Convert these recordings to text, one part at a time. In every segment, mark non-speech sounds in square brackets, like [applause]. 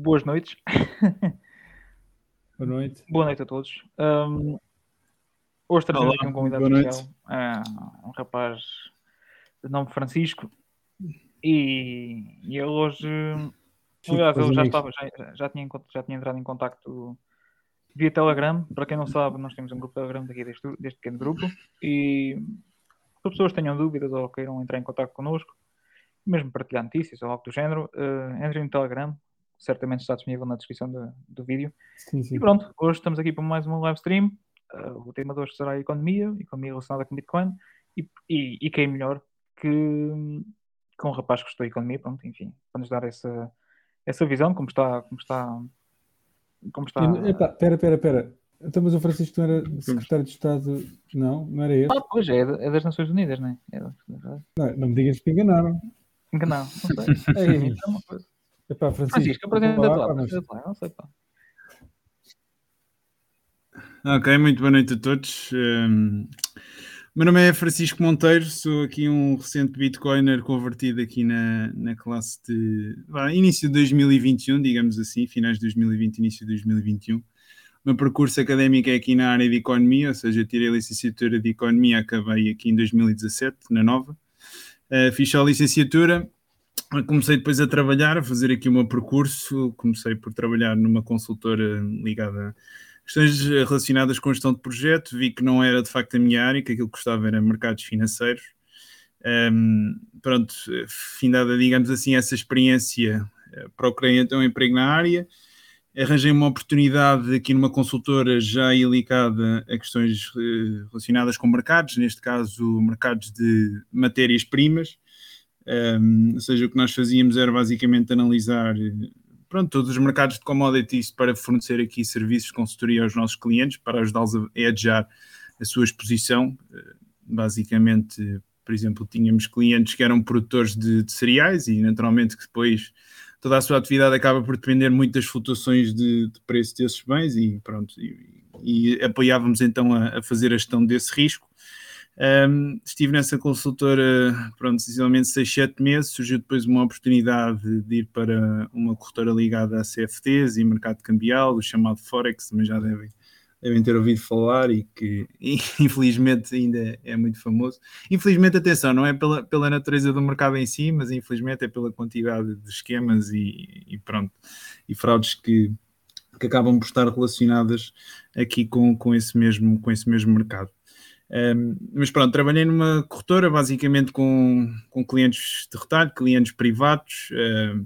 Boas noites. Boa noite. Boa noite a todos. Um, hoje trazemos aqui um convidado boa especial, ah, um rapaz de nome Francisco, e, e ele hoje, aliás, ele já, estava, já, já, tinha, já tinha entrado em contacto via Telegram. Para quem não sabe, nós temos um grupo Telegram daqui deste, deste pequeno grupo, e se as pessoas tenham dúvidas ou queiram entrar em contacto connosco, mesmo partilhar notícias ou algo do género, eh, entrem no Telegram, certamente está disponível na descrição do, do vídeo. Sim, sim. E pronto, hoje estamos aqui para mais uma live stream. Uh, o tema de hoje será a economia, economia relacionada com Bitcoin. E, e, e quem melhor que, que um rapaz que estudou economia, pronto, enfim, para nos dar essa, essa visão, como está. Como está, como está... E- Epá, pera, pera, pera. Então, mas o Francisco não era secretário de Estado? Não, não era esse? Ah, pois é, é das Nações Unidas, não é? é Não, não me digas que enganaram. Enganado, não sei. Ei. [laughs] Isso é uma coisa. Epá, Francisco, Francisco, apresenta-te lá, lá, mas- apresenta-te lá, não sei pá. Ok, muito boa noite a todos. Um, meu nome é Francisco Monteiro, sou aqui um recente Bitcoiner convertido aqui na, na classe de início de 2021, digamos assim, finais de 2020, início de 2021. O meu percurso académico é aqui na área de Economia, ou seja, tirei a licenciatura de Economia, acabei aqui em 2017, na Nova. Uh, fiz só a licenciatura, comecei depois a trabalhar, a fazer aqui o meu percurso. Comecei por trabalhar numa consultora ligada a questões relacionadas com gestão de projeto. Vi que não era de facto a minha área, que aquilo que gostava era mercados financeiros. Um, pronto, findada, digamos assim, essa experiência, eh, procurei então um emprego na área. Arranjei uma oportunidade aqui numa consultora já ligada a questões eh, relacionadas com mercados, neste caso, mercados de matérias-primas. Um, ou seja, o que nós fazíamos era basicamente analisar pronto, todos os mercados de commodities para fornecer aqui serviços de consultoria aos nossos clientes, para ajudá-los a hedgear a sua exposição. Eh, Basicamente, por exemplo, tínhamos clientes que eram produtores de, de cereais e naturalmente que depois toda a sua atividade acaba por depender muito das flutuações de, de preço desses bens e pronto, e, e apoiávamos então a, a fazer a gestão desse risco. Um, estive nessa consultora, pronto, essencialmente 6, 7 meses. Surgiu depois uma oportunidade de ir para uma corretora ligada a CFTs e mercado cambial, o chamado Forex, também já devem, devem ter ouvido falar e que [laughs] infelizmente ainda é muito famoso. Infelizmente, atenção, não é pela, pela natureza do mercado em si, mas infelizmente é pela quantidade de esquemas e, e pronto, e fraudes que, que acabam por estar relacionadas aqui com, com, esse, mesmo, com esse mesmo mercado. Um, mas pronto, trabalhei numa corretora basicamente com, com clientes de retalho, clientes privados,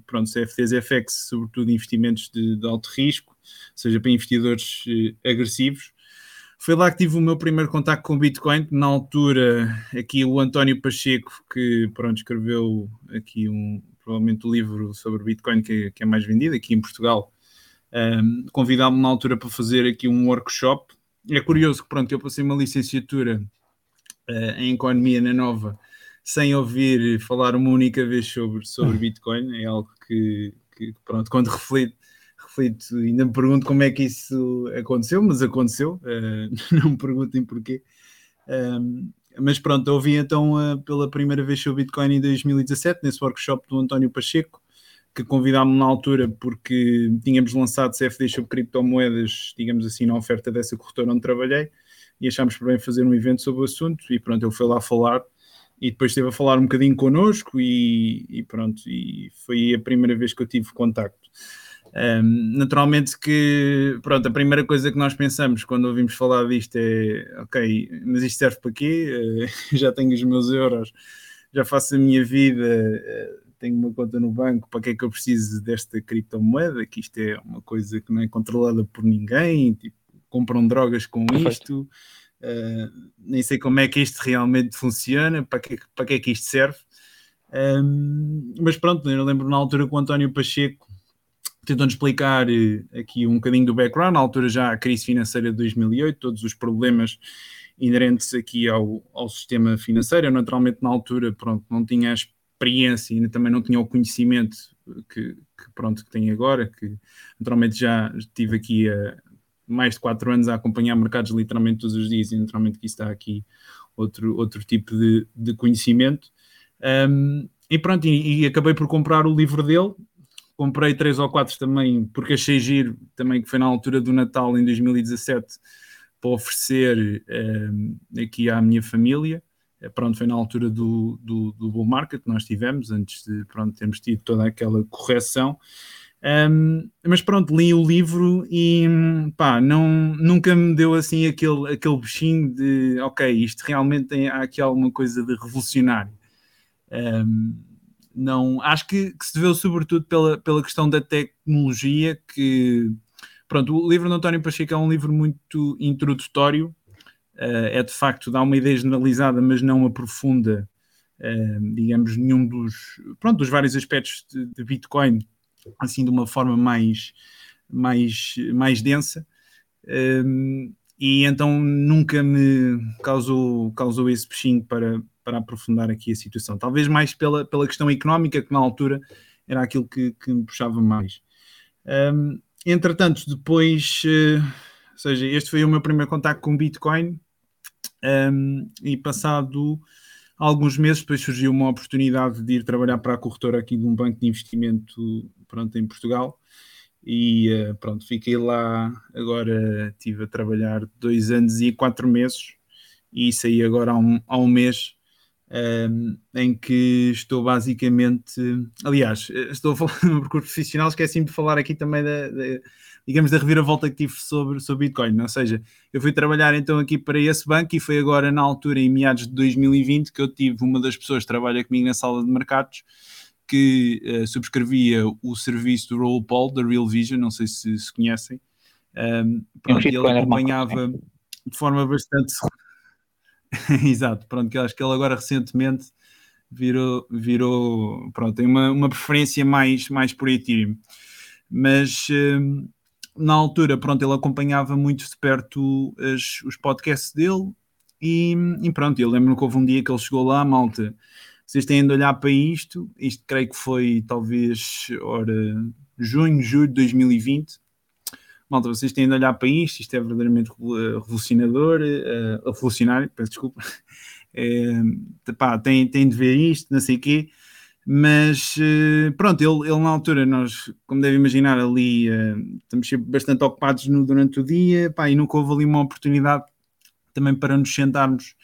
pronto, CFTs FX, sobretudo investimentos de, de, alto risco, ou seja, para investidores uh, agressivos. Foi lá que tive o meu primeiro contacto com o Bitcoin, na altura aqui o António Pacheco, que pronto, escreveu aqui um, provavelmente o livro sobre Bitcoin que, que é mais vendido aqui em Portugal, um, convidá-me na altura para fazer aqui um workshop, é curioso que pronto, eu passei uma licenciatura uh, em economia na Nova sem ouvir falar uma única vez sobre, sobre [laughs] Bitcoin, é algo que, que pronto, quando reflito, reflito, ainda me pergunto como é que isso aconteceu, mas aconteceu, uh, [laughs] não me perguntem porquê. Um, mas pronto, ouvi então uh, pela primeira vez sobre Bitcoin em 2017, nesse workshop do António Pacheco, que convidámos na altura porque tínhamos lançado CFDs sobre criptomoedas, digamos assim, na oferta dessa corretora onde trabalhei, e achámos por bem fazer um evento sobre o assunto, e pronto, ele foi lá falar, e depois esteve a falar um bocadinho connosco, e, e pronto, e foi a primeira vez que eu tive contacto. Um, naturalmente que, pronto, a primeira coisa que nós pensamos quando ouvimos falar disto é, ok, mas isto serve para quê? Uh, [laughs] já tenho os meus euros, já faço a minha vida, uh, tenho uma conta no banco, para que é que eu preciso desta criptomoeda? Que isto é uma coisa que não é controlada por ninguém, tipo, compram drogas com Perfeito. isto, uh, nem sei como é que isto realmente funciona, para que, para que é que isto serve. Um, mas pronto, eu lembro na altura que o António Pacheco tentou-nos explicar eh, aqui um bocadinho do background, na altura já a crise financeira de 2008, todos os problemas inerentes aqui ao, ao sistema financeiro. Eu, naturalmente, na altura, pronto, não tinha a experiência e também não tinha o conhecimento que, que pronto, que tenho agora, que naturalmente já estive aqui a mais de quatro anos a acompanhar mercados literalmente todos os dias e naturalmente que está aqui outro, outro tipo de, de conhecimento. Um, e pronto, e, e, acabei por comprar o livro dele, comprei três ou quatro também, porque achei giro, também que foi na altura do Natal em 2017, para oferecer uh, aqui à minha família. Uh, pronto, foi na altura do, do, do bull market que nós tivemos, antes de pronto, termos tido toda aquela correção. Um, mas pronto, li o livro e pá, não, nunca me deu assim aquele, aquele bichinho de ok, isto realmente tem, há aqui alguma coisa de revolucionário. Um, não, acho que, que, se deveu sobretudo pela, pela questão da tecnologia que pronto, o livro do António Pacheco é um livro muito introdutório, é de facto, dá uma ideia generalizada, mas não aprofunda, uh, digamos, nenhum dos, pronto, dos vários aspectos de, de Bitcoin assim de uma forma mais, mais, mais densa. Um, e então nunca me causou, causou esse peixinho para, para aprofundar aqui a situação. Talvez mais pela, pela questão económica, que na altura era aquilo que, que me puxava mais. Um, entretanto, depois, uh, ou seja, este foi o meu primeiro contato com Bitcoin, um, e passado alguns meses, depois surgiu uma oportunidade de ir trabalhar para a corretora aqui de um banco de investimento pronto, em Portugal. E uh, pronto, fiquei lá. Agora estive a trabalhar dois anos e quatro meses e saí agora há um, há um mês. Um, em que estou basicamente, aliás, estou a falar [laughs] no percurso profissional, esqueci-me de falar aqui também da, da, digamos, da reviravolta que tive sobre, sobre Bitcoin, ou seja, eu fui trabalhar então aqui para esse banco e foi agora na altura, em meados de 2020, que eu tive uma das pessoas que trabalha comigo na sala de mercados, que uh, subscrevia o serviço do Roll Paul, da Real Vision, não sei se, se conhecem. Um, pronto, ele acompanhava de forma bastante. [laughs] [laughs] Exato, pronto, que eu acho que ele agora recentemente virou, virou pronto, tem uma, uma preferência mais, mais por Ethereum. Mas um, na altura, pronto, ele acompanhava muito de perto as, os podcasts dele e, e pronto, eu lembro que houve um dia que ele chegou lá, malta vocês têm de olhar para isto. Isto creio que foi talvez ora, junho, julho de 2020. Malta, vocês têm de olhar para isto. Isto é verdadeiramente revolucionador, uh, revolucionário, peço desculpa. É, [laughs] pá, tem, tem de ver isto, não sei o quê. Mas pronto, ele, ele na altura, nós, como deve imaginar, ali uh, estamos sempre bastante ocupados no, durante o dia, pá, e nunca houve ali uma oportunidade também para nos sentarmos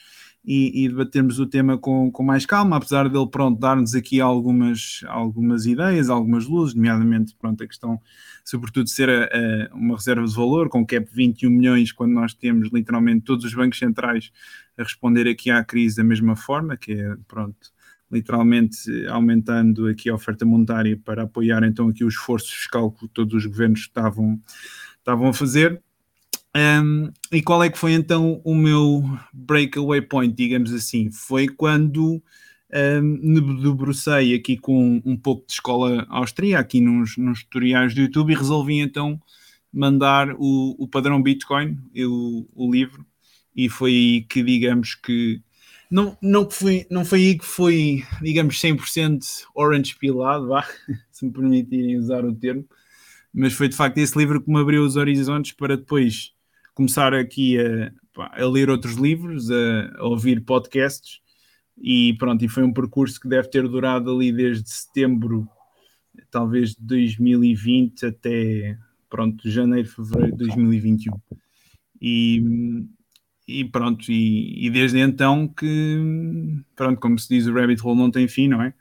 e, e debatermos o tema com, com mais calma, apesar dele, pronto, dar-nos aqui algumas, algumas ideias, algumas luzes, nomeadamente, pronto, a questão, sobretudo, de ser a, a uma reserva de valor, com cap 21 milhões, quando nós temos literalmente todos os bancos centrais a responder aqui à crise da mesma forma, que é, pronto, literalmente aumentando aqui a oferta monetária para apoiar então aqui o esforço fiscal que todos os governos estavam, estavam a fazer. Um, e qual é que foi então o meu breakaway point, digamos assim? Foi quando me debrucei aqui com um pouco de escola austríaca, aqui nos, nos tutoriais do YouTube, e resolvi então mandar o, o padrão Bitcoin, o, o livro, e foi aí que, digamos que não, não, foi, não foi aí que foi, digamos, 100% orange pilado, vá, [laughs] se me permitirem usar o termo, mas foi de facto esse livro que me abriu os horizontes para depois começar aqui a, a ler outros livros, a, a, ouvir podcasts e pronto, e foi um percurso que deve ter durado ali desde setembro, talvez de 2020 até pronto, janeiro, fevereiro de 2021. E, e pronto, e, e, desde então que pronto, como se diz, o rabbit hole não tem fim, não é?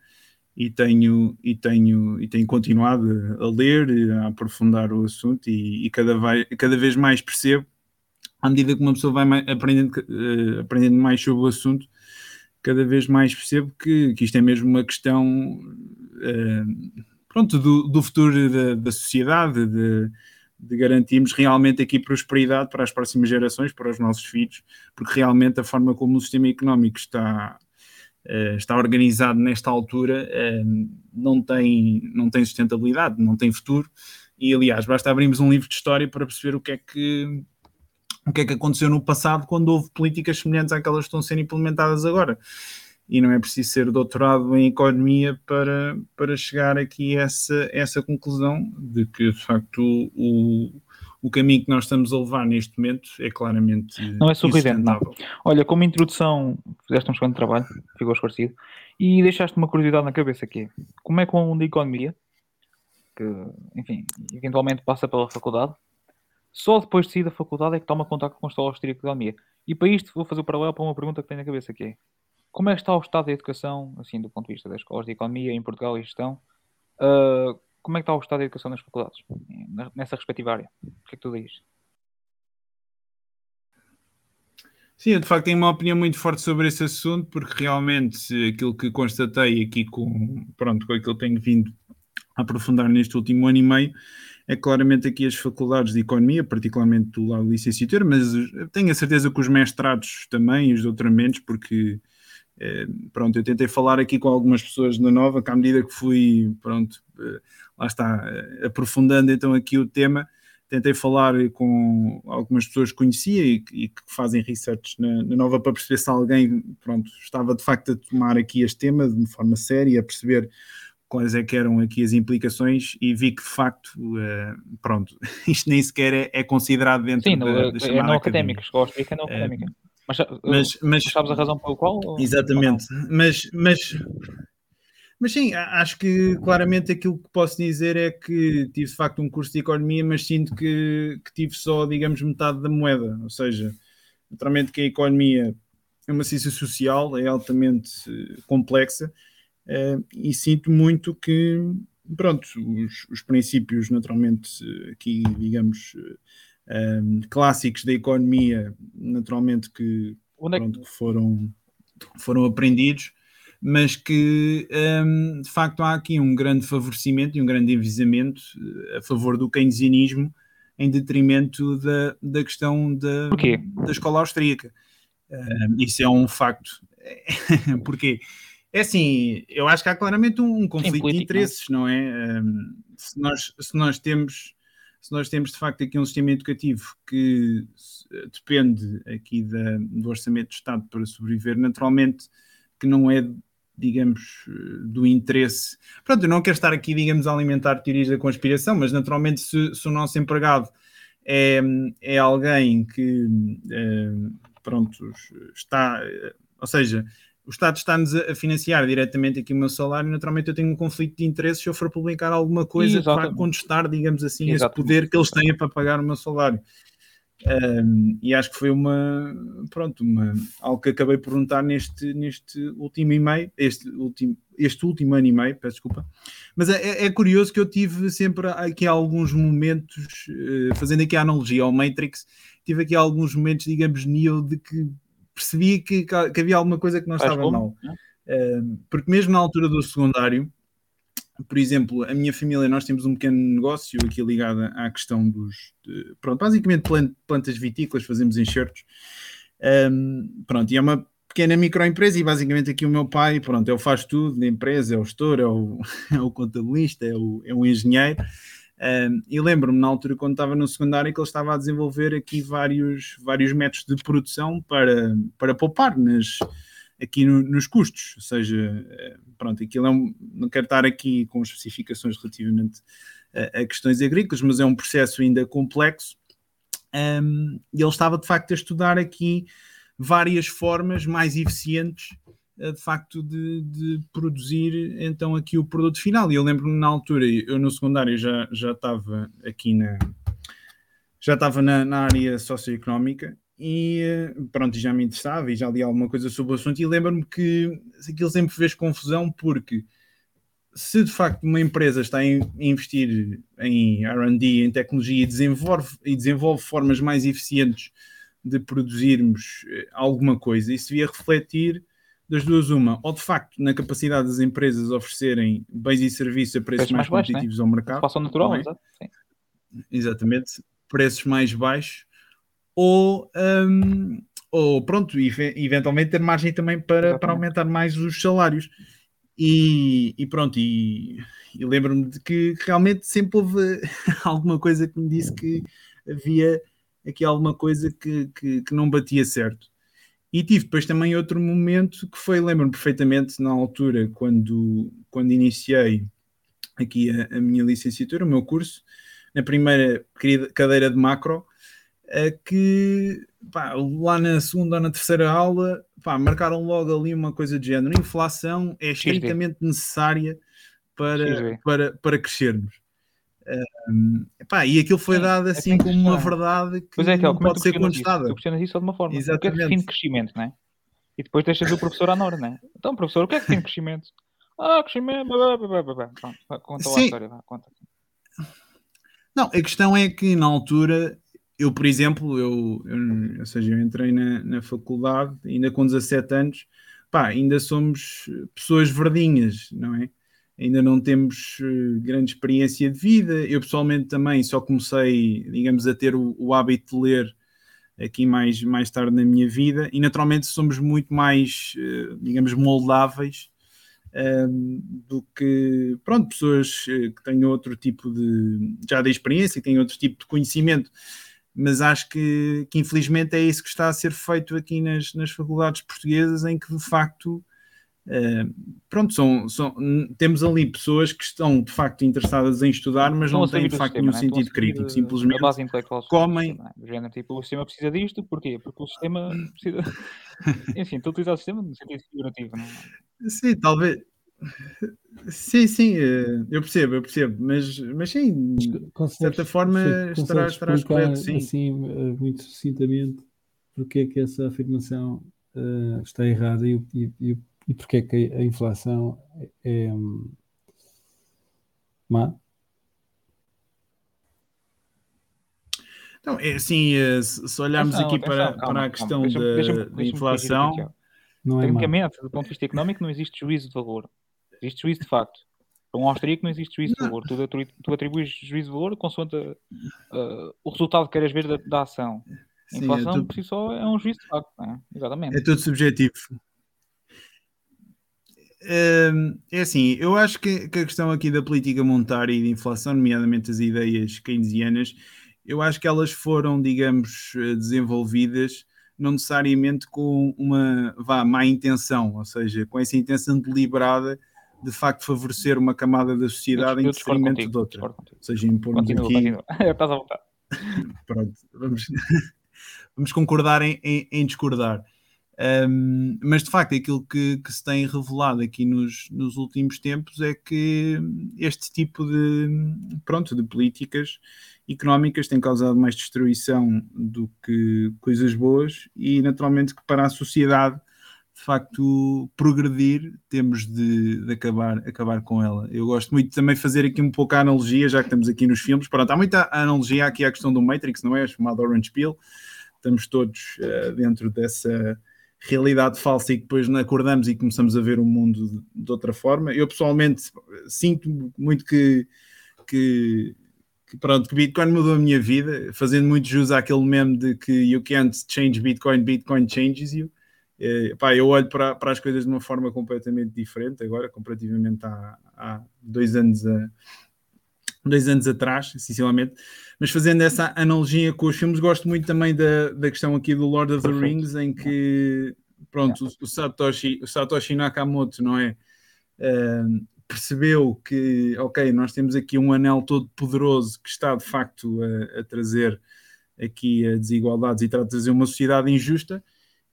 E tenho, e tenho, e tenho continuado a ler, a aprofundar o assunto e, e cada, vai, cada vez mais percebo à medida que uma pessoa vai mais, aprendendo, uh, aprendendo mais sobre o assunto, cada vez mais percebo que, que isto é mesmo uma questão uh, pronto, do, do futuro da, da sociedade, de, de, garantirmos realmente aqui prosperidade para as próximas gerações, para os nossos filhos, porque realmente a forma como o sistema económico está, uh, está organizado nesta altura não, tem, não tem sustentabilidade, não tem futuro. E aliás, basta abrirmos um livro de história para perceber o que é que o que é que aconteceu no passado quando houve políticas semelhantes àquelas que estão sendo implementadas agora. E não é preciso ser doutorado em economia para, para chegar aqui a essa, essa conclusão de que, de facto, o, o caminho que nós estamos a levar neste momento é claramente. Não é surpreendente, não. Olha, como introdução, fizeste um excelente trabalho, ficou esclarecido, e deixaste uma curiosidade na cabeça aqui. Como é que um de economia que, enfim, eventualmente passa pela faculdade, só depois de sair da faculdade é que toma contato com a Escola Austríaca de Economia. E para isto vou fazer o paralelo para uma pergunta que tenho na cabeça que é como é que está o estado da educação, assim, do ponto de vista das escolas de economia em Portugal e gestão? Uh, como é que está o estado da educação nas faculdades, nessa respectiva área? O que é que tu dizes? Sim, eu de facto tenho uma opinião muito forte sobre esse assunto, porque realmente aquilo que constatei aqui com, pronto, com aquilo que tenho vindo a aprofundar neste último ano e meio, é claramente aqui as faculdades de economia, particularmente do lado licenciatura, mas tenho a certeza que os mestrados também, os doutoramentos, porque eh, pronto, eu tentei falar aqui com algumas pessoas na Nova, que à medida que fui, pronto, eh, lá está, eh, aprofundando então aqui o tema, tentei falar com algumas pessoas que conhecia e, e que fazem research na, na, Nova para perceber se alguém, pronto, estava de facto a tomar aqui este tema de forma séria, a perceber quais é que eram aqui as implicações e vi que de facto, uh, pronto, [laughs] isto nem sequer é, é considerado dentro Sim, da, no, da é não académico, gosto de é não académica. Uh, mas, mas, mas, sabes a razão pelo qual? Exatamente, mas, mas, mas sim, acho que claramente aquilo que posso dizer é que tive de facto um curso de economia, mas sinto que, que tive só, digamos, metade da moeda, ou seja, naturalmente que a economia é uma ciência social, é altamente complexa, e sinto muito que, pronto, os, os princípios naturalmente aqui, digamos, uh, clássicos da economia, naturalmente que, é pronto, que foram, foram aprendidos, mas que um, de facto há aqui um grande favorecimento e um grande envisamento a favor do keynesianismo em detrimento da, da questão da, da escola austríaca. isso é um facto. [laughs] Porquê? É assim, eu acho que há claramente um, um conflito político, de é? interesses, não é? Um, se, nós, se nós temos se nós temos de facto aqui um sistema educativo que depende aqui da, do orçamento do Estado para sobreviver, naturalmente que não é, digamos, do interesse. Pronto, eu não quero estar aqui, digamos, a alimentar teorias da conspiração, mas naturalmente se, se o nosso empregado é, é alguém que, é, pronto, está, ou seja, o Estado está-nos a financiar diretamente aqui o meu salário, naturalmente eu tenho um conflito de interesses se eu for publicar alguma coisa para contestar, digamos assim, Exatamente. esse poder que eles têm para pagar o meu salário. Um, e acho que foi uma, pronto, uma, algo que acabei por perguntar neste, neste último e-mail, este último, este último ano e meio, peço desculpa. Mas é, é, é curioso que eu tive sempre aqui alguns momentos, uh, fazendo aqui a analogia ao Matrix, tive aqui alguns momentos, digamos, Neo, de que percebi que, que havia alguma coisa que não Faz estava como? mal. Uh, porque mesmo na altura do secundário, por exemplo, a minha família, nós temos um pequeno negócio aqui ligado à questão dos. De, pronto, basicamente plantas vitícolas, fazemos enxertos. Um, pronto, e é uma pequena microempresa e basicamente aqui o meu pai, pronto, ele faz tudo na empresa, é o gestor, é o, [laughs] é o contabilista, é o, é o engenheiro. E lembro-me na altura, quando estava no secundário, que ele estava a desenvolver aqui vários, vários métodos de produção para, para poupar nas, aqui no, nos custos. Ou seja, eh, pronto, aquilo é um, não quero estar aqui com especificações relativamente a, a questões agrícolas, mas é um processo ainda complexo. Um, e ele estava de facto a estudar aqui várias formas mais eficientes de facto de, de, produzir então aqui o produto final. E eu lembro-me na altura, eu no secundário já, já estava aqui na já estava na, na área socioeconómica e pronto, já me interessava e já li alguma coisa sobre o assunto e lembro-me que aquilo sempre fez confusão porque se de facto uma empresa está a investir em R&D, em tecnologia e desenvolve, e desenvolve formas mais eficientes de produzirmos eh, alguma coisa, isso devia refletir das duas, uma, ou de facto na capacidade das empresas oferecerem bens e serviços a preços, preços mais, mais, competitivos baixos, né? ao mercado. Passam natural, é? Exatamente, preços mais baixos, ou, um, ou pronto, e, eventualmente ter margem também para, para aumentar mais os salários. E, e pronto, e, e lembro-me de que realmente sempre houve [laughs] alguma coisa que me disse que havia aqui alguma coisa que, que, que não batia certo. E tive depois também outro momento que foi, lembro-me perfeitamente, na altura, quando, quando iniciei aqui a, a, minha licenciatura, o meu curso, na primeira cadeira de macro, que pá, lá na segunda ou na terceira aula pá, marcaram logo ali uma coisa de género. Inflação é estritamente necessária para, para, para crescermos. Um, epá, e aquilo foi dado é assim é como uma verdade que, é, que não pode ser contestada. Tu questionas isso de uma forma. Exatamente. O que é que define crescimento, não é? E depois deixas o professor à nora, não é? Então, professor, o que é que define crescimento? Ah, crescimento. Blá, blá, blá, blá. Pronto, conta Sim. lá a história. Vá, conta. Não, a questão é que na altura, eu, por exemplo, eu, eu ou seja, eu entrei na, na faculdade ainda com 17 anos, pá, ainda somos pessoas verdinhas, não é? Ainda não temos uh, grande experiência de vida. Eu pessoalmente também só comecei, digamos, a ter o, o hábito de ler aqui mais, mais tarde na minha vida e naturalmente somos muito mais, uh, digamos, moldáveis do que pronto, pessoas eh, que têm outro tipo de já de experiência, que têm outro tipo de conhecimento, mas acho que, que infelizmente é isso que está a ser feito aqui nas, nas faculdades portuguesas, em que de facto Uh, pronto, são, são, temos ali pessoas que estão de facto interessadas em estudar, mas não têm de facto nenhum né? sentido crítico, simplesmente base intelectual comem. Sistema, é? tipo, o sistema precisa disto, porquê? Porque o sistema [laughs] precisa. Enfim, estou a utilizar o sistema no sentido figurativo, não é? Sim, talvez. Sim, sim, eh, eu percebo, eu percebo, mas, mas sim, de certa forma sim, estará, estarás correto, sim. Assim, eh, muito sucintamente, porque é que essa afirmação uh, está errada e, e, e, e porque é que a inflação é, é um, má? Então, é assim, se olharmos aqui para, calma, para a questão calma, da, deixa, deixa, da inflação... Não é Tecnicamente, do ponto de vista económico, não existe juízo de valor. Existe juízo de facto. Para um austríaco não existe juízo de valor. Tu, tu atribuis juízo de valor consoante uh, o resultado que queres ver da, da ação. A Sim, inflação, é tudo... por si só, é um juízo de facto. É? Exatamente. É tudo subjetivo. É, é assim, eu acho que, que, a questão aqui da política monetária e de inflação, nomeadamente as ideias keynesianas, eu acho que elas foram, digamos, desenvolvidas não necessariamente com uma vá, má intenção, ou seja, com essa intenção deliberada de facto favorecer uma camada da sociedade eu, em detrimento de outra. Ou seja, impormos aqui. Continua. [laughs] Estás à vontade. Pronto, vamos, [laughs] vamos concordar em, em, em discordar. Um, mas de facto, aquilo que, que, se tem revelado aqui nos, nos últimos tempos é que este tipo de, pronto, de políticas económicas tem causado mais destruição do que coisas boas e naturalmente que para a sociedade de facto progredir, temos de, de, acabar, acabar com ela. Eu gosto muito de também fazer aqui um pouco a analogia, já que estamos aqui nos filmes. Pronto, há muita analogia aqui à questão do Matrix, não é? Chamado Orange Pill. Estamos todos uh, dentro dessa realidade falsa e que depois acordamos e começamos a ver o mundo de, de outra forma. Eu pessoalmente sinto muito que, que, que, pronto, que Bitcoin mudou a minha vida, fazendo muito jus àquele meme de que you can't change Bitcoin, Bitcoin changes you. É, pá, eu olho para, para as coisas de uma forma completamente diferente agora, comparativamente há, há dois anos a, dois anos atrás, essencialmente. Mas fazendo essa analogia com os filmes, gosto muito também da, da questão aqui do Lord of the. Rings, em que, pronto, o, o, Satoshi, o Satoshi Nakamoto, não é? Uh, percebeu que, ok, nós temos aqui um anel todo poderoso que está de facto a, a trazer aqui a desigualdades e está a trazer uma sociedade injusta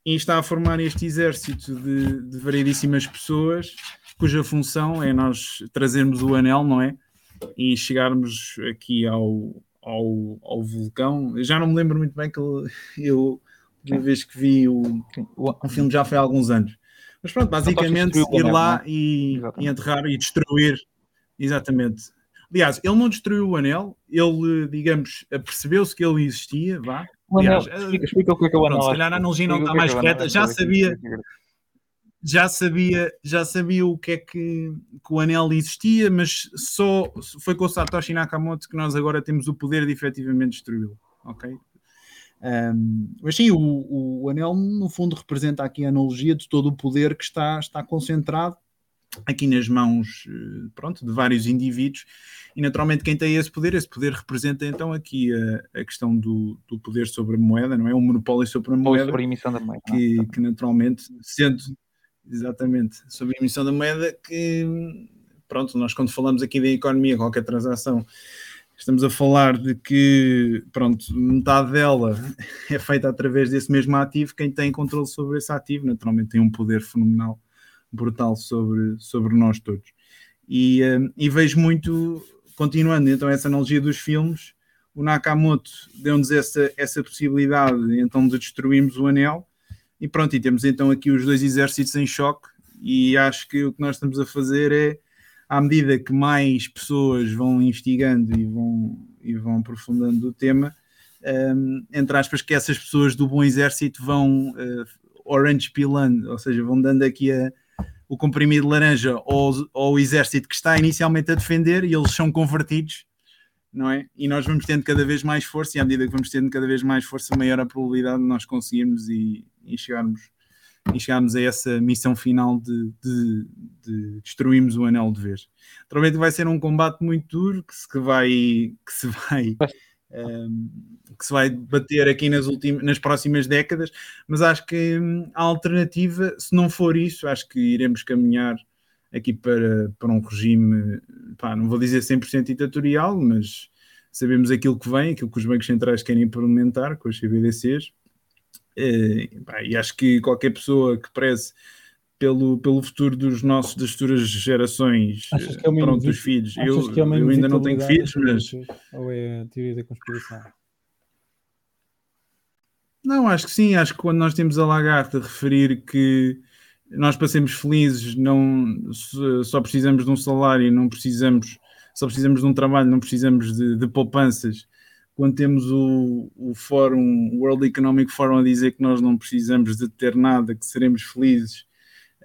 e está a formar este exército de, de variedíssimas pessoas cuja função é nós trazermos o anel, não é? E chegarmos aqui ao, ao, ao vulcão. Eu já não me lembro muito bem que eu, uma vez que vi o, o filme já foi há alguns anos. Mas pronto, basicamente ir lá é? e, e enterrar e destruir. Exatamente. Aliás, ele não destruiu o anel, ele, digamos, percebeu-se que ele existia, vá, Aliás, explica, explica o que é, que é o anel. Se calhar a analogia não está mais correta. Já sabia, já sabia, já sabia o que é que, que, o anel existia, mas só foi com o Satoshi Nakamoto que nós agora temos o poder de efetivamente destruí-lo. Ok? Um, mas sim, o, o, anel no fundo representa aqui a analogia de todo o poder que está, está concentrado aqui nas mãos eh, pronto, de vários indivíduos e naturalmente quem tem esse poder, esse poder representa então aqui a, a questão do, do, poder sobre a moeda, não é? Um monopólio sobre a moeda. sobre a emissão da moeda. Que, que naturalmente, sendo exatamente sobre a emissão da moeda, que pronto, nós quando falamos aqui da economia, qualquer transação, estamos a falar de que pronto, metade dela [laughs] é feita através desse mesmo ativo, quem tem controle sobre esse ativo, naturalmente tem um poder fenomenal, brutal sobre, sobre nós todos. E, eh, e vejo muito continuando então essa analogia dos filmes, o Nakamoto deu-nos essa, essa possibilidade então de destruirmos o anel e pronto, e temos então aqui os dois exércitos em choque e acho que o que nós estamos a fazer é à medida que mais pessoas vão investigando e vão, e vão aprofundando o tema, um, entre aspas, que essas pessoas do bom exército vão uh, orange pilando, ou seja, vão dando aqui a, o comprimido laranja ao, ao exército que está inicialmente a defender e eles são convertidos, não é? E nós vamos tendo cada vez mais força, e à medida que vamos tendo cada vez mais força, maior a probabilidade de nós conseguirmos e, e chegarmos e chegarmos a essa missão final de, de, de destruirmos o anel de vez. Provavelmente vai ser um combate muito duro que se, que vai, que se vai um, [laughs] que se vai bater aqui nas, últimas, nas próximas décadas, mas acho que hum, a alternativa, se não for isso, acho que iremos caminhar aqui para, para um regime, pá, não vou dizer 100% ditatorial, mas sabemos aquilo que vem, aquilo que os bancos centrais querem implementar com as CBDCs, e, eh, e acho que qualquer pessoa que preze pelo, pelo futuro dos nossos, das futuras gerações, é pronto, dos filhos. Eu, é eu ainda não tenho filhos, mas. Ou é a teoria da conspiração? Não, acho que sim. Acho que quando nós temos a lagarta referir que nós passemos felizes, não só precisamos de um salário, não precisamos, só precisamos de um trabalho, não precisamos de, de poupanças. Quando temos o, o Fórum, o World Economic Forum a dizer que nós não precisamos de ter nada, que seremos felizes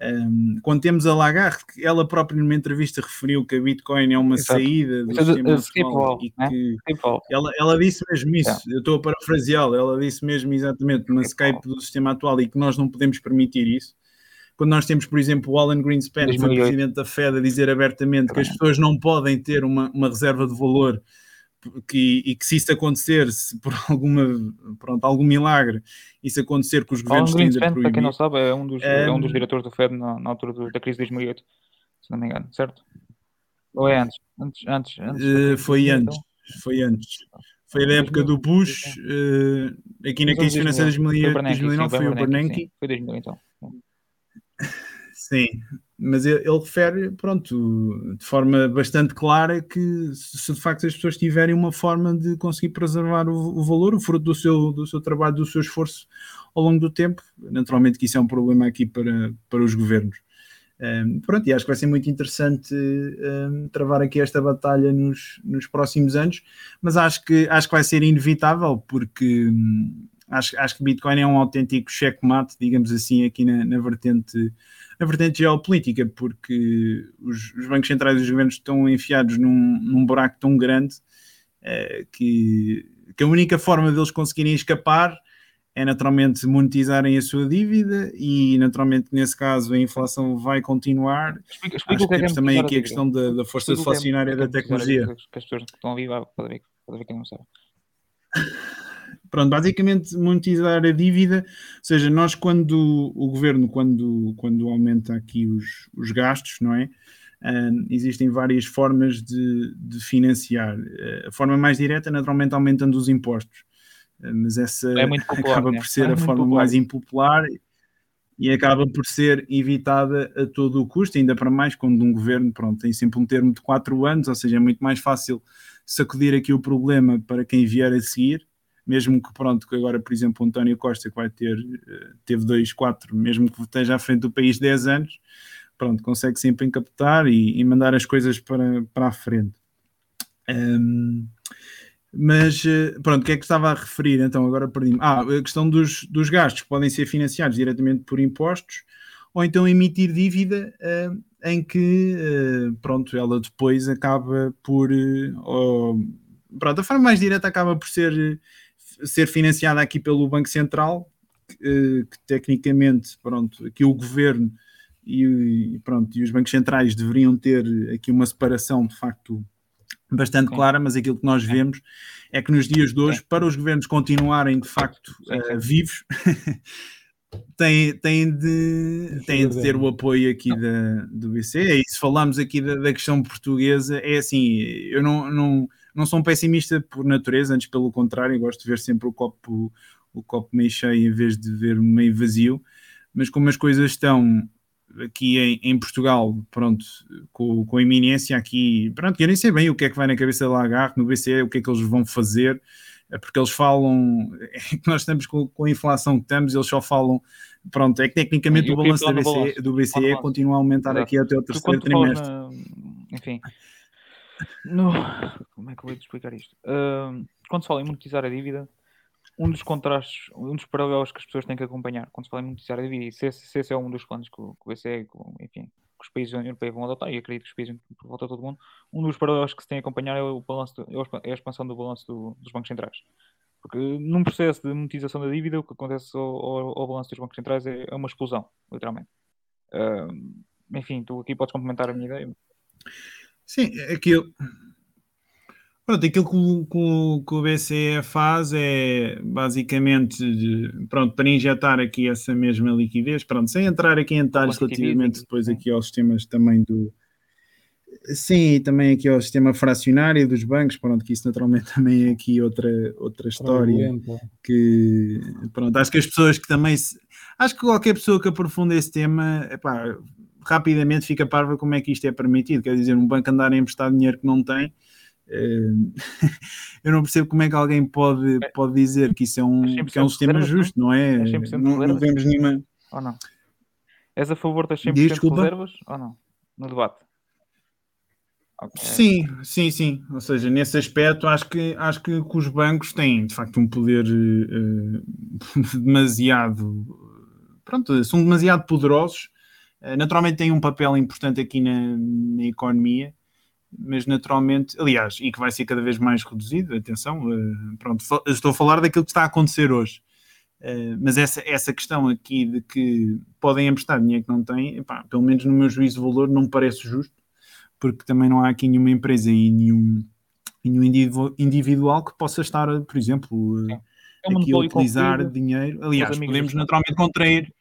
um, quando temos a Lagarde, que ela própria numa entrevista referiu que a Bitcoin é uma Exato. saída do sistema atual e né? que ela, ela disse mesmo isso, eu estou a parafraseá-la, ela disse mesmo exatamente uma Skype do sistema atual e que nós não podemos permitir isso. Quando nós temos, por exemplo, o Alan Greenspan, que foi presidente da Fed, a dizer abertamente que as pessoas não podem ter uma, uma reserva de valor que, e que se isso acontecer, se por [laughs] alguma, pronto, algum milagre, isso acontecer com os governos têm a Para quem não sabe, é um dos, é um dos diretores do FED na, na altura do, da crise de 2008, se não me engano, certo? Ou é antes? Antes, antes, antes uh, foi antes, então? foi antes. Foi da época do Bush, uh, aqui na crise financeira de 2009 foi o Bernanke. Foi 2000 então. [laughs] Sim, mas ele, ele, refere, pronto, de forma bastante clara que se de facto as pessoas tiverem uma forma de conseguir preservar o, o, valor, o fruto do seu, do seu trabalho, do seu esforço ao longo do tempo, naturalmente que isso é um problema aqui para, para os governos. Um, pronto, e acho que vai ser muito interessante um, travar aqui esta batalha nos, nos próximos anos, mas acho que, acho que vai ser inevitável, porque hum, acho, acho que Bitcoin é um autêntico checkmate, digamos assim, aqui na, na vertente na vertente geopolítica, porque os, os, bancos centrais e os governos estão enfiados num, num buraco tão grande uh, que, que a única forma deles conseguirem escapar é naturalmente monetizarem a sua dívida e naturalmente nesse caso a inflação vai continuar. Explica, explica Acho que é temos é também aqui a questão da, da força deflacionária é da tecnologia. Que as pessoas que estão a ouvir podem ver, pode ver quem não sabe. Pronto, basicamente monetizar a dívida, ou seja, nós quando o governo, quando, quando aumenta aqui os, os gastos, não é? Uh, existem várias formas de, de financiar. Uh, a forma mais direta, naturalmente, aumentando os impostos. Uh, mas essa é [laughs] popular, acaba né? por ser é a forma popular. mais impopular e acaba por ser evitada a todo o custo, ainda para mais quando um governo pronto, tem sempre um termo de quatro anos, ou seja, é muito mais fácil sacudir aqui o problema para quem vier a seguir mesmo que pronto, que agora, por exemplo, o António Costa, que vai ter, eh, teve 2, 4, mesmo que esteja à frente do país 10 anos, pronto, consegue sempre encapetar e, e mandar as coisas para, para a frente. Um, mas eh, pronto, o que é que estava a referir? Então, agora perdi-me. Ah, a questão dos, dos gastos que podem ser financiados diretamente por impostos ou então emitir dívida uh, em que, uh, pronto, ela depois acaba por. Uh, ou, pronto, a forma mais direta acaba por ser ser financiada aqui pelo Banco Central, que, eh, que tecnicamente, pronto, aqui o governo e, pronto, e os bancos centrais deveriam ter aqui uma separação de facto bastante clara, mas aquilo que nós vemos é que nos dias de hoje, para os governos continuarem de facto uh, vivos, [laughs] têm, têm, de, têm de ter o apoio aqui da, do BC. É isso, falamos aqui da, da, questão portuguesa, é assim, eu não, não não sou um pessimista por natureza, antes pelo contrário, gosto de ver sempre o copo, o copo meio cheio em vez de ver meio vazio, mas como as coisas estão, aqui em, em, Portugal, pronto, com, com a iminência aqui, pronto, eu nem sei bem o que é que vai na cabeça da Lagarde, no BCE, o que é que eles vão fazer, é porque eles falam, [laughs] é que nós estamos com, com, a inflação que estamos, eles só falam, pronto, é que tecnicamente o balanço do BCE, do BCE continua a aumentar Exato. aqui até o terceiro trimestre. Na, enfim, no, como é que eu vou explicar isto? Uh, quando se fala em monetizar a dívida, um dos contrastes, um dos paralelos que as pessoas têm que acompanhar quando se fala em monetizar a dívida, e se esse, se esse é um dos planos que o, que o BCE, que, enfim, que os países da União Europeia vão adotar, e acredito que os países por volta de todo mundo, um dos paralelos que se tem a acompanhar é, o balanço do, é a expansão do balanço do, dos bancos centrais. Porque num processo de monetização da dívida, o que acontece ao, ao, ao balanço dos bancos centrais é, é uma explosão, literalmente. Uh, enfim, tu aqui podes complementar a minha ideia. Sim, aquilo. Pronto, aquilo que, que, que o BCE faz é basicamente de, pronto, para injetar aqui essa mesma liquidez, pronto, sem entrar aqui em detalhes relativamente depois aqui aos sistemas também do, Sim, também aqui ao sistema fracionário dos bancos, pronto, que isso naturalmente [laughs] também é aqui outra, outra história que, pronto, acho que as pessoas que também se, acho que qualquer pessoa que aprofunde esse tema, epá, rapidamente fica parva como é que isto é permitido, quer dizer, um banco andar a emprestar dinheiro que não tem, eh, [laughs] eu não percebo como é que alguém pode, é. pode dizer que isso é um, que é um sistema reservas, justo, não é? Não, não vemos nenhuma. Ou não? És a favor das 100% Diz, de reservas ou não? No debate? Okay. Sim, sim, sim. Ou seja, nesse aspecto, acho que, acho que, que os bancos têm de facto um poder uh, [laughs] demasiado. Pronto, são demasiado poderosos. Uh, naturalmente, têm um papel importante aqui na, na economia, mas naturalmente, aliás, e que vai ser cada vez mais reduzido. Atenção, uh, pronto, estou a falar daquilo que está a acontecer hoje. mas essa, essa questão aqui de que podem emprestar dinheiro que não têm, epá, pelo menos no meu juízo de valor, não me parece justo porque também não há aqui nenhuma empresa e nenhum, nenhum individual que possa estar, por exemplo, é aqui a utilizar dinheiro. Aliás, podemos naturalmente contrair,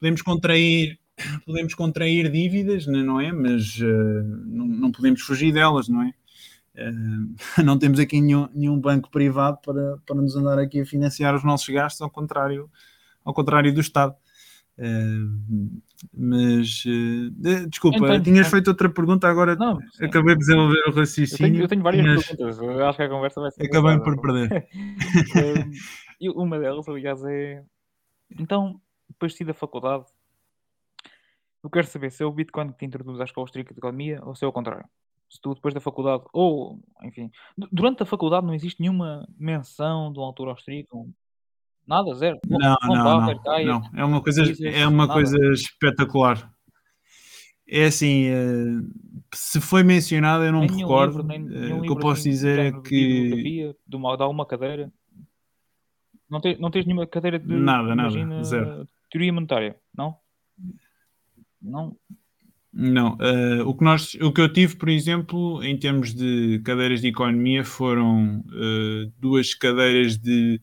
podemos contrair, podemos contrair dívidas, não é? Mas uh, não, não, podemos fugir delas, não é? Uh, [laughs] não temos aqui nenhum, nenhum banco privado para, para nos andar aqui a financiar os nossos gastos, ao contrário, ao contrário do Estado. Uh, mas desculpa, então, tinhas é. feito outra pergunta, agora não, acabei de desenvolver o raciocínio. Eu tenho, eu tenho várias tinhas... perguntas, eu acho que a conversa vai ser. Acabei por perder. [laughs] uma delas, aliás, é então, depois de da faculdade, eu quero saber se é o Bitcoin que te introduz à escola austríaca de economia ou se é o contrário. Se tu depois da faculdade, ou enfim, durante a faculdade não existe nenhuma menção de um autor austríaco, Nada, zero. Não, não, não, não, não. É uma coisa, é uma nada. coisa espetacular. É assim, eh, se foi mencionado, eu não nem me recordo. Livro, nem, o que eu posso assim, dizer é que. De, uma, de alguma cadeira. Não, te, não tens nenhuma cadeira de. Nada, nada. Zero. Teoria monetária, não? Não. Não, uh, o, que nós, o que eu tive, por exemplo, em termos de cadeiras de economia, foram uh, duas cadeiras de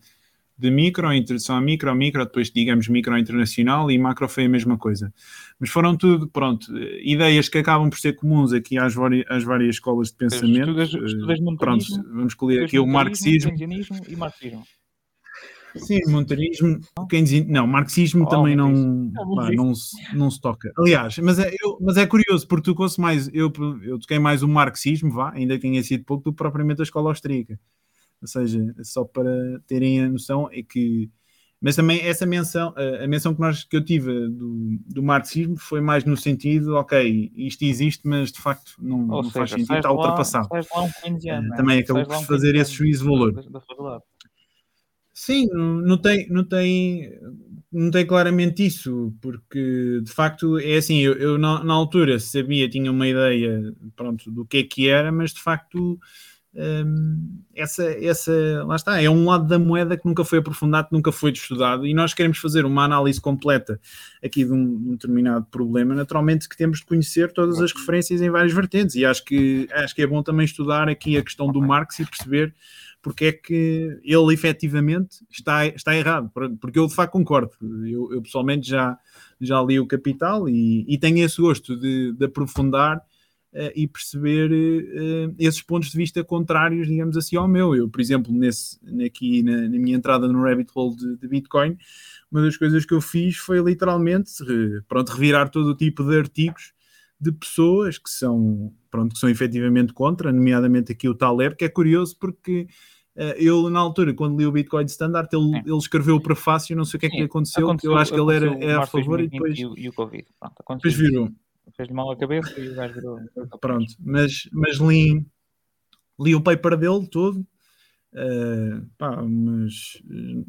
de micro, introdução a micro, micro, depois digamos micro internacional e macro foi a mesma coisa. Mas foram tudo, pronto, ideias que acabam por ser comuns aqui às, às várias escolas de pensamento. Estudas, estudas eh, pronto, vamos escolher aqui o marxismo. e marxismo. Sim, monetarismo, diz, não, marxismo oh, também não, pá, não, não se toca. Aliás, mas é, eu, mas é curioso, porque tu conheces mais, eu, eu toquei mais o marxismo, vá, ainda que tenha sido pouco, do que propriamente a escola austríaca. Ou seja, só para terem a noção é que. Mas também essa menção, a menção que, nós, que eu tive do, do marxismo foi mais no sentido, ok, isto existe, mas de facto não, não seja, faz sentido, está ultrapassado. Um também acabou por fazer esse juízo de valor. Da, Sim, não tem, não tem, não tem claramente isso, porque de facto é assim, eu, eu na, na, altura sabia, tinha uma ideia pronto, do que é que era, mas de facto um, essa, essa, lá está, é um lado da moeda que nunca foi aprofundado, nunca foi estudado, e nós queremos fazer uma análise completa aqui de um, de um, determinado problema, naturalmente que temos de conhecer todas as referências em várias vertentes, e acho que, acho que é bom também estudar aqui a questão do Marx e perceber porque é que ele efetivamente está, está errado, porque eu de facto concordo, eu, eu pessoalmente já, já li o Capital e, e tenho esse gosto de, de aprofundar uh, e perceber uh, esses pontos de vista contrários, digamos assim, ao meu. Eu, por exemplo, nesse, aqui na, na minha entrada no rabbit hole de, de, Bitcoin, uma das coisas que eu fiz foi literalmente pronto, revirar todo o tipo de artigos de pessoas que são, pronto, que são efetivamente contra, nomeadamente aqui o Taleb, que é curioso porque eu, na altura, quando li o Bitcoin Standard, ele, ele escreveu o prefácio, não sei o que é que aconteceu, aconteceu eu acho que ele era é a favor e depois... E o, e o Covid, pronto, depois virou. Fez-lhe mal a cabeça e o gajo virou. Pronto, mas, mas li, li o paper dele todo, uh, pá, umas,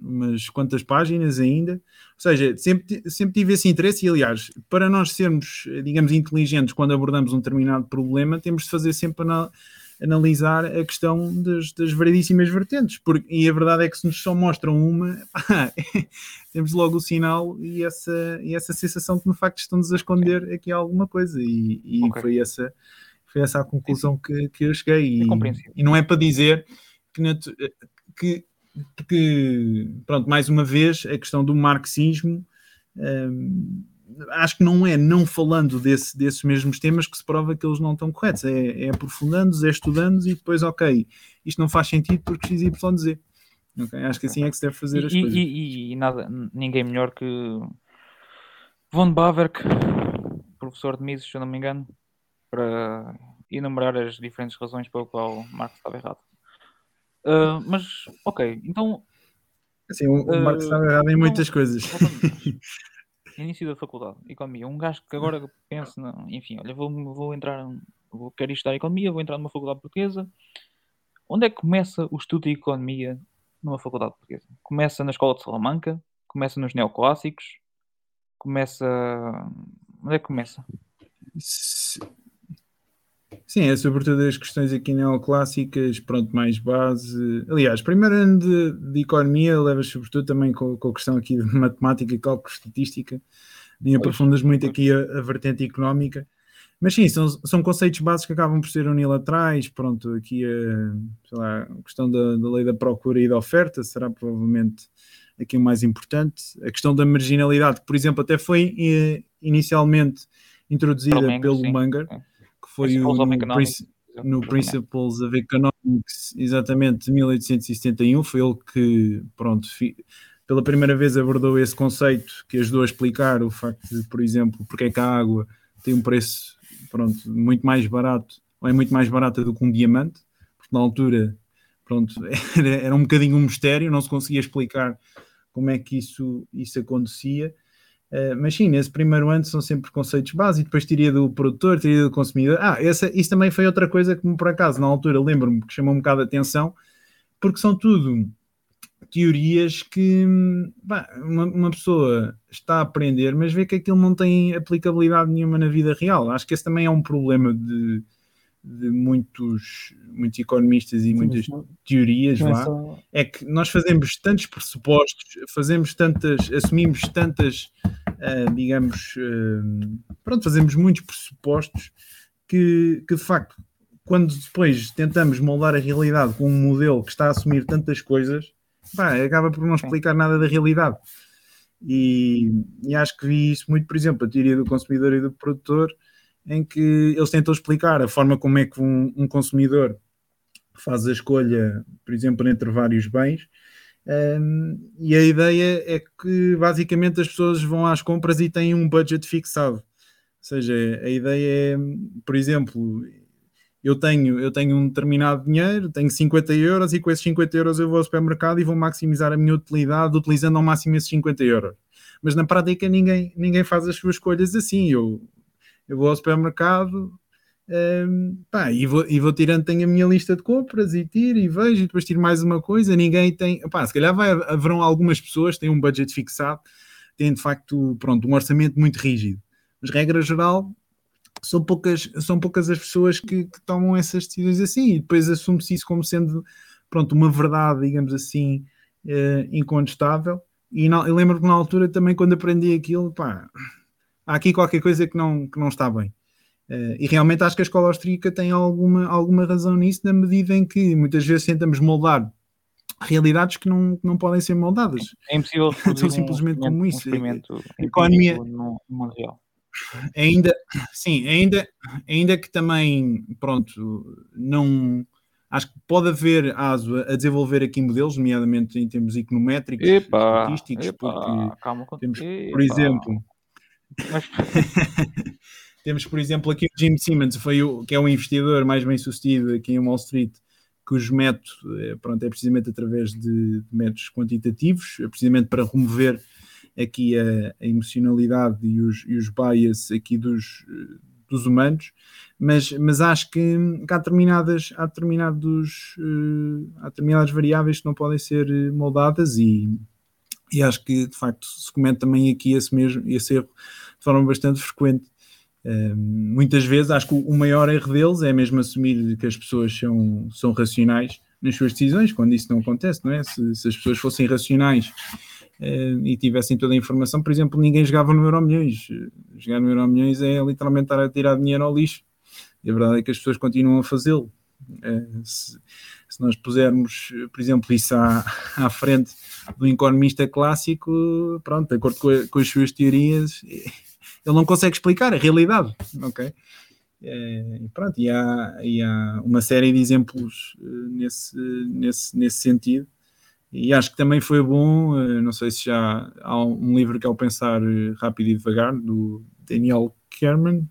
umas quantas páginas ainda. Ou seja, sempre, sempre tive esse interesse e, aliás, para nós sermos, digamos, inteligentes quando abordamos um determinado problema, temos de fazer sempre na analisar a questão das, das variedíssimas vertentes, porque, e a verdade é que se nos só mostram uma, [laughs] pá, [laughs] temos logo o sinal e essa, e essa sensação que no facto estão-nos a esconder aqui alguma coisa, e, e okay. foi, essa, foi essa a conclusão que, que eu cheguei, e, é e não é para dizer que, que, que, pronto, mais uma vez, a questão do marxismo. Hum, acho que não é não falando desse, desses mesmos temas que se prova que eles não estão corretos. É, é aprofundando-os, é estudando-os e depois, ok, isto não faz sentido porque XYZ. Okay? Acho que assim é que se deve fazer e, as coisas. E, e, nada, ninguém melhor que Von Bawerk, professor de Mises, se eu não me engano, para enumerar as diferentes razões pelo qual Marx estava errado. Uh, mas, ok, então. Sim, o, uh, Marx estava errado em então, muitas coisas. [laughs] início da faculdade, economia. Um gajo que agora pensa, enfim, olha, vou, vou entrar, vou, quero estudar economia, vou entrar numa faculdade portuguesa. Onde é que começa o estudo de economia numa faculdade portuguesa? Começa na escola de Salamanca? Começa nos neoclássicos? Começa. Onde é que começa? Sim, é sobretudo as questões aqui neoclássicas, pronto, mais base. Aliás, primeiro ano de, de economia levas sobretudo também com, com, a questão aqui de matemática, cálculo, estatística, nem aprofundas muito aqui a, a, vertente económica. Mas sim, são, são conceitos básicos que acabam por ser unilaterais. Pronto, aqui a, lá, a questão da, da lei da procura e da oferta será provavelmente aqui o mais importante. A questão da marginalidade, que, por exemplo, até foi eh, inicialmente introduzida pelo sim. Munger. É foi o, no, no Principles of Economics, exatamente, de 1871, foi ele que, pronto, pela primeira vez abordou esse conceito que ajudou a explicar o facto de, por exemplo, porque é que a água tem um preço, pronto, muito mais barato, ou é muito mais barata do que um diamante, porque na altura, pronto, [laughs] era, era um bocadinho um mistério, não se conseguia explicar como é que isso, isso acontecia, Uh, mas sim, nesse primeiro ano são sempre conceitos básicos, depois teria do produtor, teria do consumidor. Ah, essa, isso também foi outra coisa que, por acaso, na altura lembro-me que chamou um bocado a atenção, porque são tudo teorias que bah, uma, uma, pessoa está a aprender, mas vê que aquilo não tem aplicabilidade nenhuma na vida real. Acho que esse também é um problema de, de muitos, muitos economistas e muitas teorias lá, é, é que nós fazemos tantos pressupostos, fazemos tantas, assumimos tantas, uh, digamos, uh, pronto, fazemos muitos pressupostos que, que de facto, quando depois tentamos moldar a realidade com um modelo que está a assumir tantas coisas, pá, acaba por não explicar nada da realidade. E, e acho que vi isso muito, por exemplo, a teoria do consumidor e do produtor, em que eles tentam explicar a forma como é que um, um consumidor faz a escolha, por exemplo, entre vários bens. Um, e a ideia é que basicamente as pessoas vão às compras e têm um budget fixado. Ou seja, a ideia é, por exemplo, eu tenho, eu tenho um determinado dinheiro, tenho 50 euros e com esses 50 euros eu vou ao supermercado e vou maximizar a minha utilidade utilizando ao máximo esses 50 euros. Mas na prática ninguém, ninguém faz as suas escolhas assim. Eu eu vou ao supermercado um, ehm, pá, e, vou, e vou tirando, tenho a minha lista de compras e tiro e vejo e depois tiro mais uma coisa. Ninguém tem, pá, se calhar vai, haverão algumas pessoas que têm um budget fixado, têm de facto pronto, um orçamento muito rígido, mas regra geral. São poucas, são poucas as pessoas que, que tomam essas decisões assim e depois assume-se isso como sendo pronto, uma verdade, digamos assim, uh, incontestável. E na, eu lembro que na altura também, quando aprendi aquilo, pá, há aqui qualquer coisa que não, que não está bem. Uh, e realmente acho que a escola austríaca tem alguma, alguma razão nisso, na medida em que muitas vezes tentamos moldar realidades que não, que não podem ser moldadas. É impossível [laughs] São simplesmente um, como isso. Um a economia. No real. ainda, sim, ainda, ainda que também, pronto, não acho que pode haver ASO a desenvolver aqui modelos, nomeadamente em termos econométricos, Epa, estatísticos, epa, porque calma, temos, por exemplo, Mas- [laughs] [laughs] temos, por exemplo, aqui o Jim Simmons, foi o, que é o investidor mais bem sucedido aqui em Wall Street, cujo método eh, pronto, é precisamente através de, métodos quantitativos, é precisamente para remover aqui a, a emocionalidade e os, e os bias aqui dos, eh, dos humanos, mas, mas acho que, que há, determinadas, há, determinados, eh, há determinadas variáveis que não podem ser moldadas e, e acho que de facto se comenta também aqui esse mesmo esse erro de forma bastante frequente. Muitas vezes acho que o, maior erro deles é mesmo assumir que as pessoas são, são racionais nas suas decisões, quando isso não acontece, não é? Se, se as pessoas fossem racionais e tivessem toda a informação, por exemplo, ninguém jogava no Euro Milhões. Jogar no Euro Milhões é literalmente estar a tirar dinheiro ao lixo. E a verdade é que as pessoas continuam a fazê-lo. Uh, se, nós pusermos, por exemplo, isso à, à frente do economista clássico, pronto, de acordo com, a, com as suas teorias, ele não consegue explicar a realidade, ok? É, pronto, e há, e há uma série de exemplos uh, nesse, nesse, nesse sentido. E acho que também foi bom, não sei se já há um livro que é o Pensar Rápido e Devagar, do Daniel Kerman.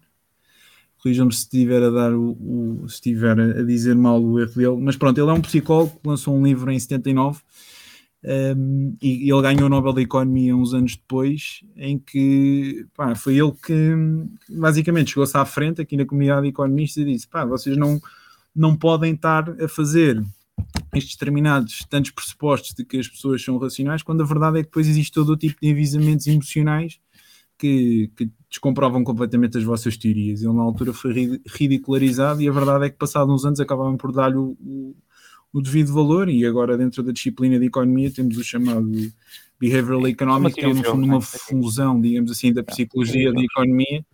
Corrijam-me se estiver a dar o, o, se estiver a dizer mal o erro dele, mas pronto, ele é um psicólogo que lançou um livro em 79 um, e ele ganhou o Nobel da Economia uns anos depois, em que pá, foi ele que basicamente chegou-se à frente aqui na comunidade de economistas e disse: pá, vocês não, não podem estar a fazer estes determinados tantos pressupostos de que as pessoas são racionais, quando a verdade é que depois existe todo o tipo de avisamentos emocionais que, que descomprovam completamente as vossas teorias. Ele na altura foi ridicularizado e a verdade é que passados uns anos acabavam por dar-lhe o, o o devido valor e agora dentro da disciplina de economia temos o chamado Behavioral Economics, que é no fundo uma fusão, digamos assim, da psicologia da economia,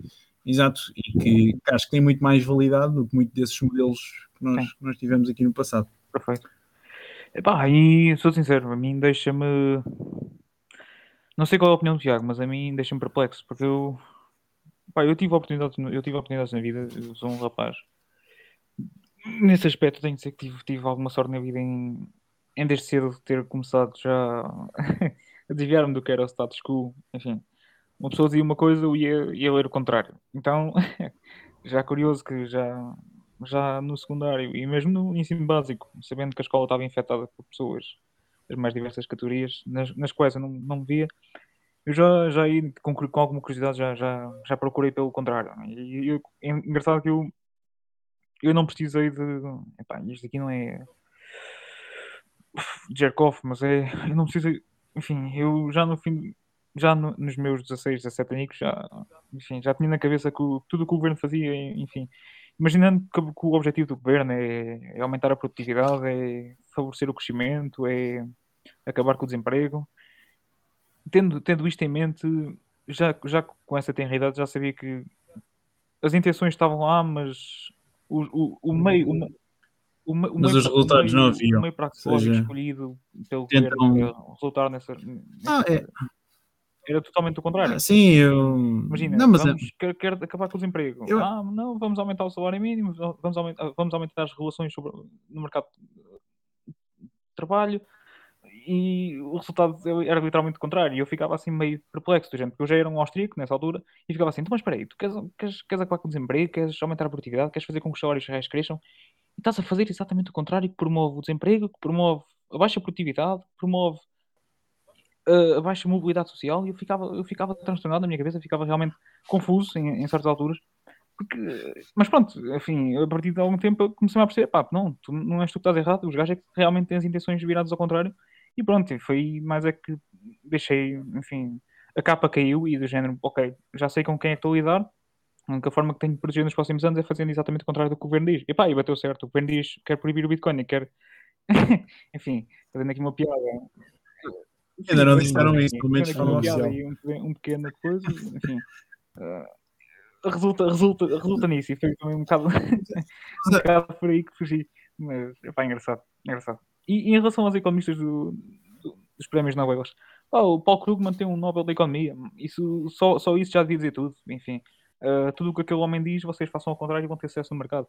exato, e que, que, acho que tem muito mais validade do que muitos desses modelos que nós, que nós tivemos aqui no passado. Perfeito. Epá, e sou sincero, a mim deixa-me. Não sei qual é a opinião do Tiago, mas a mim deixa-me perplexo, porque eu. Pá, eu tive oportunidades, eu tive oportunidades na vida, eu sou um rapaz nesse aspecto tenho que dizer que tive, tive alguma sorte na vida em, em desde cedo ter começado já [laughs] a desviar-me do que era o status quo. Enfim, uma pessoa dizia uma coisa e ia, ia ler o contrário. Então, [laughs] já curioso que já, já no secundário e mesmo no ensino básico, sabendo que a escola estava infectada por pessoas das mais diversas categorias, nas, nas quais eu não, não me via, eu já, já aí, com, com alguma curiosidade, já, já, já procurei pelo contrário. E eu, é engraçado que eu eu não precisei de. Epá, isto aqui não é. jerk off, mas é. Eu não precisei. Enfim, eu já no fim. Já no, nos meus 16, 17 anos, já, enfim, já tinha na cabeça que o, tudo o que o governo fazia, enfim. Imaginando que, que o objetivo do governo é, é, aumentar a produtividade, é favorecer o crescimento, é acabar com o desemprego. Tendo, tendo isto em mente, já, já com essa tenridade, já sabia que as intenções estavam lá, mas o, o, o meio. O, o, o Mas meio, os resultados meio, não haviam. O meio praxeológico seja, escolhido pelo tentam- governo para resultar nessa. Ah, é. Era totalmente o contrário. Ah, sim, eu. Imagina, não, mas vamos, quer, quer acabar com o desemprego. Eu- Ah, não, vamos aumentar o salário mínimo, vamos aumentar, vamos aumentar as relações sobre, no mercado de trabalho e o resultado era literalmente o contrário. E eu ficava assim meio perplexo, do género, porque eu já era um austríaco nessa altura e ficava assim: então, mas espera aí, tu queres, queres, queres acabar com o desemprego, queres aumentar a produtividade, queres fazer com que os salários reais cresçam e estás a fazer exatamente o contrário, que promove o desemprego, que promove a baixa produtividade, que promove uh, a baixa mobilidade social. E eu ficava, eu ficava transtornado na minha cabeça, ficava realmente confuso em, em certas alturas. Porque, mas pronto, enfim, a partir de algum tempo comecei a perceber, pá, não, tu não és tu que estás errado, os gajos é que realmente têm as intenções viradas ao contrário. E pronto, foi mais é que deixei, enfim, a capa caiu e do género, ok, já sei com quem é que estou a lidar, a única forma que tenho de proteger nos próximos anos é fazendo exatamente o contrário do que o governo diz. E pá, e bateu certo, o governo diz quer proibir o Bitcoin quer, [laughs] enfim, fazendo aqui uma piada. Ainda não disseram isso, pelo menos e um, pe- pequeno coisa, enfim. ah, resulta, resulta, resulta nisso e foi também um bocado, [laughs] um bocado por aí que fugi. Mas, epá, engraçado, engraçado. E, e em relação aos economistas do- do- dos prémios Nobel, pá, o Paul Krugman tem um Nobel da Economia. Isso, só, só isso já devia dizer tudo. Enfim, Uh, tudo o que aquele homem diz, vocês façam ao contrário e vão ter sucesso no mercado.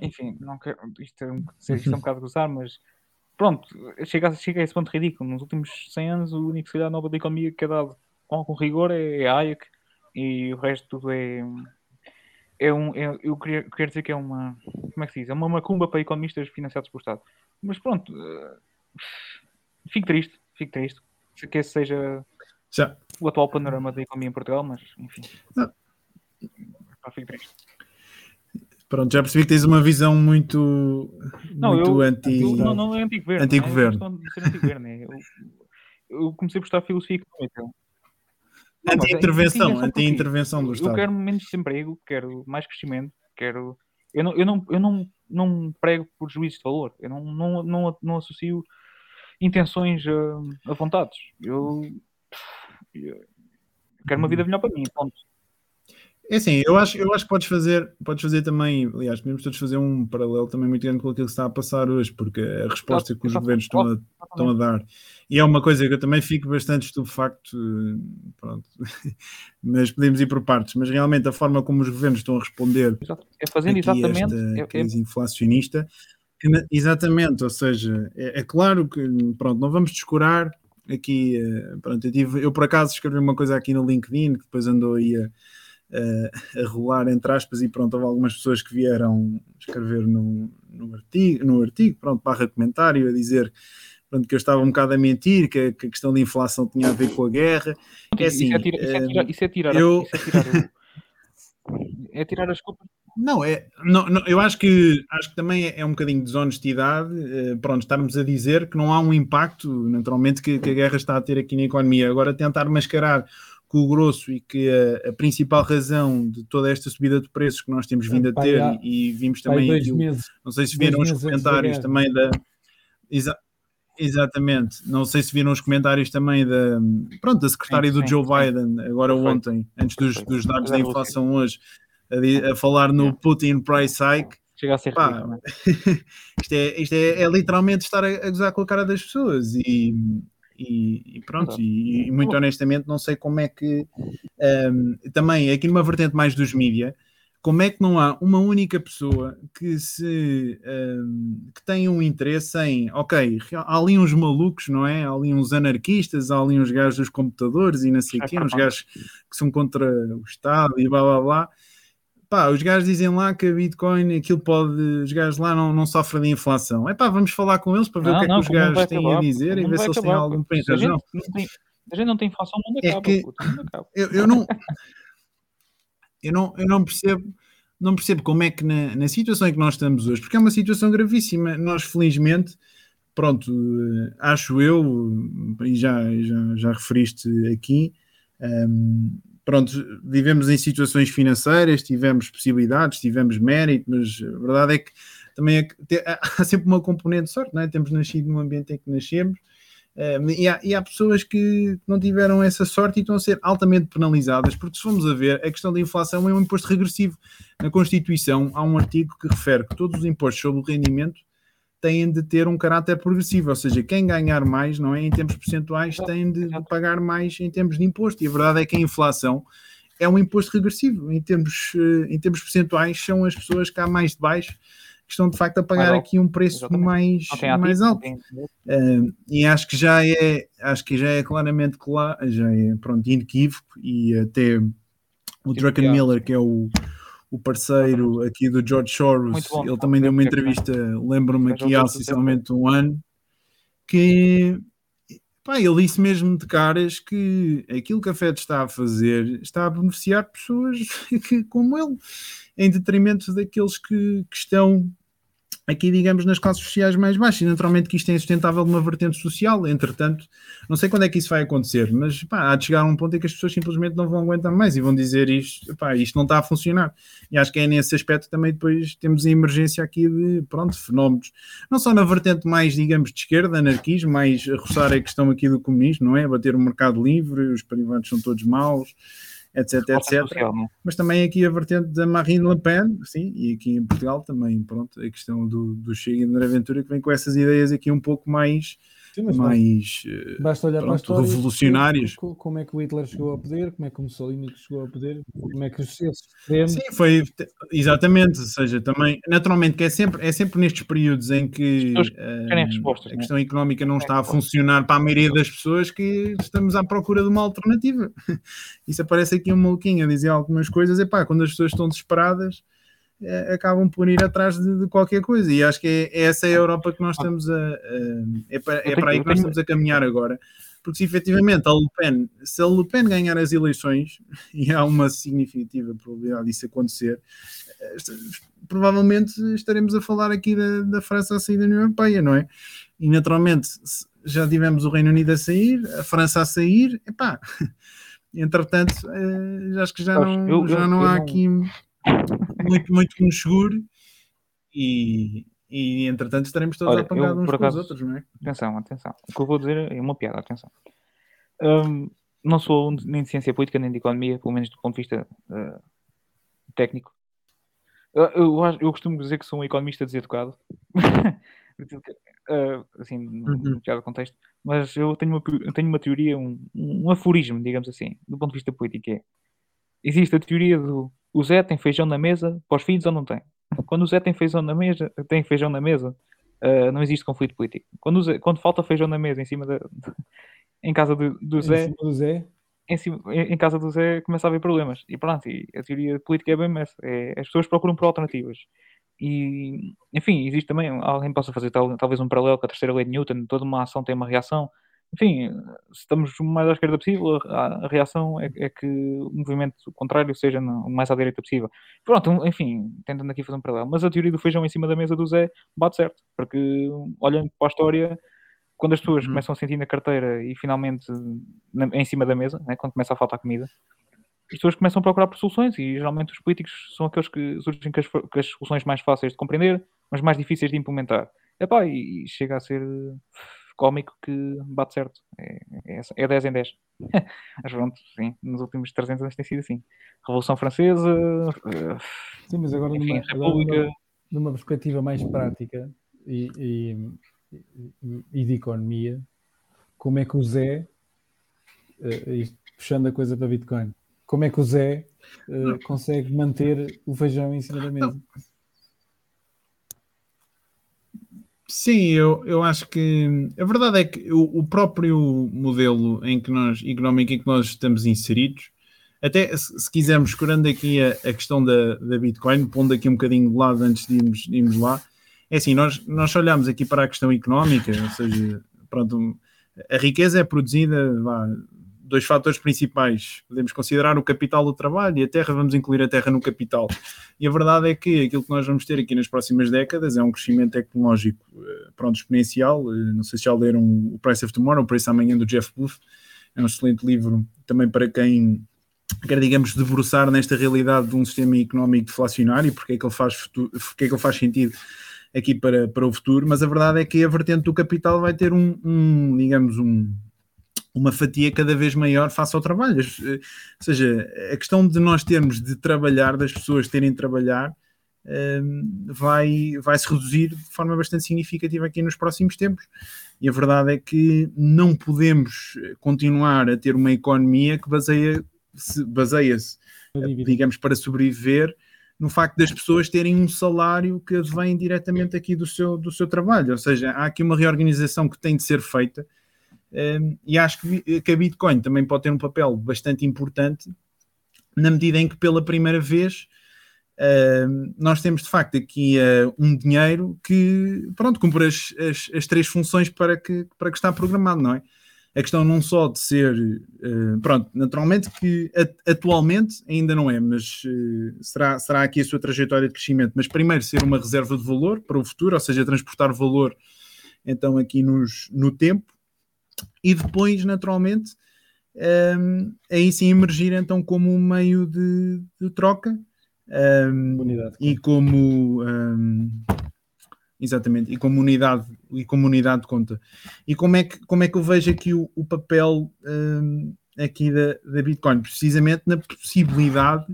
Enfim, não quero, isto, é um, isto é um bocado gozar, mas pronto, chega, chega a esse ponto ridículo. Nos últimos 100 anos, o único que nova da economia que é dado com algum rigor é, é a Hayek e o resto tudo é. É um, é, eu queria, quero dizer que é uma. Como é que se diz? É uma macumba para economistas financiados por Estado. Mas pronto, uh, fico triste, fico triste. Que esse seja Já. o atual panorama da economia em Portugal, mas enfim. Não. fico triste. Pronto, já percebi que tens uma visão muito, não, muito eu, anti. Eu, não, não é anti-governo. Anti-governo. É anti-governo. É, eu, eu comecei a de filosofia económica. Anti-intervenção, anti-intervenção do Estado. Eu quero menos desemprego, quero mais crescimento, quero. Eu não, eu não, eu não, não prego por juízo de valor, eu não, não, não, não associo intenções a, a vontades. Eu, eu quero uma vida melhor para mim, ponto. É assim, eu acho, eu acho que podes fazer, podes fazer também, aliás, podemos todos fazer um paralelo também muito grande com aquilo que está a passar hoje, porque a resposta que os governos estão a, estão a dar, e é uma coisa que eu também fico bastante estupefacto, pronto, [laughs] mas podemos ir por partes, mas realmente a forma como os governos estão a responder é fazendo exatamente esta é, é crise inflacionista, exatamente, ou seja, é, é, claro que, pronto, não vamos descurar aqui, eh, pronto, eu, tive, eu por acaso escrevi uma coisa aqui no LinkedIn, que depois andou aí a a, a rolar entre aspas e pronto, houve algumas pessoas que vieram escrever no, no, artigo, no artigo, pronto, barra comentário, a dizer pronto, que eu estava um bocado a mentir, que, que a questão da inflação tinha a ver com a guerra. É assim, isso, é tirar, eu... isso é tirar, [laughs] é tirar as culpas. Não, é, não, não, eu acho que, acho que também é, é um bocadinho de desonestidade, eh, pronto, estarmos a dizer que não há um impacto, naturalmente, que, que, a guerra está a ter aqui na economia. Agora, tentar mascarar com o grosso e que a, a, principal razão de toda esta subida de preços que nós temos vindo a ter há, e, vimos também aquilo, não sei se viram os comentários também da exa, exatamente, não sei se viram os comentários também da pronto, da secretária sim, do sim, Joe sim. Biden agora ontem, antes dos, dos dados da inflação hoje, a, a falar no Putin price hike Chega a ser Pá, rico, [laughs] isto, é, isto é, é, literalmente estar a, a gozar com a cara das pessoas e, e, e pronto, e, e, muito honestamente não sei como é que um, também aqui numa vertente mais dos mídia, como é que não há uma única pessoa que se um, que tenha um interesse em ok, há ali uns malucos, não é? Há ali uns anarquistas, há ali uns gajos dos computadores e não sei o quê, uns gajos que são contra o Estado e blá blá blá pá, os gajos dizem lá que a Bitcoin, aquilo pode, os gajos lá não, não sofrem de inflação. É pá, vamos falar com eles para ver não, o que é que os gajos têm acabar, a dizer e ver se eles têm algum bem razão. A gente não tem inflação, não é acaba. Que acaba. Eu, eu, não, eu, não, eu não percebo. Não percebo como é que na, na situação em que nós estamos hoje, porque é uma situação gravíssima, nós felizmente, pronto, eh, acho eu, e já, já, já referiste aqui, um, pronto, vivemos em situações financeiras, tivemos possibilidades, tivemos mérito, mas a verdade é que também é, há sempre uma componente de sorte, não é? Temos nascido num ambiente em que nascemos eh, e, há, e, há, pessoas que não tiveram essa sorte e estão a ser altamente penalizadas, porque se formos a ver, a questão da inflação é um imposto regressivo. Na Constituição há um artigo que refere que todos os impostos sobre o rendimento têm de ter um caráter progressivo, ou seja, quem ganhar mais, não é, em termos percentuais, tem de, pagar mais em termos de imposto. E a verdade é que a inflação é um imposto regressivo. Em termos, eh, em termos percentuais, são as pessoas que há mais de baixo que estão de facto a pagar aqui um preço mais, mais alto. Uh, e acho que já é, acho que já é claramente claro, já é pronto, inequívoco, e até o Drucken Miller, que é o o parceiro aqui do George Soros, bom, ele também deu uma entrevista, lembro-me aqui há sensivelmente um ano, que pá, ele disse mesmo de caras que aquilo que a Fed está a fazer está a beneficiar pessoas [laughs] que, como ele, em detrimento daqueles que, que estão aqui, digamos, nas classes sociais mais baixas. E naturalmente que isto é insustentável de uma vertente social, entretanto, não sei quando é que isso vai acontecer, mas pá, há de chegar a um ponto em que as pessoas simplesmente não vão aguentar mais e vão dizer isto, pá, isto não está a funcionar. E acho que é nesse aspecto também depois temos a emergência aqui de, pronto, fenómenos, não só na vertente mais, digamos, de esquerda, anarquismo, mais a roçar a questão aqui do comunismo, não é? Bater o mercado livre, os privados são todos maus, etc, etc. Social, é? Mas também aqui a vertente da Marine Le Pen, sim, e aqui em Portugal também, pronto, a questão do, do Chega e da Aventura que vem com essas ideias aqui um pouco mais Sim, mas mais eh, Basta olhar para a pronto, história. revolucionárias. perceber co- Como é que o Hitler chegou ao poder, como é que o Mussolini chegou ao poder, como é que os extremos. Sim, foi exatamente, ou seja, também naturalmente que é sempre, é sempre nestes períodos em que eh, a não é? questão económica não está a funcionar para a maioria das pessoas que estamos à procura de uma alternativa. [laughs] Isso aparece aqui um maluquinho a dizer algumas coisas, e pá, quando as pessoas estão desesperadas acabam por ir atrás de, de qualquer coisa. E acho que é, essa é a Europa que nós estamos a, a- é, para, é para aí que nós estamos a caminhar agora. Porque se efetivamente a Le Pen, se a Le Pen ganhar as eleições, [laughs] e há uma significativa probabilidade disso acontecer, eh, provavelmente estaremos a falar aqui da, da França a sair da União Europeia, não é? E naturalmente já tivemos o Reino Unido a sair, a França a sair, epá, [laughs] entretanto, eh, já acho que já não, eu- já eu- não eu há não- aqui muito, muito que nos segure e, e entretanto estaremos todos Olha, a eu, uns por com os acaso, outros, não é? Atenção, atenção. O que eu vou dizer é uma piada, atenção. Hum, não sou nem de ciência política nem de economia, pelo menos do ponto de vista eh, técnico. Eu, eu, eu costumo dizer que sou um economista deseducado. [laughs] Eh, assim, no Uhum. no piada contexto. Mas eu tenho uma, eu tenho uma teoria, um, um aforismo, digamos assim, do ponto de vista político. É, existe a teoria do o Zé tem feijão na mesa para os filhos ou não tem? Quando o Zé tem feijão na mesa, tem feijão na mesa, uh, não existe conflito político. Quando, Zé- quando falta feijão na mesa em cima da, em casa do, do Em Zé, cima do Zé, em, cima- em- em casa do Zé começa a haver problemas. E pronto, e a teoria política é bem essa. É, as pessoas procuram por alternativas. E, enfim, existe também, alguém possa fazer tal- talvez um paralelo com a terceira lei de Newton, toda uma ação tem uma reação. Enfim, se estamos o mais à esquerda possível, a, a reação é, é que o movimento contrário seja o mais à direita possível. Pronto, enfim, tentando aqui fazer um paralelo. Mas a teoria do feijão em cima da mesa do Zé bate certo, porque olhando para a história, quando as pessoas Uhum. começam a sentir na carteira e finalmente na- em cima da mesa, né, quando começa a faltar comida, as pessoas começam a procurar por soluções e geralmente os políticos são aqueles que surgem com as, com as soluções mais fáceis de compreender, mas mais difíceis de implementar. Epá, e, e chega a ser cómico que bate certo. É, é, é 10 em 10. [laughs] mas pronto, sim, nos últimos 300 anos tem sido assim. Revolução Francesa, eh, sim, mas agora enfim, numa, agora República. numa, numa perspectiva mais prática e, e- e- de economia, como é que o Zé, eh, puxando a coisa para Bitcoin, como é que o Zé eh, consegue manter o feijão em cima da mesa? Sim, eu, eu acho que a verdade é que o, o próprio modelo em que nós, económico em que nós estamos inseridos, até se, se quisermos, curando aqui a, a questão da, da Bitcoin, pondo aqui um bocadinho de lado antes de irmos, de irmos lá, é assim, nós, nós olhamos aqui para a questão económica, ou seja, pronto, a riqueza é produzida, vá, dois fatores principais, podemos considerar o capital do trabalho e a terra, vamos incluir a terra no capital. E a verdade é que aquilo que nós vamos ter aqui nas próximas décadas é um crescimento tecnológico eh, pronto, exponencial. Eh, Não sei se já leram o Price of Tomorrow, o Preço Amanhã do Jeff Booth. É um excelente livro também para quem quer, digamos, debruçar nesta realidade de um sistema económico deflacionário, porque é que ele faz, futuro, porque é que ele faz sentido aqui para, para o futuro. Mas a verdade é que a vertente do capital vai ter um, um digamos, um, uma fatia cada vez maior face ao trabalho. Eh, Ou seja, a questão de nós termos de trabalhar, das pessoas terem de trabalhar, eh, vai, vai se reduzir de forma bastante significativa aqui nos próximos tempos. E a verdade é que não podemos eh, continuar a ter uma economia que baseia se baseia-se, A dívida. digamos, para sobreviver no facto das pessoas terem um salário que vem diretamente aqui do seu, do seu trabalho. Ou seja, há aqui uma reorganização que tem de ser feita um, e acho que, que a Bitcoin também pode ter um papel bastante importante na medida em que pela primeira vez um, nós temos de facto aqui uh, um dinheiro que pronto, cumpre as, as, as três funções para que, para que está programado, não é? A questão não só de ser, uh, pronto, naturalmente que atualmente ainda não é, mas uh, será, será aqui a sua trajetória de crescimento, mas primeiro ser uma reserva de valor para o futuro, ou seja, transportar valor então aqui nos, no tempo, e depois, naturalmente, um, aí sim emergir então como um meio de, de troca um, Unidade. e como um, exatamente, e como unidade e como unidade de conta. E como é que, como é que eu vejo aqui o, o papel aqui da, da Bitcoin? Precisamente na possibilidade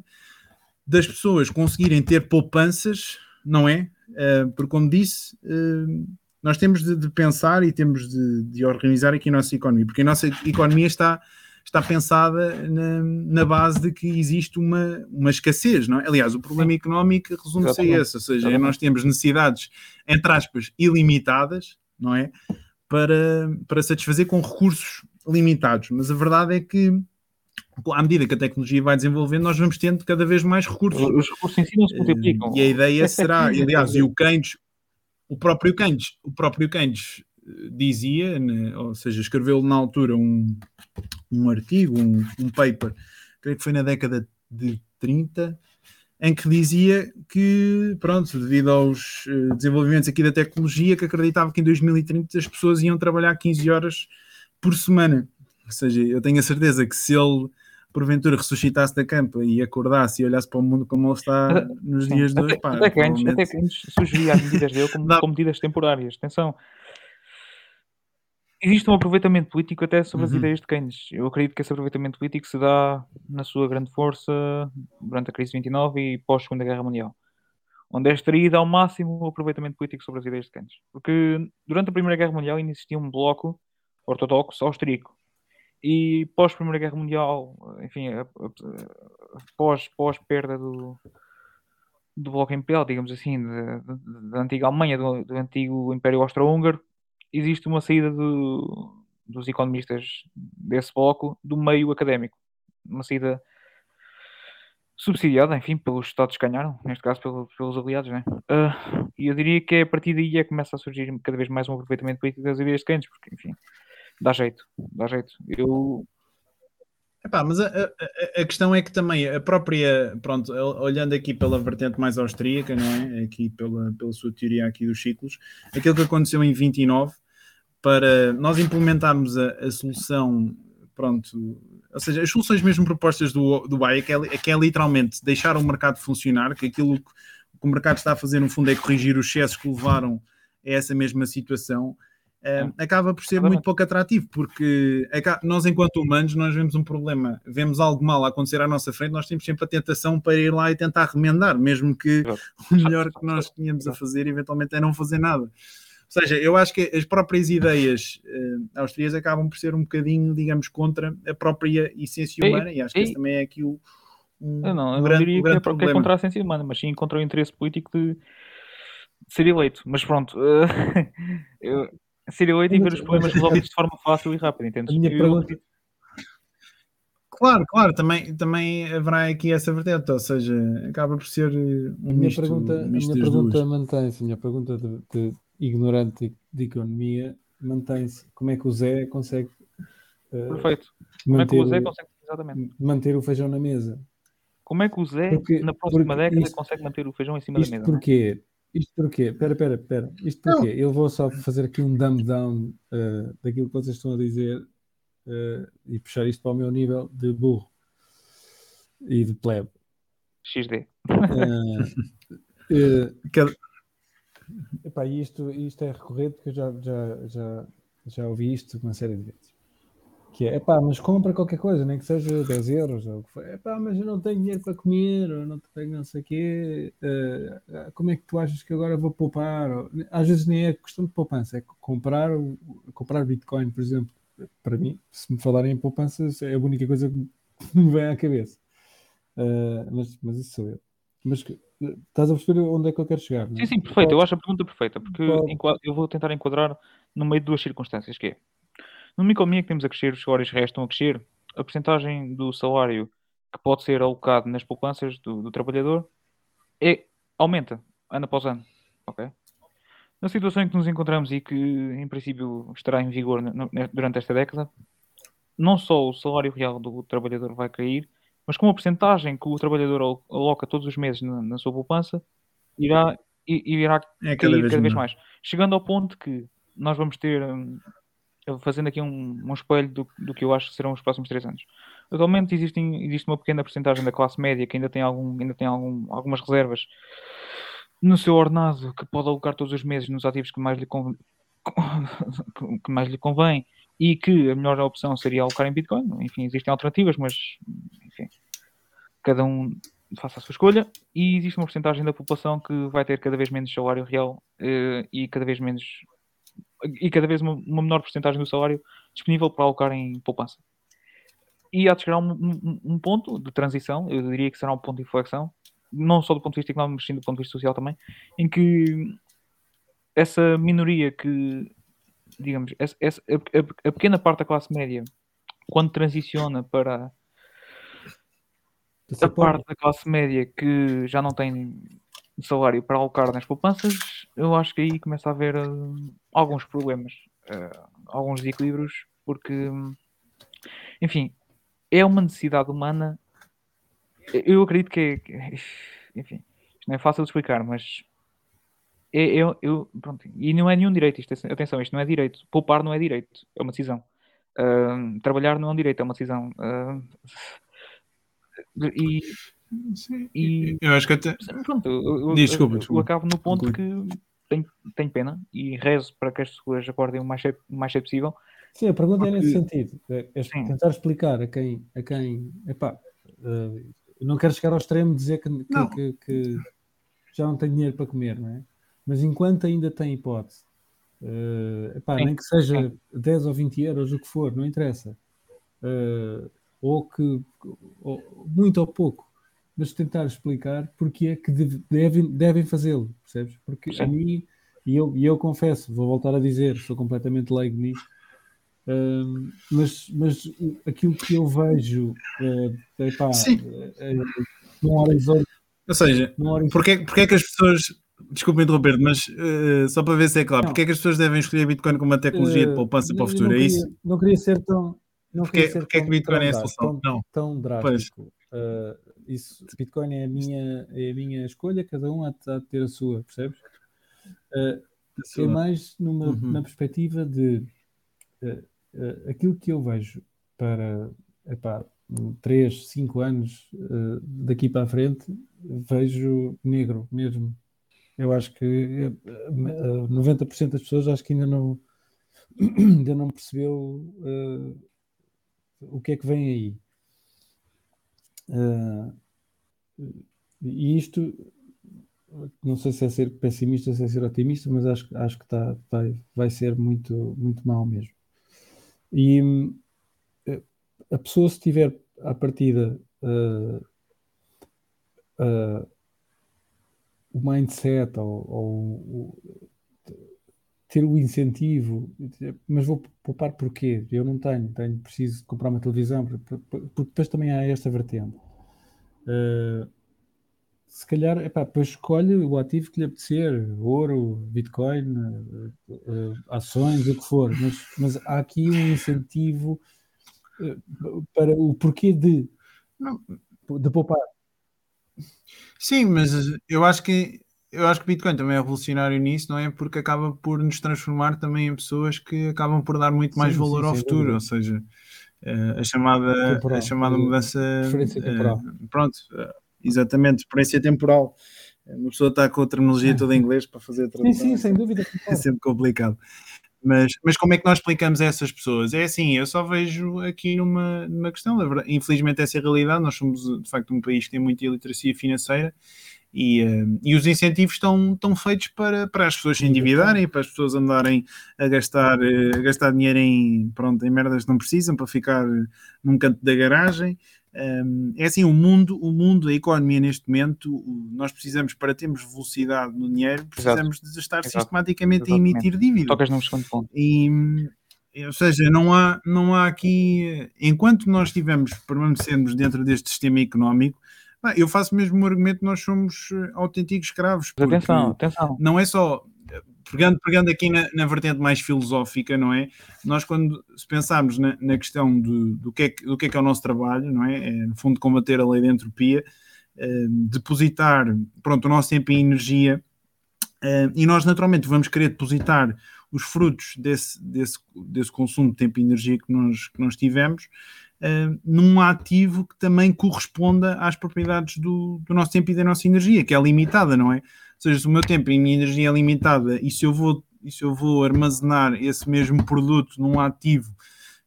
das pessoas conseguirem ter poupanças, não é? Uh, porque como disse, uh, nós temos de, de pensar e temos de, de, organizar aqui a nossa economia, porque a nossa economia está, está pensada na, na base de que existe uma, uma escassez, não é? Aliás, o problema económico resume-se a esse, ou seja, nós temos necessidades, entre aspas, ilimitadas, não é? Para, para satisfazer com recursos limitados, mas a verdade é que à medida que a tecnologia vai desenvolvendo, nós vamos tendo cada vez mais recursos. Os recursos em si não se multiplicam. E a ideia será, [laughs] aliás, e o Keynes, o próprio Keynes, o próprio Keynes eh, dizia, né, ou seja, escreveu na altura um, um artigo, um, um paper, creio que foi na década de 30, em que dizia que, pronto, devido aos uh, desenvolvimentos aqui da tecnologia, que acreditava que em 2030 as pessoas iam trabalhar 15 horas por semana. Ou seja, eu tenho a certeza que se ele porventura ressuscitasse da campa e acordasse e olhasse para o mundo como ele está nos Sim. dias de hoje. Até, até, que antes, até que antes sugeria as medidas dele como, [laughs] como, medidas temporárias. Atenção, existe um aproveitamento político até sobre as uhum. ideias de Keynes. Eu acredito que esse aproveitamento político se dá na sua grande força durante a crise de 29 e pós-Segunda Guerra Mundial. Onde é extraído ao máximo o aproveitamento político sobre as ideias de Keynes. Porque durante a Primeira Guerra Mundial existia um bloco ortodoxo austríaco e pós Primeira Guerra Mundial, enfim, pós, pós perda do, do Bloco Imperial, digamos assim, da antiga Alemanha, do, do antigo Império Austro-Húngaro, existe uma saída do, dos economistas desse bloco do meio académico. Uma saída subsidiada, enfim, pelos Estados que ganharam, neste caso pelo, pelos aliados, né? Uh, e eu diria que é a partir daí é que começa a surgir cada vez mais um aproveitamento político das ideias de porque, enfim, dá jeito, dá jeito. Eu. Epá, mas a, a, a, questão é que também a própria, pronto, olhando aqui pela vertente mais austríaca, não é? Aqui pela, pela sua teoria aqui dos ciclos, aquilo que aconteceu em 29, para nós implementarmos a, a solução, pronto, ou seja, as soluções mesmo propostas do, do Hayek é, que é literalmente deixar o mercado funcionar, que aquilo que o mercado está a fazer no fundo é corrigir os excessos que levaram a essa mesma situação, acaba por ser muito pouco atrativo, porque nós, enquanto humanos, nós vemos um problema, vemos algo mal acontecer à nossa frente, nós temos sempre a tentação para ir lá e tentar remendar, mesmo que [laughs] o melhor que nós tínhamos a fazer, eventualmente, é não fazer nada. Ou seja, eu acho que as próprias ideias uh, austríacas acabam por ser um bocadinho, digamos, contra a própria essência humana, e, e acho que esse também é aqui o. Um, eu não, eu grande, não diria um que, é, que é contra a essência humana, mas sim contra o interesse político de ser eleito. Mas pronto, uh, [laughs] eu, ser eleito e ver os problemas resolvidos de forma fácil e rápida, entendes? A minha pergunta... Claro, claro, também, também haverá aqui essa vertente, ou seja, acaba por ser um a minha misto, pergunta, A minha pergunta mantém-se, a minha pergunta de, de, ignorante de economia mantém-se. Como é que o Zé consegue uh, Perfeito. Como é que o Zé consegue exatamente. manter o feijão na mesa? Como é que o Zé, porque, na próxima década, isto, consegue manter o feijão em cima da mesa? Porquê? Isto porquê? Espera, espera, espera. Isto porquê? Não. Eu vou só fazer aqui um dumb down uh, daquilo que vocês estão a dizer uh, e puxar isto para o meu nível de burro e de plebe. XD. Uh, uh, epá, isto, isto é recorrente porque eu já, já, já, já ouvi isto uma série de vezes que é, pá, mas compra qualquer coisa, nem que seja 10 euros ou o que for. Epá, mas eu não tenho dinheiro para comer, ou não tenho não sei o quê, uh, como é que tu achas que agora vou poupar? Às vezes nem é questão de poupança, é comprar, comprar Bitcoin, por exemplo. Para mim, se me falarem em poupanças, é a única coisa que [laughs] me vem à cabeça. Uh, mas, mas isso sou eu. Mas estás a perceber onde é que eu quero chegar? Sim, sim, perfeito. Eu acho a pergunta perfeita, porque eu vou tentar enquadrar no meio de duas circunstâncias, que é numa economia que temos a crescer, os salários restam a crescer, a porcentagem do salário que pode ser alocado nas poupanças do, do trabalhador é, aumenta ano após ano. Okay? Na situação em que nos encontramos e que, em princípio, estará em vigor durante esta década, não só o salário real do trabalhador vai cair, mas com a porcentagem que o trabalhador aloca todos os meses na, na sua poupança, irá, irá é cada cair vez cada vez mais. Chegando ao ponto que nós vamos ter hum, fazendo aqui um, um espelho do, do que eu acho que serão os próximos três anos. Atualmente existem, existe uma pequena porcentagem da classe média que ainda tem, algum, ainda tem algum, algumas reservas no seu ordenado que pode alocar todos os meses nos ativos que mais lhe, [laughs] que mais lhe convém e que a melhor opção seria alocar em Bitcoin. Enfim, existem alternativas, mas enfim, cada um faça a sua escolha. E existe uma porcentagem da população que vai ter cada vez menos salário real eh, e cada vez menos e cada vez uma, uma menor porcentagem do salário disponível para alocar em poupança. E há de chegar a um, um, um, ponto de transição, eu diria que será um ponto de inflexão, não só do ponto de vista económico, mas sim do ponto de vista social também, em que essa minoria que, digamos, essa, essa, a, a, pequena parte da classe média, quando transiciona para a parte da classe média que já não tem salário para alocar nas poupanças, eu acho que aí começa a haver uh, alguns problemas, uh, alguns desequilíbrios, porque, enfim, é uma necessidade humana. Eu acredito que, é, [laughs] enfim, isto não é fácil de explicar, mas é, eu, eu, pronto, e não é nenhum direito, isto, é, atenção, isto não é direito. Poupar não é direito, é uma decisão. Uh, trabalhar não é um direito, é uma decisão. Uh, [laughs] e, e, eu acho que até. Pronto, eu, desculpa, desculpa. eu acabo no ponto que tenho, tenho pena e rezo para que as pessoas acordem o mais cedo, mais cedo possível. Sim, a pergunta porque... é nesse sentido. É, é tentar explicar a quem. A quem epá, uh, não quero chegar ao extremo de dizer que, que, que, que já não tem dinheiro para comer, não é? mas enquanto ainda tem hipótese, uh, epá, nem que seja 10 ou 20 euros, o que for, não interessa, uh, ou que ou, muito ou pouco, mas tentar explicar porque é que devem, devem fazê-lo, percebes? Porque Sim. a mim, e eu, e eu confesso, vou voltar a dizer, sou completamente leigo nisto, uh, mas, mas aquilo que eu vejo uh, epá, uh, num horizonte. Ou seja, porque, porque é que as pessoas Desculpa interromper, mas uh, só para ver se é claro, porque é que as pessoas devem escolher Bitcoin como uma tecnologia de poupança para o futuro? Queria, é isso? Não queria ser tão. Não porque, ser porque tão, é que Bitcoin é a solução? Tão, não. tão drástico. Uh, isso, Bitcoin é a, minha, é a minha escolha, cada um há de ter a sua, percebes? Uh, é mais numa, uhum. na perspectiva de aquilo que eu vejo para epá, 3, 5 anos daqui para a frente, vejo negro mesmo eu acho que 90% eh, das pessoas acho que ainda não, [coughs] ainda não percebeu uh, o que é que vem aí. Uh, e isto, não sei se é ser pessimista, se é ser otimista, mas acho, acho que tá, vai, vai ser muito, muito mal mesmo. E a pessoa, se tiver à partida uh, uh, o mindset ou, ou, ter o incentivo, mas vou poupar porquê? Eu não tenho, tenho preciso comprar uma televisão, porque depois também há esta vertente. Uh, se calhar, epá, depois escolhe o ativo que lhe apetecer, ouro, bitcoin, uh, uh, ações, o que for, mas, mas há aqui um incentivo para o porquê de, de poupar. Sim, mas eu acho que eu acho que Bitcoin também é revolucionário nisso, não é? Porque acaba por nos transformar também em pessoas que acabam por dar muito mais sim, valor sim, ao futuro, ou seja, eh, a chamada, temporal. a chamada mudança. Uh, pronto, uh, exatamente, experiência temporal. Uma pessoa está com a terminologia toda em inglês para fazer a tradução. Sim, sim, sem dúvida. [laughs] É sempre complicado. Mas, mas como é que nós explicamos a essas pessoas? É assim, eu só vejo aqui numa, numa questão, infelizmente essa é a realidade, nós somos de facto um país que tem muita iliteracia financeira e, uh, e os incentivos estão, estão feitos para, para as pessoas se endividarem, para as pessoas andarem a gastar, uh, a gastar dinheiro em, pronto, em merdas que não precisam, para ficar num canto da garagem. Um, é assim, o mundo, o mundo, a economia neste momento, nós precisamos, para termos velocidade no dinheiro, precisamos Exato. de estar Exato. sistematicamente Exatamente. a emitir dívida. Tocas num segundo ponto. E, ou seja, não há, não há aqui, enquanto nós estivermos, permanecermos dentro deste sistema económico, eu faço mesmo o argumento que nós somos autênticos escravos. Atenção, atenção. Não é só pegando, pegando aqui na, na, vertente mais filosófica, não é? Nós, quando se pensarmos na, na questão do, do, que é, do que é que é o nosso trabalho, não é? é no fundo, combater a lei da entropia, uh, depositar, pronto, o nosso tempo em energia, uh, e nós, naturalmente, vamos querer depositar os frutos desse, desse, desse consumo de tempo e energia que nós, que nós tivemos uh, num ativo que também corresponda às propriedades do, do nosso tempo e da nossa energia, que é limitada, não é? seja, se o meu tempo e a minha energia é limitada e se eu vou, e se eu vou armazenar esse mesmo produto num ativo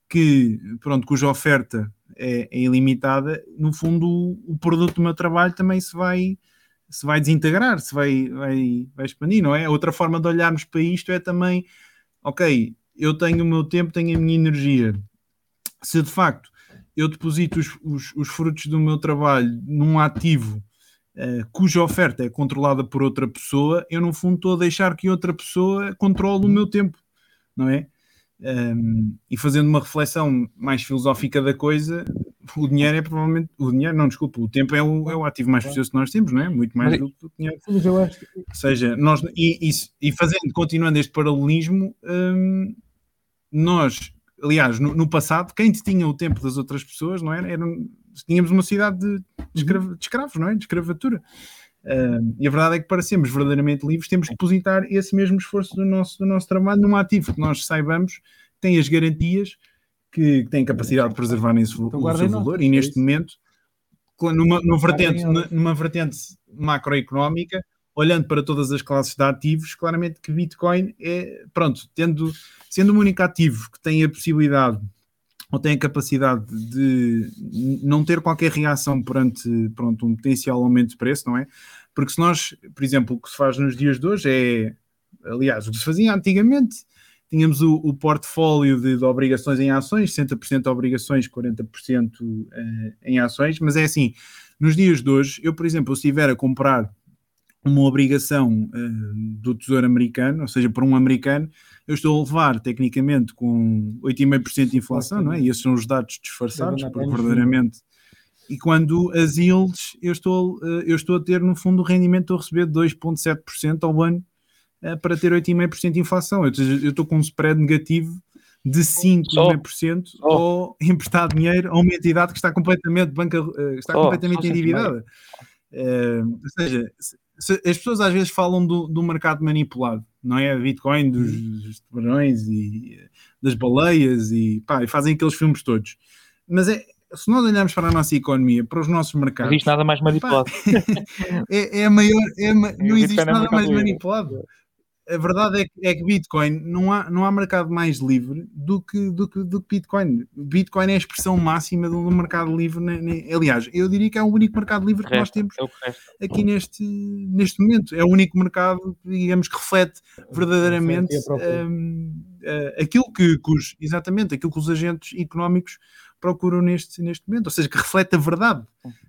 que, pronto, cuja oferta é, é ilimitada, no fundo o, o, produto do meu trabalho também se vai se vai desintegrar, se vai, vai, vai expandir, não é? Outra forma de olharmos para isto é também ok, eu tenho o meu tempo, tenho a minha energia. Se de facto eu deposito os, os, os frutos do meu trabalho num ativo uh, cuja oferta é controlada por outra pessoa, eu no fundo estou a deixar que outra pessoa controle o meu tempo, não é? Um, e fazendo uma reflexão mais filosófica da coisa, o dinheiro é provavelmente o dinheiro, não desculpa, o tempo é o, é o ativo mais precioso que nós temos, não é? Muito mais do que o dinheiro. Ou seja, nós e, e, e, fazendo, continuando este paralelismo, nós, aliás, no, no, passado, quem tinha o tempo das outras pessoas, não era? Eram, tínhamos uma cidade de, de, escravo, de escravos, não é? De escravatura. Uh, e a verdade é que para sermos verdadeiramente livres temos que depositar esse mesmo esforço do nosso, do nosso trabalho num ativo que nós saibamos tem as garantias que têm capacidade de preservar esse, então, o seu valor e neste momento numa, numa, vertente, numa vertente macroeconómica olhando para todas as classes de ativos, claramente que Bitcoin é, pronto, tendo, sendo um único ativo que tem a possibilidade ou tem a capacidade de não ter qualquer reação perante pronto, um potencial aumento de preço, não é? Porque se nós, por exemplo, o que se faz nos dias de hoje é, aliás, o que se fazia antigamente, tínhamos o, o portfólio de, de, obrigações em ações, 60% obrigações, 40% eh, em ações, mas é assim, nos dias de hoje, eu, por exemplo, se estiver a comprar uma obrigação uh, do Tesouro Americano, ou seja, por um americano, eu estou a levar tecnicamente com 8,5% de inflação, não é? E esses são os dados disfarçados, porque verdadeiramente. E quando as yields, eu estou, uh, eu estou a ter no fundo o rendimento, a receber 2,7% ao ano uh, para ter 8,5% de inflação. Eu, eu estou com um spread negativo de 5,5% oh. ou emprestar dinheiro a uma entidade que está completamente, banca, está oh, completamente endividada. ou seja, as pessoas às vezes falam do, do mercado manipulado, não é? Bitcoin, dos, uhum. dos tubarões e das baleias e, pá, e fazem aqueles filmes todos. Mas é, se nós olharmos para a nossa economia, para os nossos mercados. Não existe nada mais manipulado. Pá, [laughs] é, é, a maior. É, não existe nada mais manipulado a verdade é que, é que, Bitcoin não há, não há mercado mais livre do que, do, que, do que Bitcoin. Bitcoin é a expressão máxima do, mercado livre. Ne, ne, aliás, eu diria que é o único mercado livre que nós temos é aqui neste, neste momento. É o único mercado, digamos, que reflete verdadeiramente um, uh, aquilo que, que os, exatamente aquilo que os agentes económicos procuram neste, neste momento, ou seja, que reflete a verdade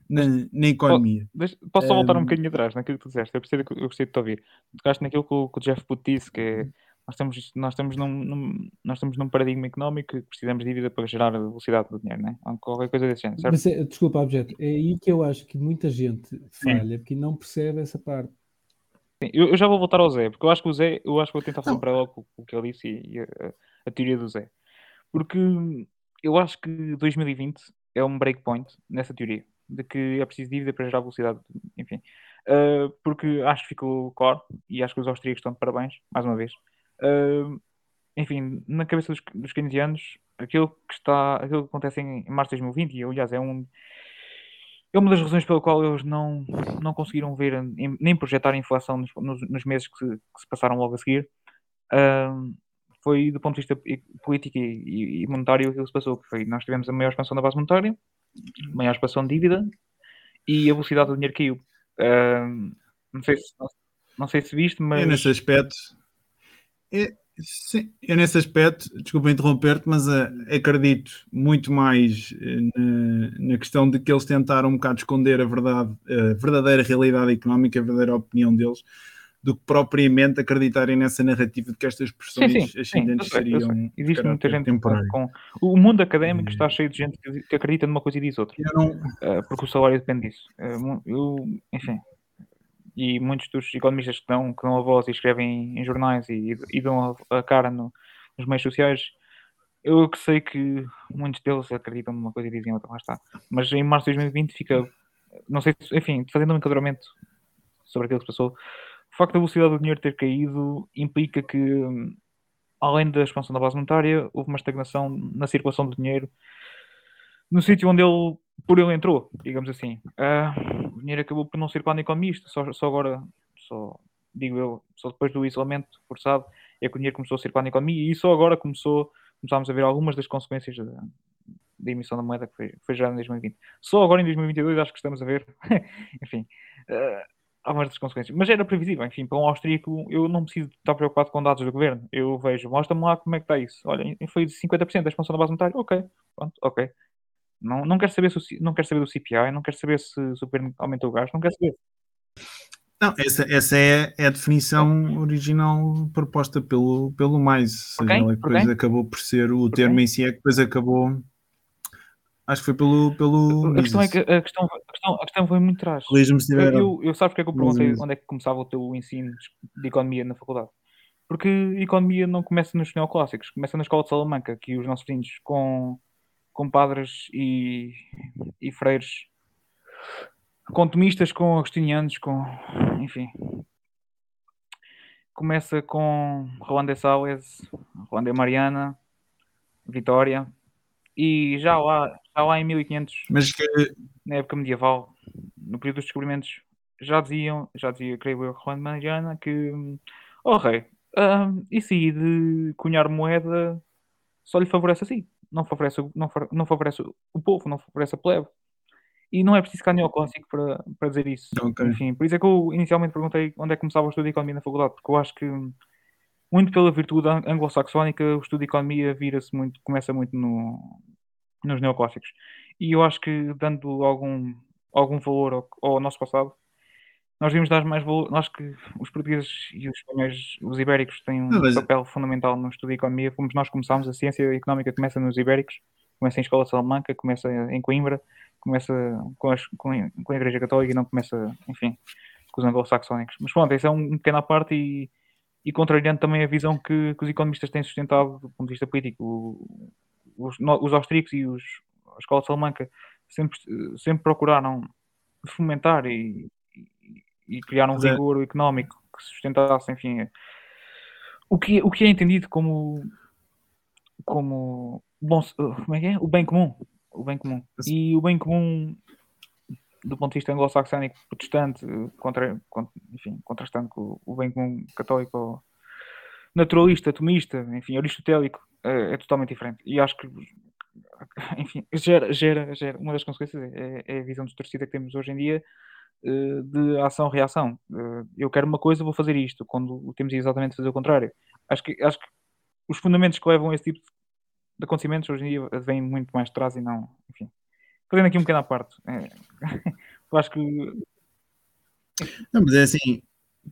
na, na economia. Posso, posso só voltar um, um bocadinho atrás naquilo que tu disseste? Eu, percebi, eu gostei de te ouvir. Tocaste naquilo que o, que o Jeff Putt disse, que é, nós estamos, nós, estamos num, num, nós estamos num paradigma económico que precisamos de dívida para gerar a velocidade do dinheiro, né? qualquer coisa desse género, certo? Mas, é, desculpa, objeto, é aí que eu acho que muita gente falha, Sim. porque não percebe essa parte. Sim, eu, eu, já vou voltar ao Zé, porque eu acho que o Zé, eu acho que vou tentar fazer para logo o que ele disse e, e a, a, teoria do Zé. Porque eu acho que 2020 é um breakpoint nessa teoria, de que é preciso dívida para gerar velocidade, enfim. Uh, porque acho que ficou core e acho que os austríacos estão de parabéns, mais uma vez. Uh, enfim, na cabeça dos, dos keynesianos, aquilo que está, aquilo que acontece em, março de 2020, e aliás é um é uma das razões pela qual eles não, não conseguiram ver nem projetar a inflação nos, nos, nos meses que se, que se, passaram logo a seguir. Uh, foi do ponto de vista político e, e monetário aquilo que se passou. Que foi, nós tivemos a maior expansão da base monetária, maior expansão de dívida e a velocidade do dinheiro caiu. Uh, não, sei se, não sei se viste, mas. É nesse aspecto. É, sim, é nesse aspecto, desculpa interromper-te, mas uh, acredito muito mais uh, na, na, questão de que eles tentaram um bocado esconder a verdade, a verdadeira realidade económica, a verdadeira opinião deles do que propriamente acreditarem nessa narrativa de que estas pressões sim, sim, ascendentes sim, seriam. Existe muita gente temporário. com. O mundo académico está cheio de gente que acredita numa coisa e diz outra. Não... Uh, porque o salário depende disso. Uh, eu, enfim. E muitos dos economistas que dão, que dão a voz e escrevem em jornais e, e dão a, a cara no, nos meios sociais, eu que sei que muitos deles acreditam numa coisa e dizem outra, lá está. Mas em março de 2020 fica. Não sei, enfim, fazendo um enquadramento sobre aquilo que se passou facto da velocidade do dinheiro ter caído implica que, além da expansão da base monetária, houve uma estagnação na circulação do dinheiro no sítio onde ele, por ele entrou, digamos assim. Uh, o dinheiro acabou por não circular na economia, só, só agora, só digo eu, só depois do isolamento forçado é que o dinheiro começou a circular na economia e só agora começou, começámos a ver algumas das consequências da, da emissão da moeda que foi, foi gerada em 2020. Só agora em 2022 acho que estamos a ver, [laughs] enfim, uh, há várias consequências. Mas era previsível, enfim, para um austríaco eu não preciso estar preocupado com dados do governo. Eu vejo, mostra-me lá como é que está isso. Olha, foi 50% da expansão da base monetária, ok, pronto, ok. Não, não quero saber se não quero saber do CPI, não quero saber se, o governo aumentou o gasto, não quero saber. Não, essa, essa é, é a definição original proposta pelo, pelo mais. Por quem? depois acabou por ser o termo em si, é que depois acabou. Acho que foi pelo. pelo A questão é que a questão, a questão, a questão foi muito se Eu, eu, sabes porque é que eu perguntei onde é que começava o teu ensino de economia na faculdade? Porque economia não começa nos neoclássicos, começa na escola de Salamanca, que os nossos filhos com, com padres e, e freiros, com tomistas, com agostinianos, com. enfim. Começa com Juan de Sales, Juan de Mariana, Vitória, e já lá, já lá em 1500 Mas que, na época medieval, no período dos descobrimentos, já diziam, já dizia, creio eu, Juan de Mariana, que, oh rei, ah, isso aí de cunhar moeda só lhe favorece assim, não favorece, não, não favorece o povo, não favorece a plebe. E não é preciso ficar neoclássico para, para dizer isso. Ok. Enfim, por isso é que eu inicialmente perguntei onde é que começava o estudo de economia na faculdade, porque eu acho que muito pela virtude ang- anglo-saxónica, o estudo de economia vira-se muito, começa muito no, nos neoclássicos. E eu acho que dando algum, algum valor ao, ao nosso passado, nós devemos dar mais valor. Nós que os portugueses e os espanhóis, os ibéricos, têm um mas- papel fundamental no estudo de economia. Fomos nós começámos, a ciência económica começa nos ibéricos, começa em Escola de Salamanca, começa em Coimbra, começa com, as- com a- com a Igreja Católica e não começa, enfim, com os anglo-saxónicos. Mas pronto, isso é um, um pequeno à parte e, e contrariando também a visão que, que os economistas têm sustentado do ponto de vista político. O- Os, os austríacos e os, a Escola de Salamanca sempre, sempre procuraram fomentar e, e, e criar um Mas é- rigor económico que sustentasse, enfim, o que, o que é entendido como como bom, como é que é? O bem comum. O bem comum. E o bem comum do ponto de vista anglo-saxónico protestante, contra, contra, enfim, contrastando com o bem comum católico naturalista, atomista, enfim, aristotélico, é, é totalmente diferente. E acho que, [laughs] enfim, gera, gera, gera uma das consequências é, é a visão distorcida que temos hoje em dia eh, de ação-reação. Eh, Eu quero uma coisa, vou fazer isto, quando temos exatamente fazer o contrário. Acho que, acho que os fundamentos que levam a esse tipo de acontecimentos hoje em dia vêm muito mais de trás e não, enfim. Fazendo aqui um bocado à parte. É, [laughs] eu acho que Não, mas é assim,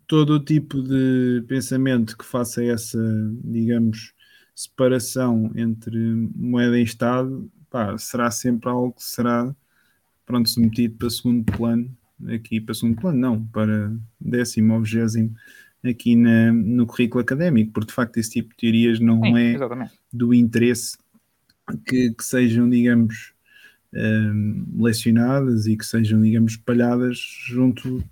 todo o tipo de pensamento que faça essa, digamos, separação entre moeda e Estado, pá, será sempre algo que será, pronto, submetido para segundo plano, aqui para segundo plano, não, para décimo ou vigésimo aqui na, no currículo académico, porque de facto esse tipo de teorias não sim, é exatamente. do interesse que, que sejam, digamos, um, lecionadas e que sejam, digamos, espalhadas junto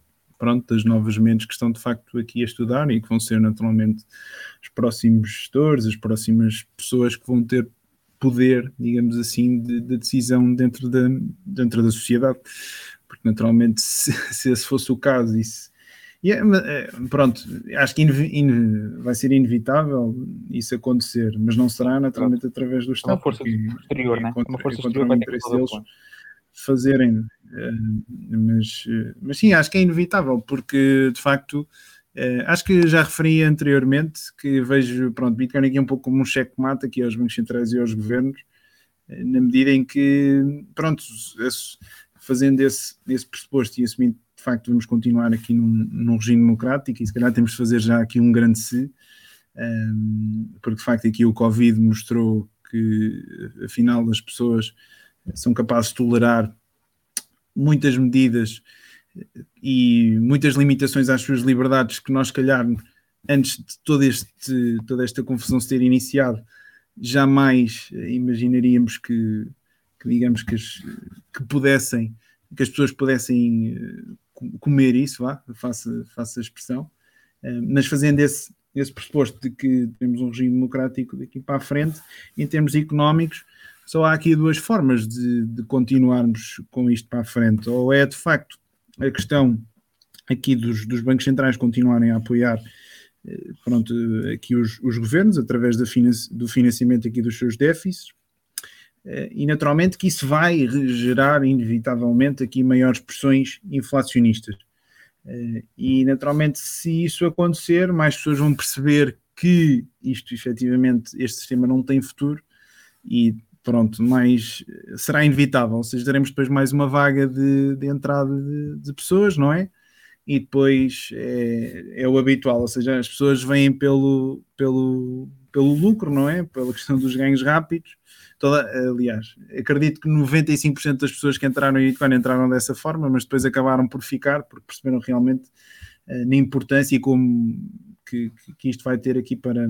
pronto, das novas mentes que estão de facto aqui a estudar e que vão ser naturalmente os próximos gestores, as próximas pessoas que vão ter poder, digamos assim, de, de decisão dentro da, dentro da sociedade. Porque naturalmente, [laughs] se, se esse fosse o caso, isso. E é, é, pronto, acho que vai ser inevitável isso acontecer, mas não será naturalmente através do É Estado. uma força exterior, é né? contra- uma força é exterior vai ter que resolver. Fazerem. eh, Mas, eh, mas sim, acho que é inevitável, porque de facto, eh, acho que já referi anteriormente que vejo, pronto, Bitcoin aqui um pouco como um cheque-mate aqui aos bancos centrais e aos governos, na medida em que, pronto, fazendo esse, esse pressuposto e assumindo de facto vamos continuar aqui num, num regime democrático e se calhar temos de fazer já aqui um grande se, porque de facto aqui o Covid mostrou que afinal as pessoas são capazes de tolerar muitas medidas e muitas limitações às suas liberdades que nós, se calhar, antes de todo este, toda esta confusão se ter iniciado, jamais imaginaríamos que, que digamos, que, as, que pudessem, que as pessoas pudessem eh, comer isso, vá, faça, faça a expressão, Eh, mas fazendo esse, esse pressuposto de que temos um regime democrático daqui para a frente, em termos económicos, só há aqui duas formas de, de, continuarmos com isto para a frente. Ou é de facto a questão aqui dos, dos bancos centrais continuarem a apoiar pronto, aqui os, os governos através da finan do financiamento aqui dos seus déficits e naturalmente que isso vai gerar inevitavelmente aqui maiores pressões inflacionistas. Uh, e naturalmente, se isso acontecer, mais pessoas vão perceber que isto efetivamente, este sistema não tem futuro e pronto, mais será inevitável, ou seja, teremos depois mais uma vaga de, de entrada de, de, pessoas, não é? E depois é, é, o habitual, ou seja, as pessoas vêm pelo, pelo, pelo lucro, não é? Pela questão dos ganhos rápidos. Toda, aliás, acredito que 95% das pessoas que entraram em Bitcoin entraram dessa forma, mas depois acabaram por ficar porque perceberam realmente uh, na importância e como que, que, isto vai ter aqui para,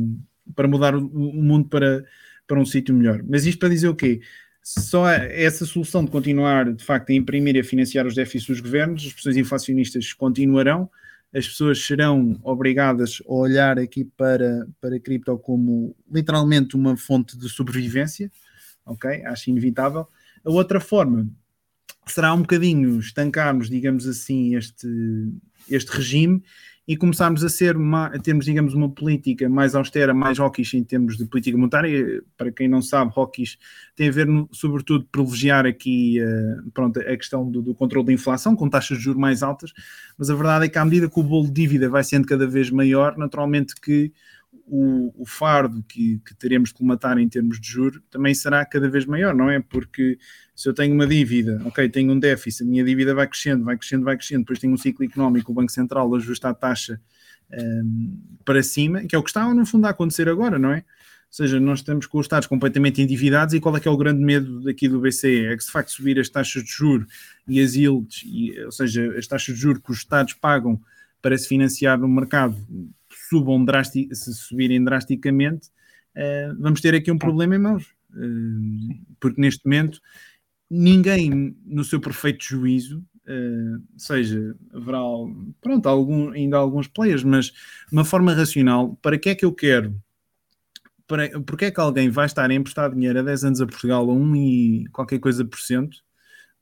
para mudar o, o mundo para, para um sítio melhor. Mas isto para dizer o quê? Só essa solução de continuar, de facto, a imprimir e a financiar os déficits dos governos, as pressões inflacionistas continuarão, as pessoas serão obrigadas a olhar aqui para, para a cripto como literalmente uma fonte de sobrevivência, ok? Acho inevitável. A outra forma será um bocadinho estancarmos, digamos assim, este, este regime e começarmos a ser a termos, digamos, uma política mais austera, mais hawkish em termos de política monetária. Para quem não sabe, hawkish tem a ver, no, sobretudo, privilegiar aqui uh, pronto, a questão do, do, controle da inflação, com taxas de juros mais altas, mas a verdade é que à medida que o bolo de dívida vai sendo cada vez maior, naturalmente que o, o fardo que, que, teremos que matar em termos de juros também será cada vez maior, não é? Porque se eu tenho uma dívida, ok, tenho um déficit, a minha dívida vai crescendo, vai crescendo, vai crescendo, depois tenho um ciclo económico, o Banco Central ajusta a taxa um, para cima, que é o que está no fundo a acontecer agora, não é? Ou seja, nós estamos com os Estados completamente endividados e qual é que é o grande medo daqui do BCE? É que se de facto subir as taxas de juros e as yields, e, ou seja, as taxas de juros que os Estados pagam para se financiar no mercado subam drastic, se subirem drasticamente, uh, vamos ter aqui um problema em mãos. Uh, porque neste momento ninguém no seu perfeito juízo, uh, seja, haverá pronto, algum, ainda alguns players, mas uma forma racional, para que é que eu quero? Para, porque é que alguém vai estar a emprestar dinheiro a 10 anos a Portugal a 1 e qualquer coisa por cento,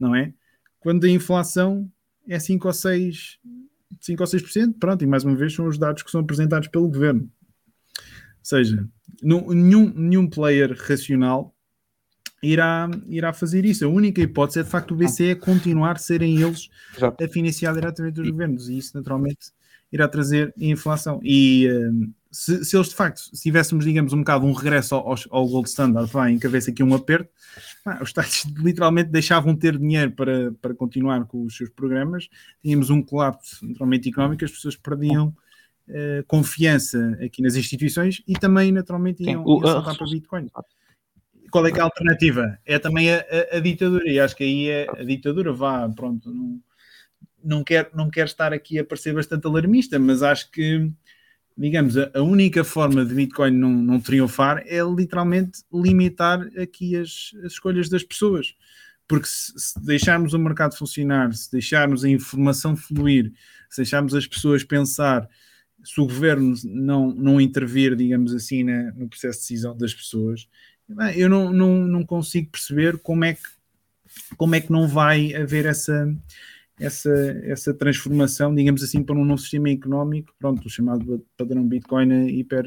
não é? Quando a inflação é 5 ou 6 5 ou 6%, pronto, e mais uma vez são os dados que são apresentados pelo governo. Ou seja, nenhum, nenhum player racional irá, irá fazer isso. A única hipótese é de facto o BCE continuar a serem eles Exato. a financiar diretamente os governos, e isso naturalmente irá trazer inflação. E uh, se, se, eles de facto, se tivéssemos, digamos, um bocado um regresso ao, ao Gold Standard, vai, em cabeça aqui um aperto, os Estados [laughs] literalmente deixavam ter dinheiro para, para continuar com os seus programas, tínhamos um colapso naturalmente económico, as pessoas perdiam uh, confiança aqui nas instituições e também naturalmente iam, iam saltar para Bitcoin. Qual é que é a alternativa? É também a, a, a, ditadura, e acho que aí é a ditadura, vá, pronto, não, não, quero, não quero estar aqui a parecer bastante alarmista, mas acho que digamos, a, a, única forma de Bitcoin não, não triunfar é literalmente limitar aqui as, as escolhas das pessoas. Porque se, se, deixarmos o mercado funcionar, se deixarmos a informação fluir, se deixarmos as pessoas pensar, se o governo não, não intervir, digamos assim, na, no processo de decisão das pessoas, eu não, não, não consigo perceber como é que, como é que não vai haver essa, essa, essa transformação, digamos assim, para um novo sistema económico, pronto, o chamado padrão Bitcoin hiper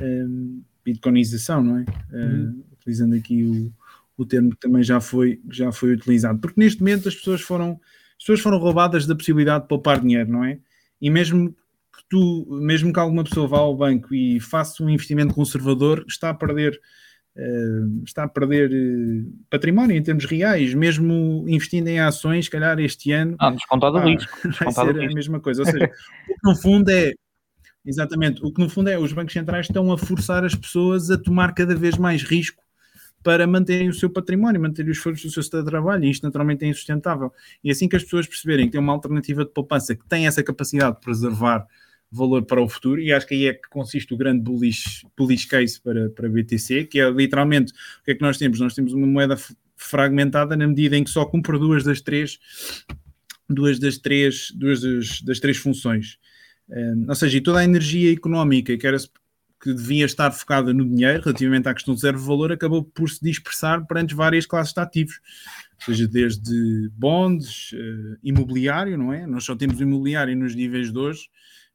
um, bitcoinização, não é? Uhum. Uh, utilizando aqui o, o termo que também já foi, já foi utilizado. Porque neste momento as pessoas foram, as pessoas foram roubadas da possibilidade de poupar dinheiro, não é? E mesmo que tu, mesmo que alguma pessoa vá ao banco e faça um investimento conservador, está a perder está a perder uh, património em termos reais, mesmo investindo em ações, se calhar este ano. Ah, descontado ah, risco. [laughs] Vai ser risco. a mesma coisa. Ou seja, o que no fundo é. Exatamente, o que no fundo é os bancos centrais estão a forçar as pessoas a tomar cada vez mais risco para manterem o seu património, manterem os esforços do seu estado de trabalho, e isto naturalmente é insustentável. E assim que as pessoas perceberem que tem uma alternativa de poupança que tem essa capacidade de preservar valor para o futuro, e acho que aí é que consiste o grande bullish, bullish case para, para BTC, que é literalmente o que é que nós temos? Nós temos uma moeda fragmentada na medida em que só cumpre duas das três duas das três, duas das, das três funções. Um, ou seja, e toda a energia económica que, era, que devia estar focada no dinheiro, relativamente à questão do zero valor, acabou por se dispersar perante várias classes de ativos. Ou seja, desde bonds, uh, imobiliário, não é? Nós só temos imobiliário nos níveis de hoje,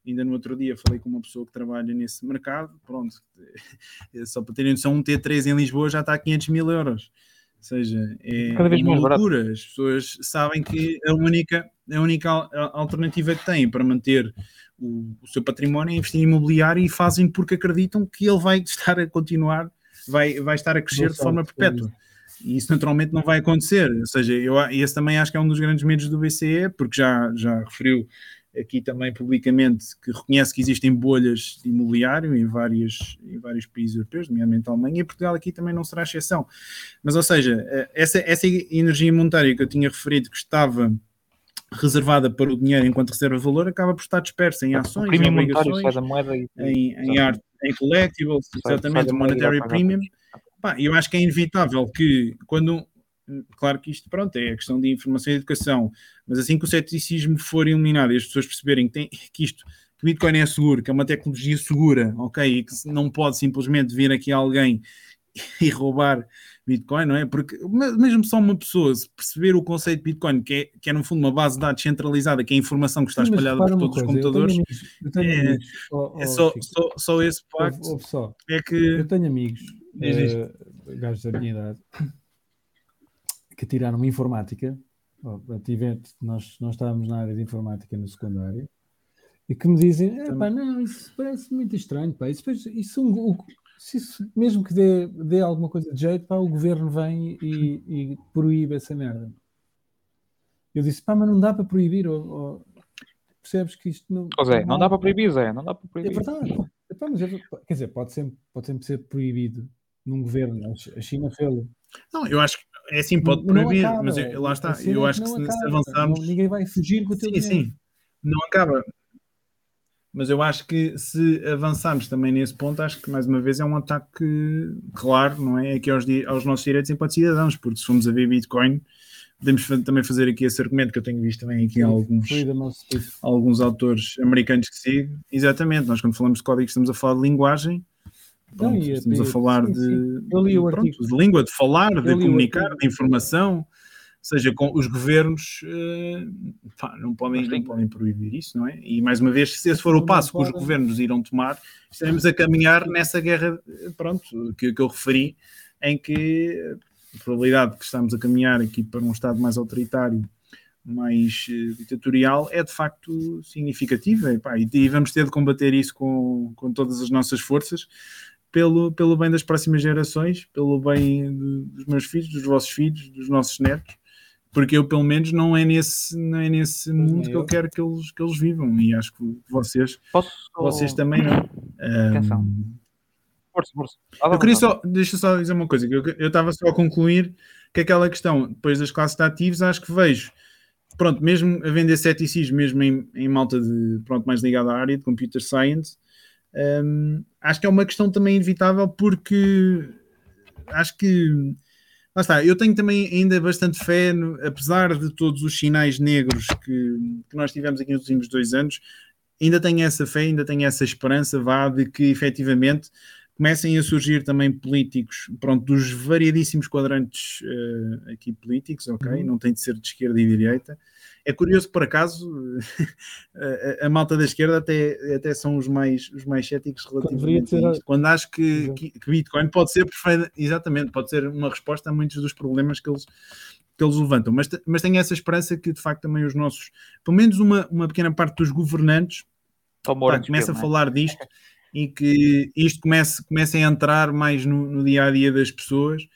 Ainda no outro dia falei com uma pessoa que trabalha nesse mercado. Pronto, [laughs] só para terem noção, um T3 em Lisboa já está a 500 mil euros. Ou seja, é Cada vez uma mais barato. loucura. As pessoas sabem que a única, a única alternativa que têm para manter o, o seu património é investir em imobiliário e fazem porque acreditam que ele vai [laughs] estar a continuar, vai, vai estar a crescer de forma sorte, perpétua. E isso naturalmente não vai acontecer. Ou seja, eu, esse também acho que é um dos grandes medos do BCE, porque já, já referiu aqui também publicamente que reconhece que existem bolhas de imobiliário em, várias, em vários países europeus, nomeadamente a Alemanha, e Portugal aqui também não será exceção. Mas, ou seja, eh, essa, essa energia monetária que eu tinha referido que estava reservada para o dinheiro enquanto reserva de valor acaba por estar dispersa em ações, em obrigações, e em, em arte, em collectibles, exatamente, monetary premium. Pá, eu acho que é inevitável que quando claro que isto pronto, é a questão de informação e educação, mas assim que o ceticismo for eliminado e as pessoas perceberem que, tem, que isto, que o Bitcoin é seguro, que é uma tecnologia segura, ok, e que não pode simplesmente vir aqui alguém e roubar Bitcoin, não é? Porque mesmo só uma pessoa se perceber o conceito de Bitcoin, que é, que é no fundo uma base de dados centralizada, que é a informação que está Sim, espalhada por todos os coisa, tenho computadores, amigos- Eu tenho é- amigos, ó- é só, Chico, só, só esse ouve- facto ouve só. é que Eu tenho amigos, eh, gajos da minha idade, que tiraram informática. Tive- nós, nós estávamos na área de informática no secundário e que me dizem: "É, pá, não, isso parece muito estranho, pá. Isso, isso, um- o- se isso- mesmo que dê, dê alguma coisa de jeito, pá, o governo vem e, e proíbe essa merda. Eu disse: pá, mas não dá para proibir. ó- ó, percebes que isto não. Não dá para proibir, Zé, não dá para É proibir. verdade. Epá, mas é quer dizer, pode sempre, pode sempre ser proibido num governo. A Chi- A China fez-lo. não, eu acho que é assim, pode Não- proibir, acaba. mas eu- lá está, eu é acho que se, se acaba. avançarmos Não- ninguém vai fugir com o teu Sim, dinheiro. sim, não acaba. Mas eu acho que se avançarmos também nesse ponto, acho que mais uma vez é um ataque claro, não é? Aqui aos, di- aos nossos direitos enquanto cidadãos, porque se formos a ver Bitcoin, podemos também fazer aqui esse argumento que eu tenho visto também aqui alguns, alguns autores americanos que sigo. Exatamente, nós quando falamos de código estamos a falar de linguagem, pronto, e estamos a falar sim, de, sim. Eu li o pronto, de língua, de falar, de li o comunicar, de informação. Ou seja, com os governos eh, pá, não, podem, Mas não podem proibir isso, não é? E mais uma vez, se esse for o Não passo que os governos irão tomar, estaremos a caminhar nessa guerra, eh, pronto, que, que eu referi, em que a probabilidade de que estamos a caminhar aqui para um Estado mais autoritário, mais eh, ditatorial, é de facto significativa. E, pá, e- e vamos ter de combater isso com, com todas as nossas forças, pelo, pelo bem das próximas gerações, pelo bem dos meus filhos, dos vossos filhos, dos nossos netos, porque eu, pelo menos, não é nesse, não é nesse mundo nem que eu eu. quero que eles, que eles vivam, e acho que vocês, Posso vocês também não. Atenção. Ahm, Força, força. Eu queria só, deixa eu só dizer uma coisa, que eu eu estava só a concluir que aquela questão, depois das classes de ativos, acho que vejo, pronto, mesmo a vender ceticismo, mesmo em, em malta de, pronto, mais ligada à área de computer science, hum, acho que é uma questão também inevitável porque acho que lá está, eu tenho também ainda bastante fé, no- apesar de todos os sinais negros que, que nós tivemos aqui nos últimos dois anos, ainda tenho essa fé, ainda tenho essa esperança, vá, de que efetivamente comecem a surgir também políticos, pronto, dos variadíssimos quadrantes eh, aqui políticos, ok? Uhum. Não tem de ser de esquerda e direita. É curioso que, por acaso, [laughs] a, a- malta da esquerda até, até são os mais, os mais céticos relativamente ser a isto. Quando acho que, que, que Bitcoin pode ser perfeita, exatamente, pode ser uma resposta a muitos dos problemas que eles, que eles levantam. Mas, mas tenho essa esperança que, de facto, também os nossos, pelo menos uma, uma pequena parte dos governantes, pá, começa a falar disto [laughs] e que isto comece, comece a entrar mais no, no dia a dia das pessoas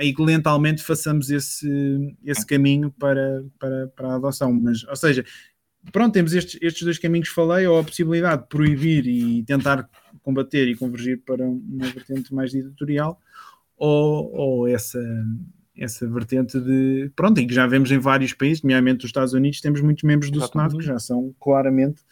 e que lentamente façamos esse, esse caminho para, para, para a adoção. Mas, ou seja, pronto, temos estes, estes dois caminhos que falei, ou a possibilidade de proibir e tentar combater e convergir para uma vertente mais ditatorial, ou, ou essa, essa vertente de. Pronto, e que já vemos em vários países, nomeadamente os Estados Unidos, temos muitos membros do. Senado que já são claramente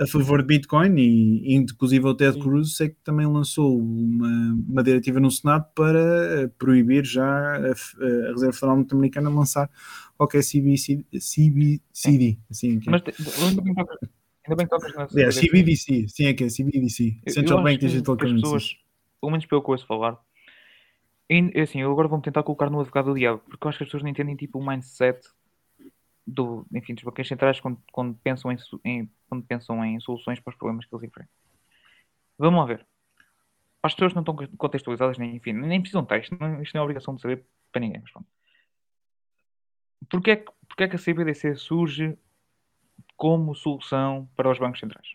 a favor de Bitcoin e, inclusive o Ted. Cruz sei que também lançou uma, uma diretiva no Senado para eh, proibir já a, a Reserva Federal Norte-Americana lançar qualquer CBC, CBCD, assim que é. Mas ainda bem que tocas- nessa É. CBDC, sim é que é CBDC, Central Bank Digital Currency. pessoas, pelo menos pelo que eu ouço falar, e, assim, eu agora vou-me tentar colocar no advogado do diabo, porque eu acho que as pessoas não entendem tipo o mindset do, enfim, dos banqueiros centrais quando, quando, pensam em, em- quando pensam em soluções para os problemas que eles enfrentam. Vamos lá ver. As pessoas não estão contextualizadas, nem, enfim, nem precisam de texto, não- isto não é obrigação de saber para ninguém. Mas. Porquê, é que, porquê é que a CBDC surge como solução para os bancos centrais?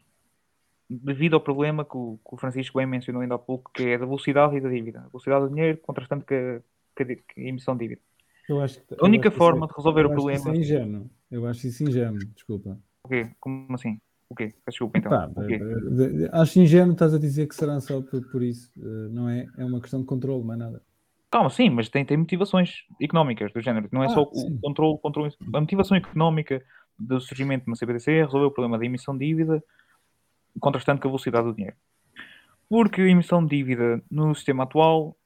Devido ao problema que o, que o Francisco bem mencionou ainda há pouco, que é da velocidade e da dívida. A velocidade do dinheiro contrastante com a, com a emissão de dívida. Eu acho que, A única forma isso de resolver eu o problema. Isso é ingênuo. Eu acho isso ingênuo, desculpa. O quê? Como assim? O quê? Desculpa, então. O de- acho ingênuo estás a dizer que será só por, por isso. eh, Não é? É uma questão de controle, mais nada. Calma, sim, mas tem, tem motivações económicas do género. Não é Ah, só o sim. controle, controle. A motivação económica do surgimento de uma CBDC é resolver o problema da emissão de dívida contrastando com a velocidade do dinheiro. Porque a emissão de dívida no sistema atual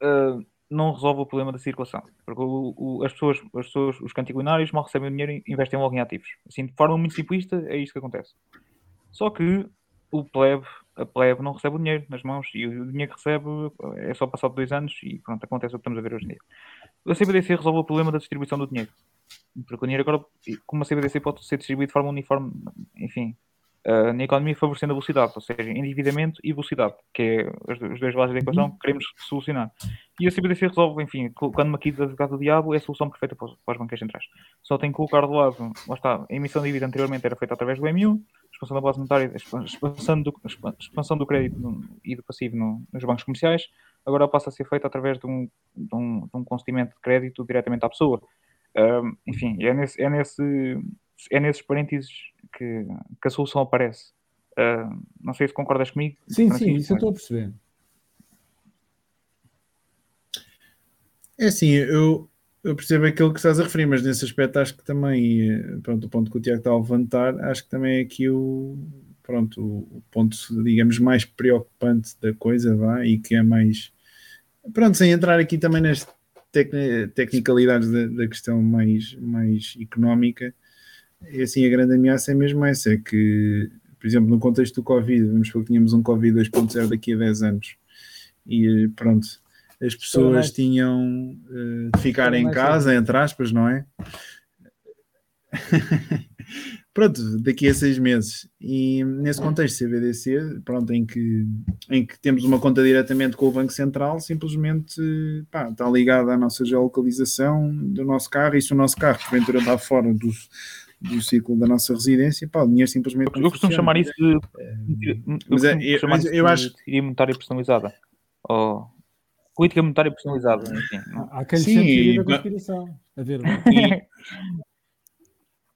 ah, não resolve o problema da circulação. Porque o- o- as, pessoas, as pessoas, os cantiglinários mal recebem o dinheiro e investem logo em ativos. Assim, de forma muito simplista, é isso que acontece. Só que o plebe, a plebe não recebe o dinheiro nas mãos e o dinheiro que recebe é só passado dois anos e pronto, acontece o que estamos a ver hoje em dia. A CBDC resolve o problema da distribuição do dinheiro. Porque o dinheiro agora, como a CBDC pode ser distribuído de forma uniforme, enfim, ah, na economia favorecendo a velocidade, ou seja, endividamento e velocidade, que é os, dois lados da equação que queremos solucionar. E a CBDC resolve, enfim, colocando uma aqui de advogado do diabo, é a solução perfeita para para os banqueiros centrais. Só tem que colocar do lado, lá está, a emissão de dívida anteriormente era feita através do MU, expansão da base monetária, expan- expansão do, expan- expansão do crédito e do passivo no- nos bancos comerciais, agora passa a ser feita através de um, de um, de um concedimento de crédito diretamente à pessoa. Ahm, enfim, é, nesse, é, nesse, é nesses parênteses que, que a solução aparece. Ahm, não sei se concordas comigo. Sim, sim, isso eu estou a perceber. É assim, eu, eu percebo aquilo que estás a referir, mas nesse aspecto acho que também, eh, pronto, o ponto que o Tiago está a levantar, acho que também é aqui o, pronto, o, ponto, digamos, mais preocupante da coisa, vá, e que é mais, pronto, sem entrar aqui também nas tecni- tecnicalidades da, da questão mais, mais económica, é assim, a grande ameaça é mesmo essa, é que, por exemplo, no contexto do Covid, vamos supor que tínhamos um Covid 2.0 daqui a 10 anos, e pronto, as pessoas tinham eh, de ficar em casa, entre aspas, não é? [laughs] pronto, daqui a seis meses. E nesse contexto CBDC, pronto, em que, em que temos uma conta diretamente com o Banco Central, simplesmente pá, está ligada à nossa geolocalização do nosso carro, e se o nosso carro porventura está fora do, do ciclo da nossa residência, pá, o dinheiro simplesmente Eu não costumo funciona. chamar isso de. eu mas é- costumo eu- chamar mas isso eu de acho- teoria monetária personalizada. Ou política monetária personalizada, enfim. não? Há quem Sim, e- da conspiração. A ver, [laughs]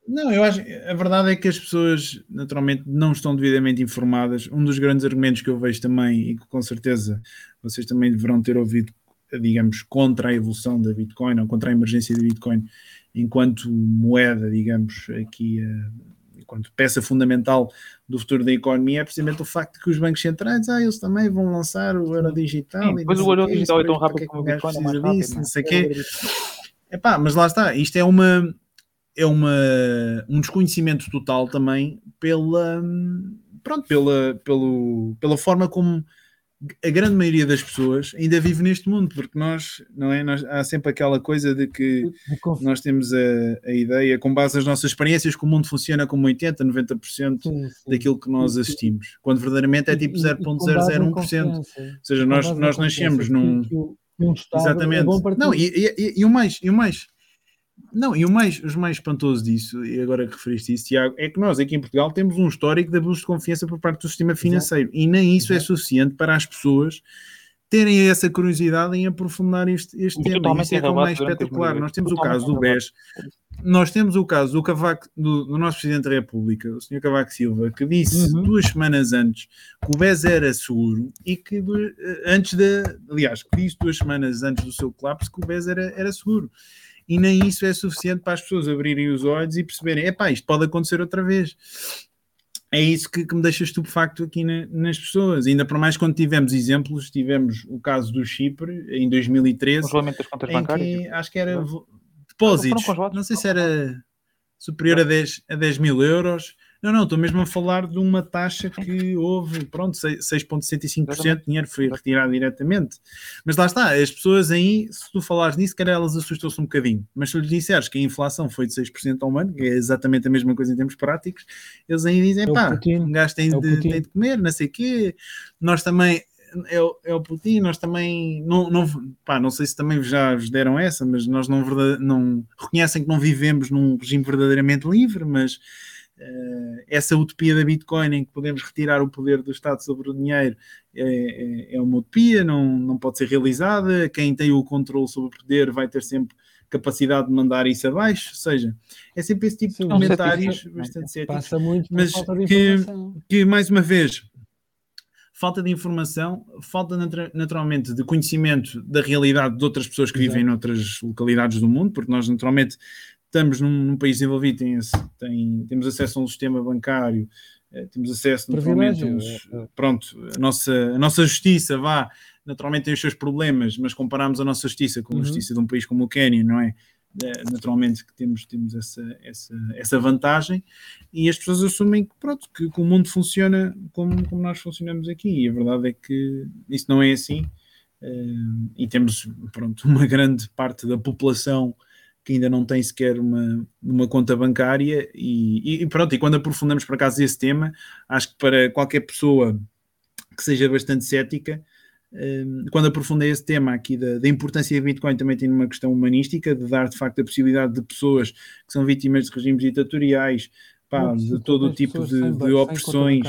Não, eu acho a verdade é que as pessoas naturalmente não estão devidamente informadas. Um dos grandes argumentos que eu vejo também, e que com certeza vocês também deverão ter ouvido, digamos, contra a evolução da Bitcoin ou contra a emergência da Bitcoin enquanto moeda, digamos, aqui, eh, enquanto peça fundamental do futuro da economia, é precisamente o facto de que os bancos centrais, ah, eles também vão lançar o euro digital. Sim, e depois o euro digital é tão rápido que como o Bitcoin, é mais rápido, disso, é? não sei quê. Epá, mas lá está, isto é uma é uma, um desconhecimento total também pela pronto, pela, pelo, pela forma como a grande maioria das pessoas ainda vive neste mundo, porque nós, não é? Nós, há sempre aquela coisa de que nós temos a, a ideia, com base nas nossas experiências, que o mundo funciona como 80, 90% sim, sim. daquilo que nós assistimos, quando verdadeiramente é tipo E- e- e com base em 0.001%. confiança. Ou seja, nós, nós nascemos num, um Estado Exatamente. É não, e, e- e- e o mais, e o mais, não, e o mais, os mais espantoso disso, e agora que referiste isso, Tiago, é que nós aqui em Portugal temos um histórico de abuso de confiança por parte do sistema financeiro e nem isso é Exato. suficiente para as pessoas terem essa curiosidade em aprofundar este, este tema. Isso é que é mais espetacular. 2008. Nós temos o caso do. BES, nós temos o caso do Cavaco, do, do nosso Presidente da República, o Sr. Cavaco Silva, que disse Uhum. duas semanas antes que o BES era seguro e que eh, antes da, aliás, que disse duas semanas antes do seu colapso que o BES era, era seguro. E nem isso é suficiente para as pessoas abrirem os olhos e perceberem, epá, isto pode acontecer outra vez. É isso que, que me deixa estupefacto aqui na- nas pessoas. Ainda por mais quando tivemos exemplos, tivemos o caso do Chipre em 2013, Congelamento das contas bancárias. que acho que era depósitos, não sei se era superior a 10, a 10 mil euros. Não, não, estou mesmo a falar de uma taxa que houve, pronto, sei- 6,65% Exatamente. de dinheiro foi retirado diretamente. Mas lá está, as pessoas aí, se tu falares nisso, cara, elas assustam-se um bocadinho. Mas se lhes disseres que a inflação foi de 6% ao ano, que é exatamente a mesma coisa em termos práticos, eles aí dizem, É pá, um gajo tem É de, tem de comer, não sei o quê. Nós também, é, o, é o Putin, nós também não, não, pá, não sei se também já vos deram essa, mas nós não, não reconhecem que não vivemos num regime verdadeiramente livre, mas essa utopia da Bitcoin em que podemos retirar o poder do Estado sobre o dinheiro é, é, é uma utopia, não, não pode ser realizada. Quem tem o controle sobre o poder vai ter sempre capacidade de mandar isso abaixo, ou seja, é sempre esse tipo Sim, de comentários bastante céticos, passa muito mas que, que, mais uma vez, falta de informação, falta naturalmente de conhecimento da realidade de outras pessoas que Exato. vivem noutras localidades do mundo, porque nós naturalmente estamos num, num país desenvolvido, tem, tem, temos acesso a um sistema bancário, eh, temos acesso naturalmente a uns, é, é. pronto, a nossa, a nossa justiça vá naturalmente tem os seus problemas, mas comparamos a nossa justiça com a uhum. justiça de um país como o Quênia, não é? Naturalmente que temos, temos essa, essa, essa vantagem e as pessoas assumem que, pronto, que, que o mundo funciona como, como nós funcionamos aqui e a verdade é que isso não é assim uh, e temos pronto, [laughs] uma grande parte da população que ainda não tem sequer uma, uma conta bancária e, e, pronto, e quando aprofundamos por acaso esse tema, acho que para qualquer pessoa que seja bastante cética, quando aprofundei esse tema aqui da, da, importância do Bitcoin, também tem uma questão humanística, de dar de facto a possibilidade de pessoas que são vítimas de regimes ditatoriais, pá, de todo o tipo de, de opressões.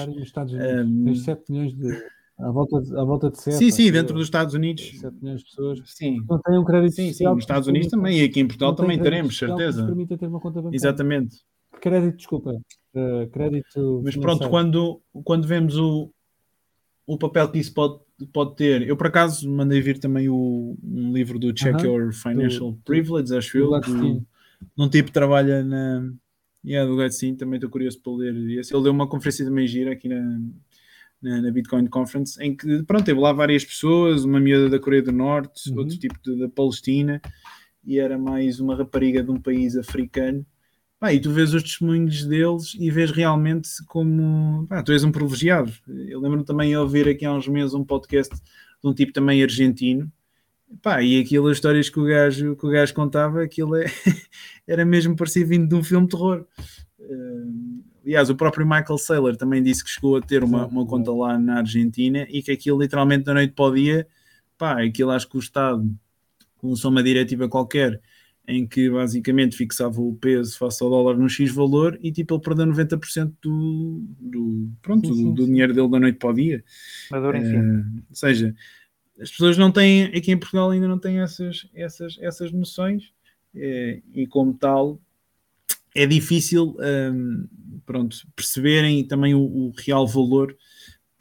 Um, 7 milhões de. À volta, de, à volta de 7. Sim, sim, dentro dos Estados Unidos. 7 milhões de pessoas. Sim. Não têm um crédito sim, sim, nos Estados Unidos também, e aqui em Portugal também teremos, certeza. permita ter uma conta bancária. Exatamente. Crédito, desculpa. Uh, crédito. Mas pronto, quando, quando vemos o, o papel que isso pode pode ter. Eu, por acaso, mandei vir também o, um livro do Check uh -huh. Your Financial do, Privilege, acho eu, do, num tipo que trabalha na. Yeah, do Gladstein, também estou curioso para ler esse. Ele deu uma conferência também gira aqui na, na, na, Bitcoin Conference, em que, pronto, teve lá várias pessoas, uma miúda da Coreia do Norte, outro tipo de, da Palestina, e era mais uma rapariga de um país africano Pá, e tu vês os testemunhos deles e vês realmente como pá, tu és um privilegiado. Eu lembro-me também de ouvir aqui há uns meses um podcast de um tipo também argentino. Pá, e aquilo, as histórias que o gajo, que o gajo contava, aquilo é, [laughs] era mesmo parecido vindo de um filme de terror. Uh, aliás, o próprio Michael Saylor também disse que chegou a ter uma, uma conta lá na Argentina e que aquilo literalmente da noite para o dia, pá, aquilo acho que o Estado lançou uma diretiva qualquer em que basicamente fixava o peso face ao dólar no X valor e tipo ele perdeu 90% do, do, pronto, sim, sim, do, do dinheiro dele da noite para o dia. Uh, ou seja, as pessoas não têm, aqui em Portugal ainda não têm essas, essas, essas noções uh, e como tal é difícil um, pronto, perceberem também o, o real valor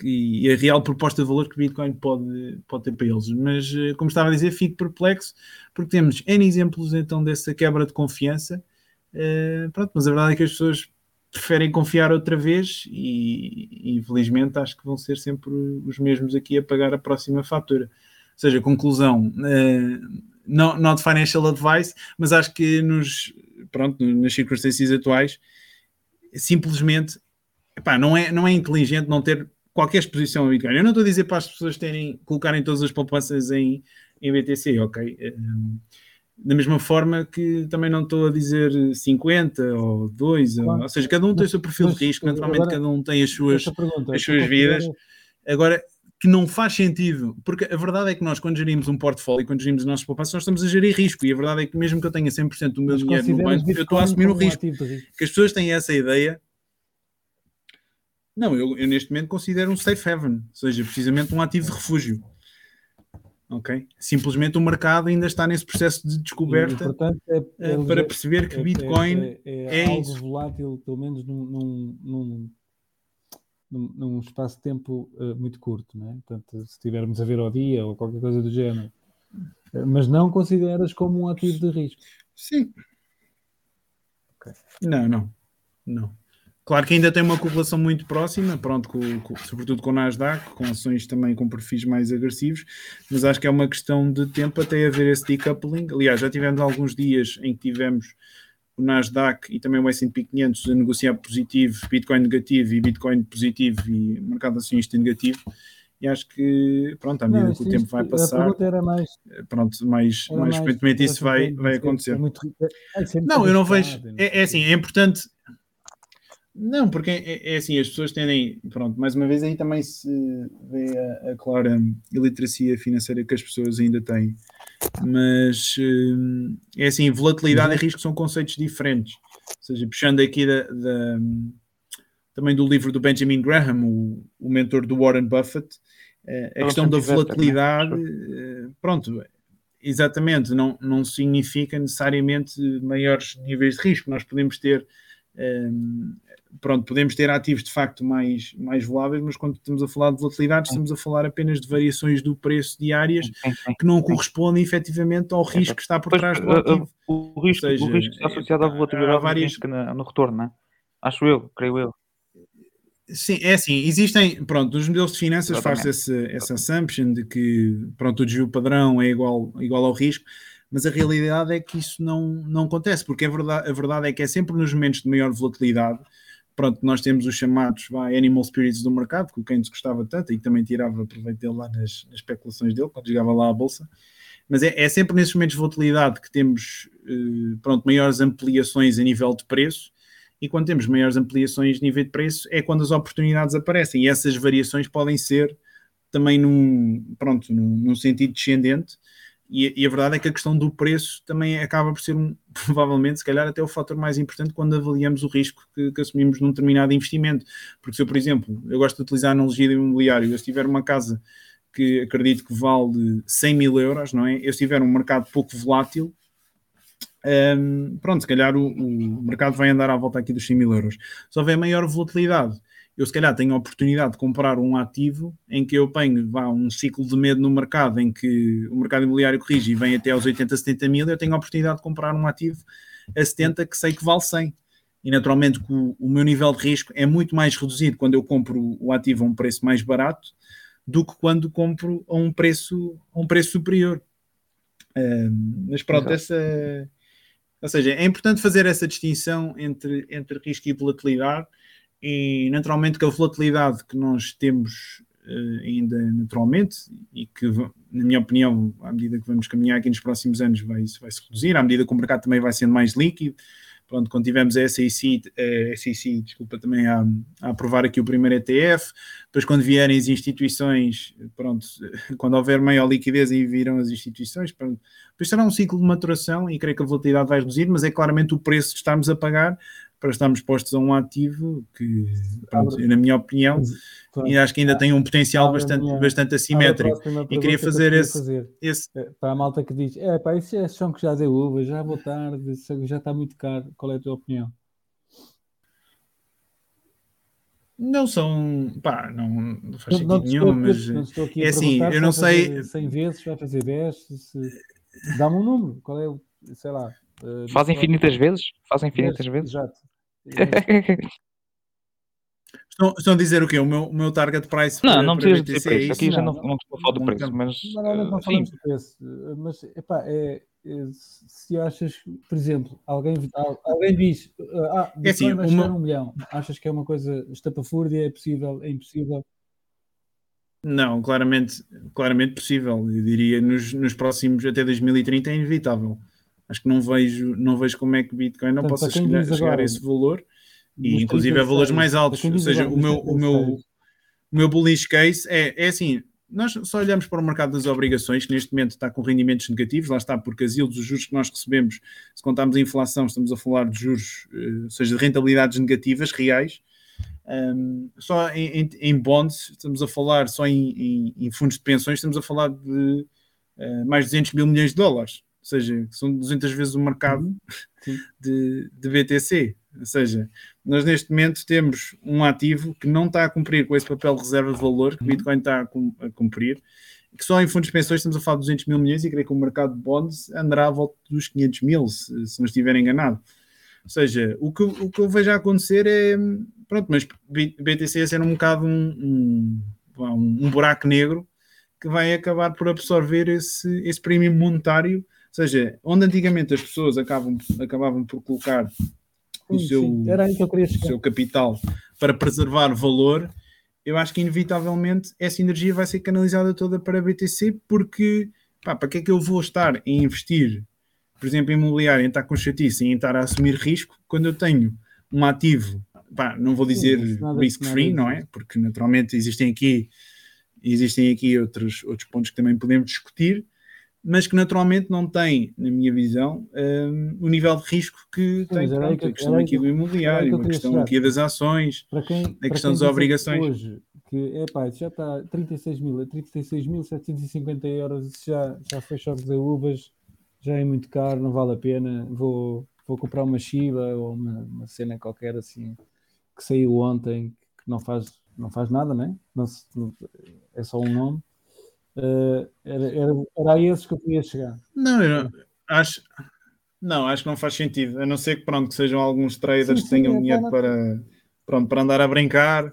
e a real proposta de valor que o Bitcoin pode, pode ter para eles. Mas, eh, como estava a dizer, fico perplexo, porque temos N exemplos então dessa quebra de confiança. Uh, pronto, mas a verdade é que as pessoas preferem confiar outra vez e, infelizmente acho que vão ser sempre os mesmos aqui a pagar a próxima fatura. Ou seja, conclusão, uh, not, not financial advice, mas acho que nos, pronto, nas circunstâncias atuais, simplesmente epá, não, é, não é inteligente não ter qualquer exposição a Bitcoin. Eu não estou a dizer para as pessoas terem, colocarem todas as poupanças em, em BTC, ok? Um, da mesma forma que também não estou a dizer 50 ou 2, claro. ou, ou, seja, cada um tem o seu perfil de risco, naturalmente agora, cada um tem as suas, pergunta, as suas vidas. Agora, que não faz sentido, porque a verdade é que nós, quando gerimos um portfólio, quando gerimos os nossos poupanças, nós estamos a gerir risco, e a verdade é que mesmo que eu tenha 100% do meu Mas dinheiro no banco, eu estou a assumir o risco. Um que as pessoas têm essa ideia não, eu, eu, neste momento considero um safe haven, ou seja, precisamente um ativo de refúgio. Ok? Simplesmente o mercado ainda está nesse processo de descoberta é, é, para perceber que é, Bitcoin é, é, é algo isso. volátil, pelo menos num, num, num, num espaço de tempo uh, muito curto, não é? Portanto, se estivermos a ver ao dia ou qualquer coisa do género, uh, mas não consideras como um ativo de risco? Sim. Okay. Não, não, não. Claro que ainda tem uma correlação muito próxima, pronto, com, com, sobretudo com o Nasdaq, com ações também com perfis mais agressivos, mas acho que é uma questão de tempo até haver esse decoupling. Aliás, já tivemos alguns dias em que tivemos o Nasdaq e também o S&P 500 a negociar positivo, Bitcoin negativo e Bitcoin positivo e mercado acionista negativo. E acho que, pronto, à medida não, que o tempo vai passar, mais, pronto, mais, mais frequentemente isso vai, vai acontecer. É muito, é não, eu não vejo. É, é assim, é importante Não, porque é, é, assim, as pessoas tendem, pronto, mais uma vez aí também se vê a, a clara iliteracia financeira que as pessoas ainda têm. Mas é assim, volatilidade e risco são conceitos diferentes. Ou seja, puxando aqui da, da também do livro do Benjamin Graham, o, o mentor do Warren Buffett, eh, a questão da volatilidade, eh, pronto, exatamente, não, não significa necessariamente maiores níveis de risco. Nós podemos ter, um, pronto, podemos ter ativos de facto mais, mais voláveis, mas quando estamos a falar de volatilidade, estamos a falar apenas de variações do preço diárias que não correspondem efetivamente ao risco que está por trás do ativo. O risco, seja, o risco está associado à volatilidade várias... no retorno, não é? Acho eu, creio eu. Sim, é assim, existem, pronto, nos modelos de finanças faz-se essa assumption de que, pronto, o desvio padrão é igual, igual ao risco, mas a realidade é que isso não, não acontece, porque a verdade, a verdade é que é sempre nos momentos de maior volatilidade, pronto, nós temos os chamados animal spirits do mercado, que o Keynes gostava tanto e que também tirava proveito dele lá nas, nas especulações dele, quando jogava lá à bolsa, mas é, é sempre nesses momentos de volatilidade que temos, eh, pronto, maiores ampliações a nível de preço, e quando temos maiores ampliações de nível de preço é quando as oportunidades aparecem. E essas variações podem ser também num, pronto, num, num sentido descendente e, e, a verdade é que a questão do preço também acaba por ser um, [laughs] provavelmente, se calhar até o fator mais importante quando avaliamos o risco que, que, assumimos num determinado investimento, porque se eu, por exemplo, eu gosto de utilizar a analogia de imobiliário, eu se tiver uma casa que acredito que vale 100 mil euros, não é? Eu se tiver um mercado pouco volátil, um, pronto, se calhar o, o, mercado vai andar à volta aqui dos 100 mil euros. Se houver maior volatilidade, eu se calhar tenho a oportunidade de comprar um ativo em que eu tenho vá, um ciclo de medo no mercado, em que o mercado imobiliário corrige e vem até aos 80, 70 mil, eu tenho a oportunidade de comprar um ativo a 70 que sei que vale 100. E naturalmente o, o meu nível de risco é muito mais reduzido quando eu compro o ativo a um preço mais barato do que quando compro a um preço, a um preço superior. Um, mas pronto, essa ou seja, é importante fazer essa distinção entre, entre risco e volatilidade e naturalmente que a volatilidade que nós temos uh, ainda naturalmente e que, na minha opinião, à medida que vamos caminhar aqui nos próximos anos vai, vai se reduzir, à medida que o mercado também vai sendo mais líquido, pronto, quando tivemos a SEC, a SEC desculpa, também a, a, aprovar aqui o primeiro ETF, depois quando vierem as instituições, pronto, [laughs] quando houver maior liquidez e viram as instituições, pronto, depois será um ciclo de maturação e creio que a volatilidade vai reduzir, mas é claramente o preço que estamos a pagar para estarmos postos a um ativo que, pronto, na minha opinião, e acho que ainda tem um potencial bastante, bastante assimétrico. E queria fazer, esse, fazer. esse. É, para a malta que diz: é pá, isso é chão que já deu uva, já vou tarde, já está muito caro. Qual é a tua opinião? Não são, pá, não, não faz sentido não nenhum, mas é assim, eu não sei. 100 vezes, vai fazer 10, dá-me um número, qual é o, sei lá. Uh, Faz infinitas vezes? Faz infinitas vezes? Exato. Estão, estão a dizer o quê? O meu, o meu target price Não, para, não precisas dizer preço. É Aqui não, já não, não, estou a falar do preço, mas. Não, não, não, não falamos do preço. Mas, epá, é, é, se achas, por exemplo, alguém, alguém diz, ah, é assim, vai uma... um milhão, achas que é uma coisa estapafúrdia, é possível, é impossível? Não, claramente, claramente possível. Eu diria nos, nos próximos, até 2030 é inevitável. Acho que não vejo, não vejo como é que Bitcoin não possa chegar, chegar a esse valor e inclusive a valores mais altos. Ou seja, o meu, o, meu, o meu bullish case é, é assim: nós só olhamos para o mercado das obrigações, que neste momento está com rendimentos negativos, lá está, porque as yields, os juros que nós recebemos, se contarmos a inflação, estamos a falar de juros, eh, ou seja, de rentabilidades negativas, reais. Um, só em, em, em, bonds, estamos a falar, só em, em, em, fundos de pensões, estamos a falar de uh, mais de 200 mil milhões de dólares, ou seja, são 200 vezes o mercado uhum. de, de BTC. Ou seja, nós neste momento temos um ativo que não está a cumprir com esse papel de reserva de valor que o uhum. Bitcoin está a cumprir, que só em fundos de pensões estamos a falar de 200 mil milhões e creio que o mercado de bonds andará à volta dos 500 mil, se, se não estiver enganado. Ou seja, o que, o que eu vejo a acontecer é, pronto, mas BTC a ser um bocado um, um, um buraco negro que vai acabar por absorver esse, esse prémio monetário, seja, onde antigamente as pessoas acabam, acabavam por colocar o seu, o seu capital para preservar valor, eu acho que inevitavelmente essa energia vai ser canalizada toda para a BTC, porque pá, para que é que eu vou estar a investir, por exemplo, em imobiliário, em estar com chatice, em estar a assumir risco, quando eu tenho um ativo pá, não vou dizer risk-free, não é? Porque naturalmente existem aqui, existem aqui outros, outros pontos que também podemos discutir, mas que naturalmente não tem, na minha visão, um, o nível de risco que tem pronto, que, a questão aqui do imobiliário, a questão aqui das ações, quem, a questão das obrigações. Hoje, que é pá, já está 36 mil, 36.750 euros, já, já foi choque de uvas, já é muito caro, não vale a pena, vou, vou comprar uma Shiba ou uma, uma cena qualquer assim que saiu ontem que não faz, não faz nada, né? não Não, é só um nome. Uh, era, era, era a esses que eu queria chegar. Não, eu acho, não, acho que não faz sentido, a não ser que, pronto, que sejam alguns traders sim, que tenham é dinheiro para, pronto, para andar a brincar.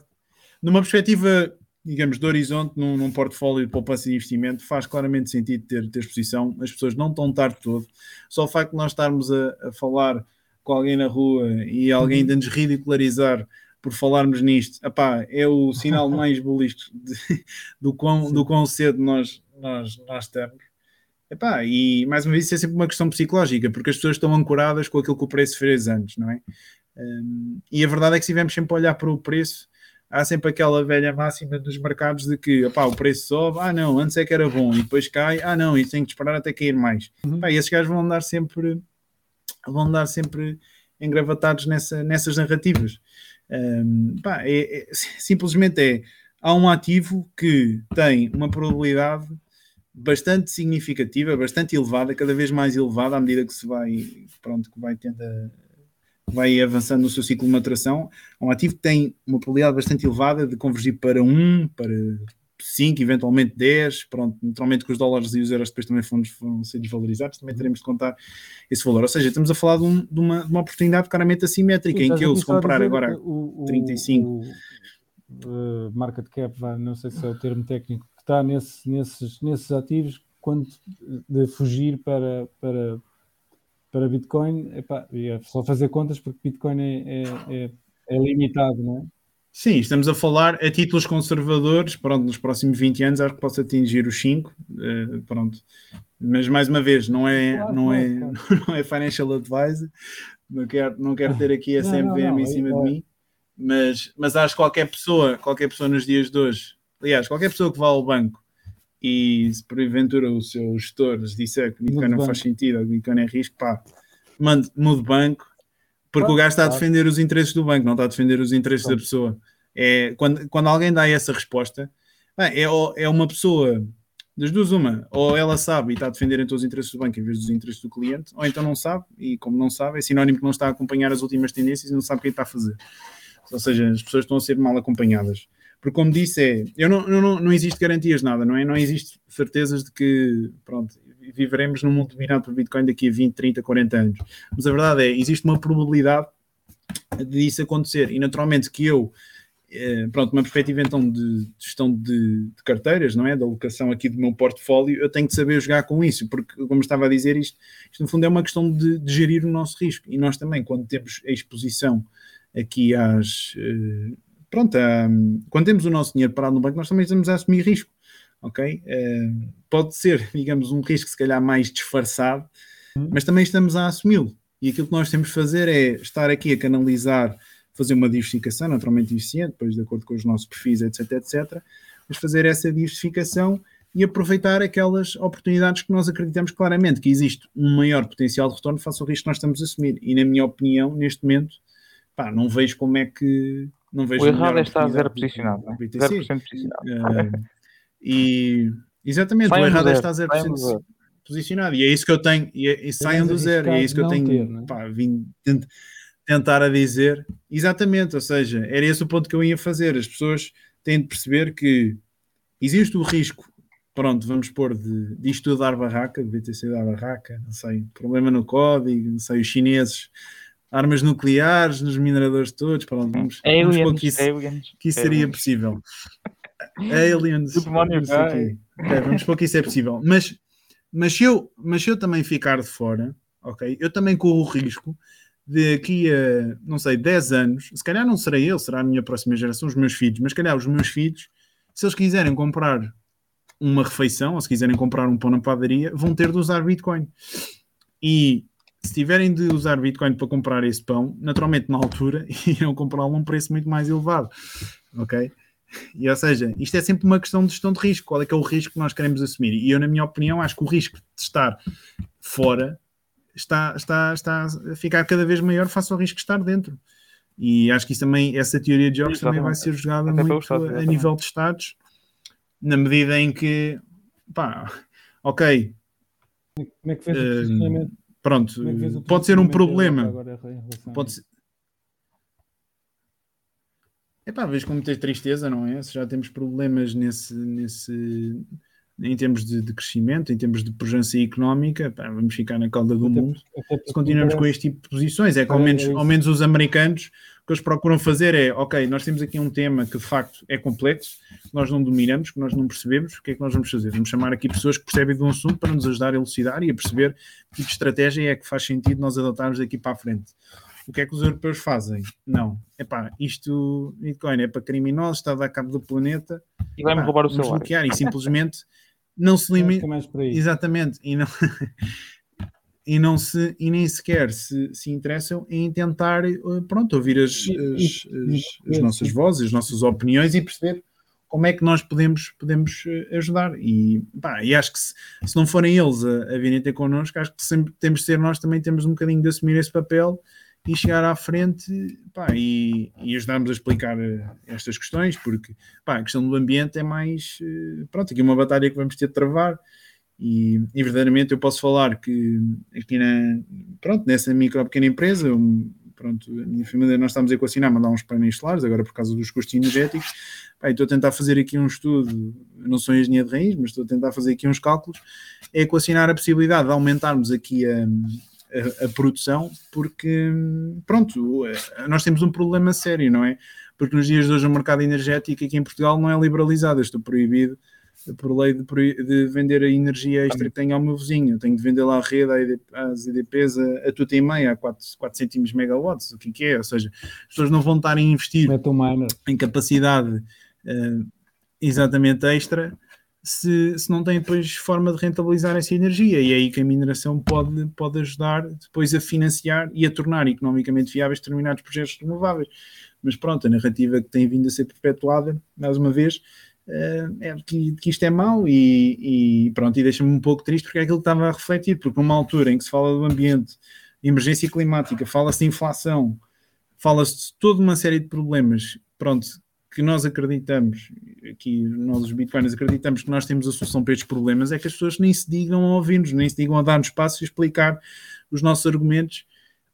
Numa perspectiva, digamos, de horizonte, num, num portfólio de poupança e investimento, faz claramente sentido ter, ter exposição. As pessoas não estão tarde todo. Só o facto de nós estarmos a, a falar com alguém na rua e alguém ainda nos ridicularizar por falarmos nisto, epá, é o sinal [laughs] mais bullish do, quão, do quão cedo nós, nós, nós estamos. Epá, e mais uma vez isso é sempre uma questão psicológica, porque as pessoas estão ancoradas com aquilo que o preço fez antes, não é? Um, e a verdade é que se estivermos sempre a olhar para o preço, há sempre aquela velha máxima dos mercados de que o preço sobe, ah não, antes é que era bom, e depois cai, ah não, isso tem que esperar até cair mais. Uhum. E esses gajos vão andar sempre vão andar sempre engravatados nessa, nessas narrativas. Um, pá, é, é, simplesmente é há um ativo que tem uma probabilidade bastante significativa, bastante elevada, cada vez mais elevada à medida que se vai, pronto, que vai tendo vai avançando no seu ciclo de maturação. Um ativo que tem uma probabilidade bastante elevada de convergir para 1, para 5, eventualmente 10. Pronto, naturalmente que os dólares e os euros depois também vão, vão ser desvalorizados, também teremos de contar esse valor. Ou seja, estamos a falar de, um, de, uma, de uma, oportunidade claramente assimétrica, Sim, em que eu, se comprar agora o, 35. O, o, uh, market cap, não sei se é o termo técnico, que está nesse, nesses, nesses ativos, quando de fugir para, para, para Bitcoin, epá, é só fazer contas porque Bitcoin é, é, é, é limitado, não é? Sim, estamos a falar a títulos conservadores, pronto, nos próximos 20 anos acho que posso atingir os 5, uh, eh, pronto. Mas mais uma vez, não é, claro, não, é, claro. [laughs] não é financial advisor, não quero, não quero ter aqui a CMVM em cima de mim, mas, mas acho que qualquer pessoa, qualquer pessoa nos dias de hoje, aliás, qualquer pessoa que vá ao banco e se porventura o seu gestor disser que o Bitcoin não faz sentido, o Bitcoin é risco, pá, mande, mude banco, porque o gajo está a defender os interesses do banco, não está a defender os interesses da pessoa. É, quando, quando alguém dá essa resposta, é, é uma pessoa das duas, uma, ou ela sabe e está a defender então os interesses do banco em vez dos interesses do cliente, ou então não sabe, e como não sabe, é sinónimo que não está a acompanhar as últimas tendências e não sabe o que está a fazer. Ou seja, as pessoas estão a ser mal acompanhadas. Porque, como disse, é, eu não, não, não existe garantias nada, não é? Não existe certezas de que, pronto, viveremos num mundo dominado por Bitcoin daqui a 20, 30, 40 anos. Mas a verdade é, existe uma probabilidade disso acontecer. E naturalmente que eu, eh, pronto, uma perspectiva então de gestão de, de, carteiras, não é? Da alocação aqui do meu portfólio, eu tenho de saber jogar com isso, porque, como estava a dizer, isto, isto no fundo é uma questão de, de gerir o nosso risco. E nós também, quando temos a exposição aqui às. Eh, pronto, quando temos o nosso dinheiro parado no banco, nós também estamos a assumir risco ok? Uh, pode ser, [laughs] digamos, um risco se calhar mais disfarçado, uhum. mas também estamos a assumi-lo. E aquilo que nós temos de fazer é estar aqui a canalizar, fazer uma diversificação, naturalmente eficiente, depois de acordo com os nossos perfis, etc, etc, mas fazer essa diversificação e aproveitar aquelas oportunidades que nós acreditamos claramente que existe um maior potencial de retorno face ao risco que nós estamos a assumir. E na minha opinião, neste momento, pá, não vejo como é que não vejo o errado é estar zero posicionado, não é? 0% posicionado. Uh, E exatamente, saiam o errado é estar 0% posicionado. E é isso que eu tenho, e, é, e saiam do zero, e é isso que eu tenho ter, é? pá, vim tentar a dizer. Exatamente, ou seja, era esse o ponto que eu ia fazer. As pessoas têm de perceber que existe o risco, pronto, vamos pôr de, de isto dar barraca, de BTC dar barraca, não sei, problema no código, não sei, os chineses armas nucleares nos mineradores todos, pronto, vamos, aliens, vamos pôr que isso, que isso seria possível. Aliens. Okay, vamos supor que isso é possível. Mas, mas, se eu, mas se eu também ficar de fora, ok? Eu também corro o risco de aqui a, não sei, 10 anos, se calhar não serei eu, será a minha próxima geração, os meus filhos, mas se calhar os meus filhos, se eles quiserem comprar uma refeição, ou se quiserem comprar um pão na padaria, vão ter de usar Bitcoin. E se tiverem de usar Bitcoin para comprar esse pão, naturalmente na altura [laughs] irão comprá-lo a um preço muito mais elevado. Ok? E ou seja, isto é sempre uma questão de gestão de risco. Qual é que é o risco que nós queremos assumir? E eu, na minha opinião, acho que o risco de estar fora está, está, está a ficar cada vez maior face ao risco de estar dentro. E acho que isso também, essa teoria de jogos também vai ser jogada Até muito a nível de Estados, na medida em que, pá, ok. Como é que fez uh, Pronto, é pode ser um problema. Pode ser, é pá, vejo com muita tristeza, não é? Se já temos problemas nesse, nesse, em termos de, de crescimento, em termos de pujança económica, pá, vamos ficar na cauda do até mundo. Até se continuamos com este tipo de posições, é que ao menos, é ao menos os americanos o que eles procuram fazer é, ok, nós temos aqui um tema que de facto é complexo, que nós não dominamos, que nós não percebemos, o que é que nós vamos fazer? Vamos chamar aqui pessoas que percebem do assunto para nos ajudar a elucidar e a perceber que tipo de estratégia é que faz sentido nós adotarmos daqui para a frente. O que é que os europeus fazem? Não. Epá, isto, Bitcoin é para criminosos, está a dar cabo do planeta. E vai-me roubar o celular. bloquear e simplesmente não se limita. Exatamente. E não... [laughs] e não se e nem sequer se, se interessam em tentar eh, pronto ouvir as, as, as, as nossas vozes, as nossas opiniões e perceber como é que nós podemos, podemos eh, ajudar. E, pá, e acho que se, se não forem eles a, a virem ter connosco, acho que sempre temos de ser nós também temos um bocadinho de assumir esse papel e chegar à frente pá, e, e ajudarmos a explicar eh, estas questões, porque pá, a questão do ambiente é mais eh, pronto, aqui uma batalha que vamos ter de travar. E, e, verdadeiramente eu posso falar que aqui na, pronto, nessa micro pequena empresa, pronto, a minha família nós estamos a equacionar, mandar uns painéis solares agora por causa dos custos energéticos. Estou a tentar fazer aqui um estudo, não sou engenheiro de raiz, mas estou a tentar fazer aqui uns cálculos, é equacionar a possibilidade de aumentarmos aqui a, a, a, produção, porque, pronto, nós temos um problema sério, não é? Porque nos dias de hoje o mercado energético aqui em Portugal não é liberalizado, estou proibido por lei de, de, vender a energia extra que tenho ao meu vizinho. Tenho de vender lá a rede às EDPs a, a tudo e meia, a 4, 4 cêntimos megawatts, o que, que é? Ou seja, as pessoas não vão estar a investir em capacidade uh, exatamente extra se, se não tem depois forma de rentabilizar essa energia. E é aí que a mineração pode, pode ajudar depois a financiar e a tornar economicamente viáveis determinados projetos renováveis. Mas pronto, a narrativa que tem vindo a ser perpetuada, mais uma vez, eh, é que, que isto é mau e, e pronto, e deixa-me um pouco triste porque é aquilo que estava a refletir, porque numa altura em que se fala do ambiente, emergência climática, fala-se de inflação, fala-se de toda uma série de problemas, pronto, que nós acreditamos, aqui nós os bitcoiners acreditamos que nós temos a solução para estes problemas, é que as pessoas nem se digam a ouvir-nos, nem se digam a dar-nos espaço e explicar os nossos argumentos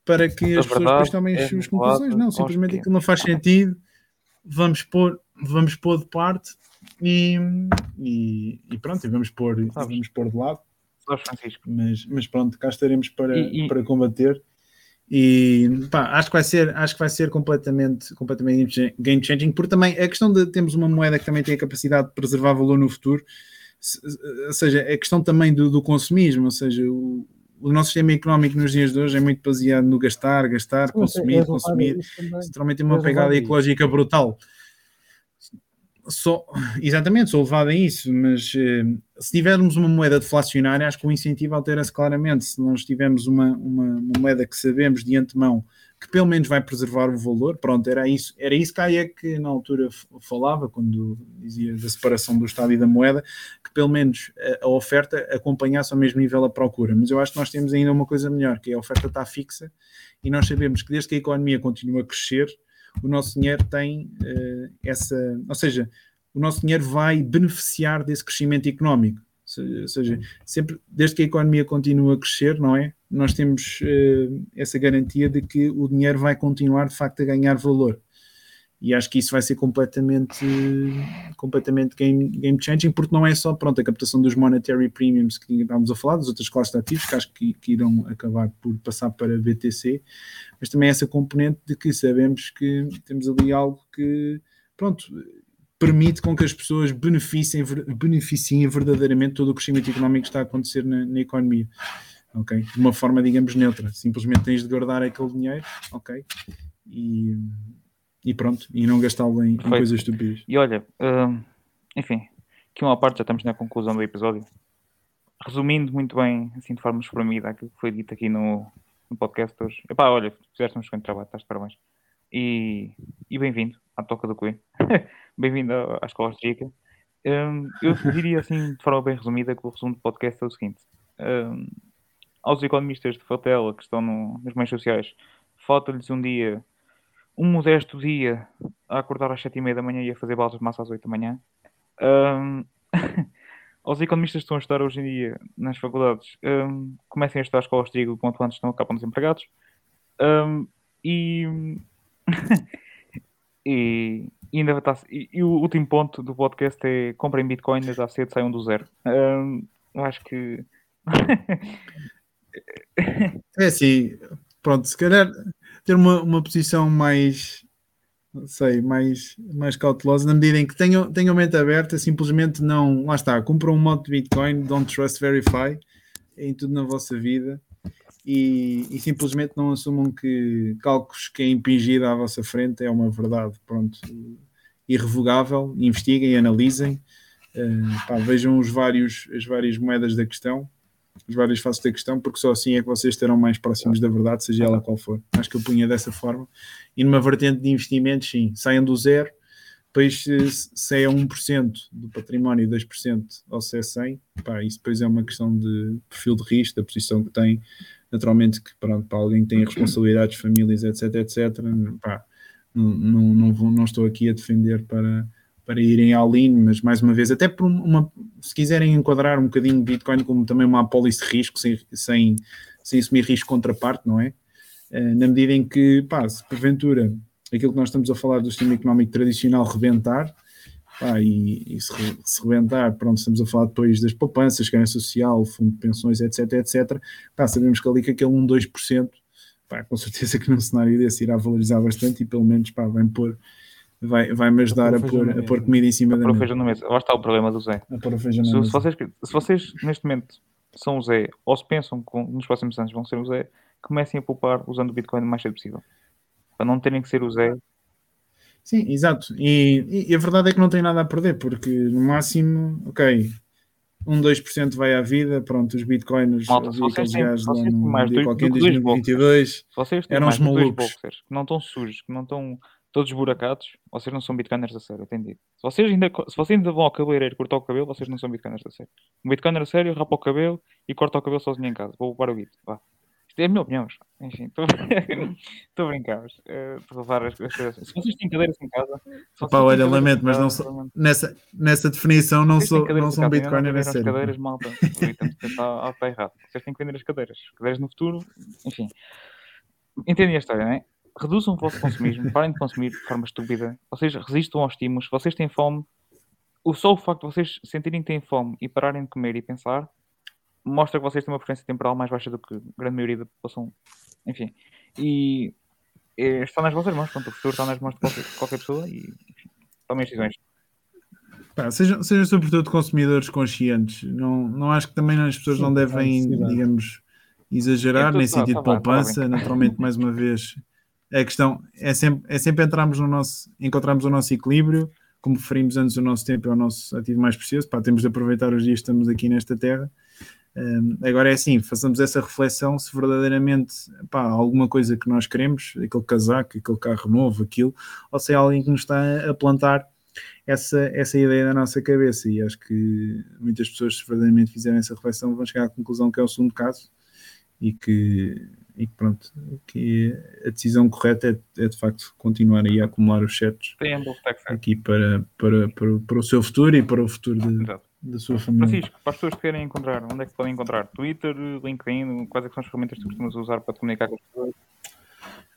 para que a as pessoas depois tomem as é suas conclusões. Não, simplesmente aquilo não faz sentido, vamos pôr, vamos pôr de parte e, e, e pronto, e vamos pôr, vamos pôr de lado. Mas, mas pronto, cá estaremos para, e... para combater e pá, acho que vai ser, acho que vai ser completamente, completamente game changing, porque também a questão de termos uma moeda que também tem a capacidade de preservar valor no futuro, ou seja, a questão também do, do consumismo, ou seja, o, o nosso sistema económico nos dias de hoje é muito baseado no gastar, gastar, consumir, consumir. Literalmente tem uma pegada ecológica brutal só, exatamente, sou levado a isso, mas eh, se tivermos uma moeda deflacionária, acho que o incentivo altera-se claramente. Se nós tivermos uma, uma, uma, moeda que sabemos de antemão que pelo menos vai preservar o valor, pronto, era isso, era isso que a IEC na altura falava, quando dizia da separação do Estado e da moeda, que pelo menos a, a oferta acompanhasse ao mesmo nível a procura. Mas eu acho que nós temos ainda uma coisa melhor, que é a oferta está fixa e nós sabemos que desde que a economia continua a crescer, o nosso dinheiro tem uh, essa, ou seja, o nosso dinheiro vai beneficiar desse crescimento económico. Ou seja, sempre, desde que a economia continua a crescer, não é? Nós temos uh, essa garantia de que o dinheiro vai continuar de facto a ganhar valor e acho que isso vai ser completamente, completamente game, game changing, porque não é só pronto, a captação dos monetary premiums que estávamos a falar, das outras classes de ativos, que acho que, que, irão acabar por passar para BTC, mas também essa componente de que sabemos que temos ali algo que, pronto, permite com que as pessoas beneficiem, beneficiem verdadeiramente todo o crescimento económico que está a acontecer na, na economia. ok De uma forma, digamos, neutra. Simplesmente tens de guardar aquele dinheiro, ok? E, e pronto, e não gastá-lo em, em, coisas estúpidas. E olha, uh, enfim, aqui uma parte já estamos na conclusão do episódio. Resumindo muito bem, assim de forma espremida, aquilo que foi dito aqui no, no podcast hoje. Epá, olha, fizeste um excelente trabalho, estás de parabéns. E, e bem-vindo à Toca do Coelho. [laughs] bem-vindo à Escola Rica. Um, eu diria assim, de forma bem resumida, que o resumo do podcast é o seguinte. Um, aos economistas de Fatela que estão no, nos meios sociais, falta-lhes um dia, um modesto dia, a acordar às sete e meia da manhã e a fazer balas de massa às oito da manhã. Um, aos [laughs] economistas estão a estudar hoje em dia nas faculdades, um, comecem a estudar escolas de trigo quanto antes não acabam desempregados. Um, e, e, [laughs] e ainda está, e, e, o último ponto do podcast é comprem Bitcoin, já cedo saiam do zero. Eu acho que [laughs] é assim, pronto, se calhar ter uma, uma posição mais não sei, mais, mais cautelosa, na medida em que tenham, tenham mente aberta, simplesmente não, lá está, compram um monte de Bitcoin, don't trust verify em tudo na vossa vida e, e simplesmente não assumam que cálculos que é impingido à vossa frente é uma verdade, pronto, irrevogável, investiguem, analisem, uh, pá, vejam os vários, as várias moedas da questão as várias faces da questão, porque só assim é que vocês estarão mais próximos da verdade, seja ela qual for. Acho que eu punha dessa forma. E numa vertente de investimentos, sim, saiam do zero, depois se é 1% do património e 2% ou se é 100, pá, isso depois é uma questão de perfil de risco, da posição que tem, naturalmente que pronto, para alguém que tem responsabilidades, famílias, etc, etc, pá, não, não, não, não estou aqui a defender para para irem ao lean, mas mais uma vez, até por uma, se quiserem enquadrar um bocadinho Bitcoin como também uma apólice de risco, sem, sem, sem assumir risco contraparte, não é? Uh, na medida em que, pá, se porventura aquilo que nós estamos a falar do sistema económico tradicional rebentar, pá, e, e se, se, rebentar, pronto, estamos a falar depois das poupanças, ganho social, fundo de pensões, etc, etc, pá, sabemos que ali que aquele 1, 2%, pá, com certeza que num cenário desse irá valorizar bastante e pelo menos, pá, vai pôr vai, vai me ajudar a pôr, a pôr comida em cima da mesa. feijão na mesa. Lá está o problema do Zé. A pôr feijão se, se, vocês, se vocês neste momento são o Zé, ou se pensam que nos próximos anos vão ser o Zé, comecem a poupar usando o Bitcoin o mais cedo possível. Para não terem que ser o Zé. Sim, exato. E, e a verdade é que não tem nada a perder, porque no máximo, ok, um 2% vai à vida, pronto, os bitcoins, Malta, os gajos lá no mais dois, qualquer 2022 eram os malucos. que não estão sujos, que não estão todos buracados, vocês não são bitcoiners a sério, entendido. Se vocês ainda, se vocês ainda vão ao cabeleireiro cortar o cabelo, vocês não são bitcoiners a sério. Um bitcoiner a sério, rapa o cabelo e corta o cabelo sozinho em casa. Vou levar o bit, vá. Isto é a minha opinião. Enfim, estou [laughs] a brincar. Estou a levar as coisas. Se vocês têm cadeiras em casa. Pá, olha, lamento, mas não sou, nessa, nessa definição não sou, não sou um bitcoiner a sério. cadeiras, malta. Está errado. Vocês têm que vender as cadeiras. Cadeiras no futuro, enfim. Entendem a história, não é? Reduzam o vosso consumismo, parem de consumir de forma estúpida, vocês resistam aos estímulos, vocês têm fome, o só o facto de vocês sentirem que têm fome e pararem de comer e pensar mostra que vocês têm uma preferência temporal mais baixa do que a grande maioria da população. Enfim, e é, está nas vossas mãos, portanto, o futuro está nas mãos de qualquer, qualquer pessoa e enfim, tomem as decisões. Pá, sejam, sejam sobretudo consumidores conscientes. Não, não acho que também as pessoas Sim, não devem, digamos, exagerar, nem sentido de poupança. Naturalmente, mais uma vez, a questão é sempre, é sempre entrarmos no nosso, encontrarmos o nosso equilíbrio, como preferimos antes o nosso tempo é o nosso ativo mais precioso, pá, temos de aproveitar os dias que estamos aqui nesta terra. Um, agora é assim, façamos essa reflexão se verdadeiramente pá, alguma coisa que nós queremos, aquele casaco, aquele carro novo, aquilo, ou se é alguém que nos está a plantar essa, essa ideia na nossa cabeça. E acho que muitas pessoas, se verdadeiramente fizerem essa reflexão, vão chegar à conclusão que é o segundo caso e que e pronto, que a decisão correta é, é, de facto continuar aí a acumular os sets aqui para, para, para, para, o seu futuro e para o futuro de, da sua família. Francisco, para as pessoas que querem encontrar, onde é que podem encontrar? Twitter, LinkedIn, quais é são as ferramentas que tu costumas usar para comunicar com as pessoas?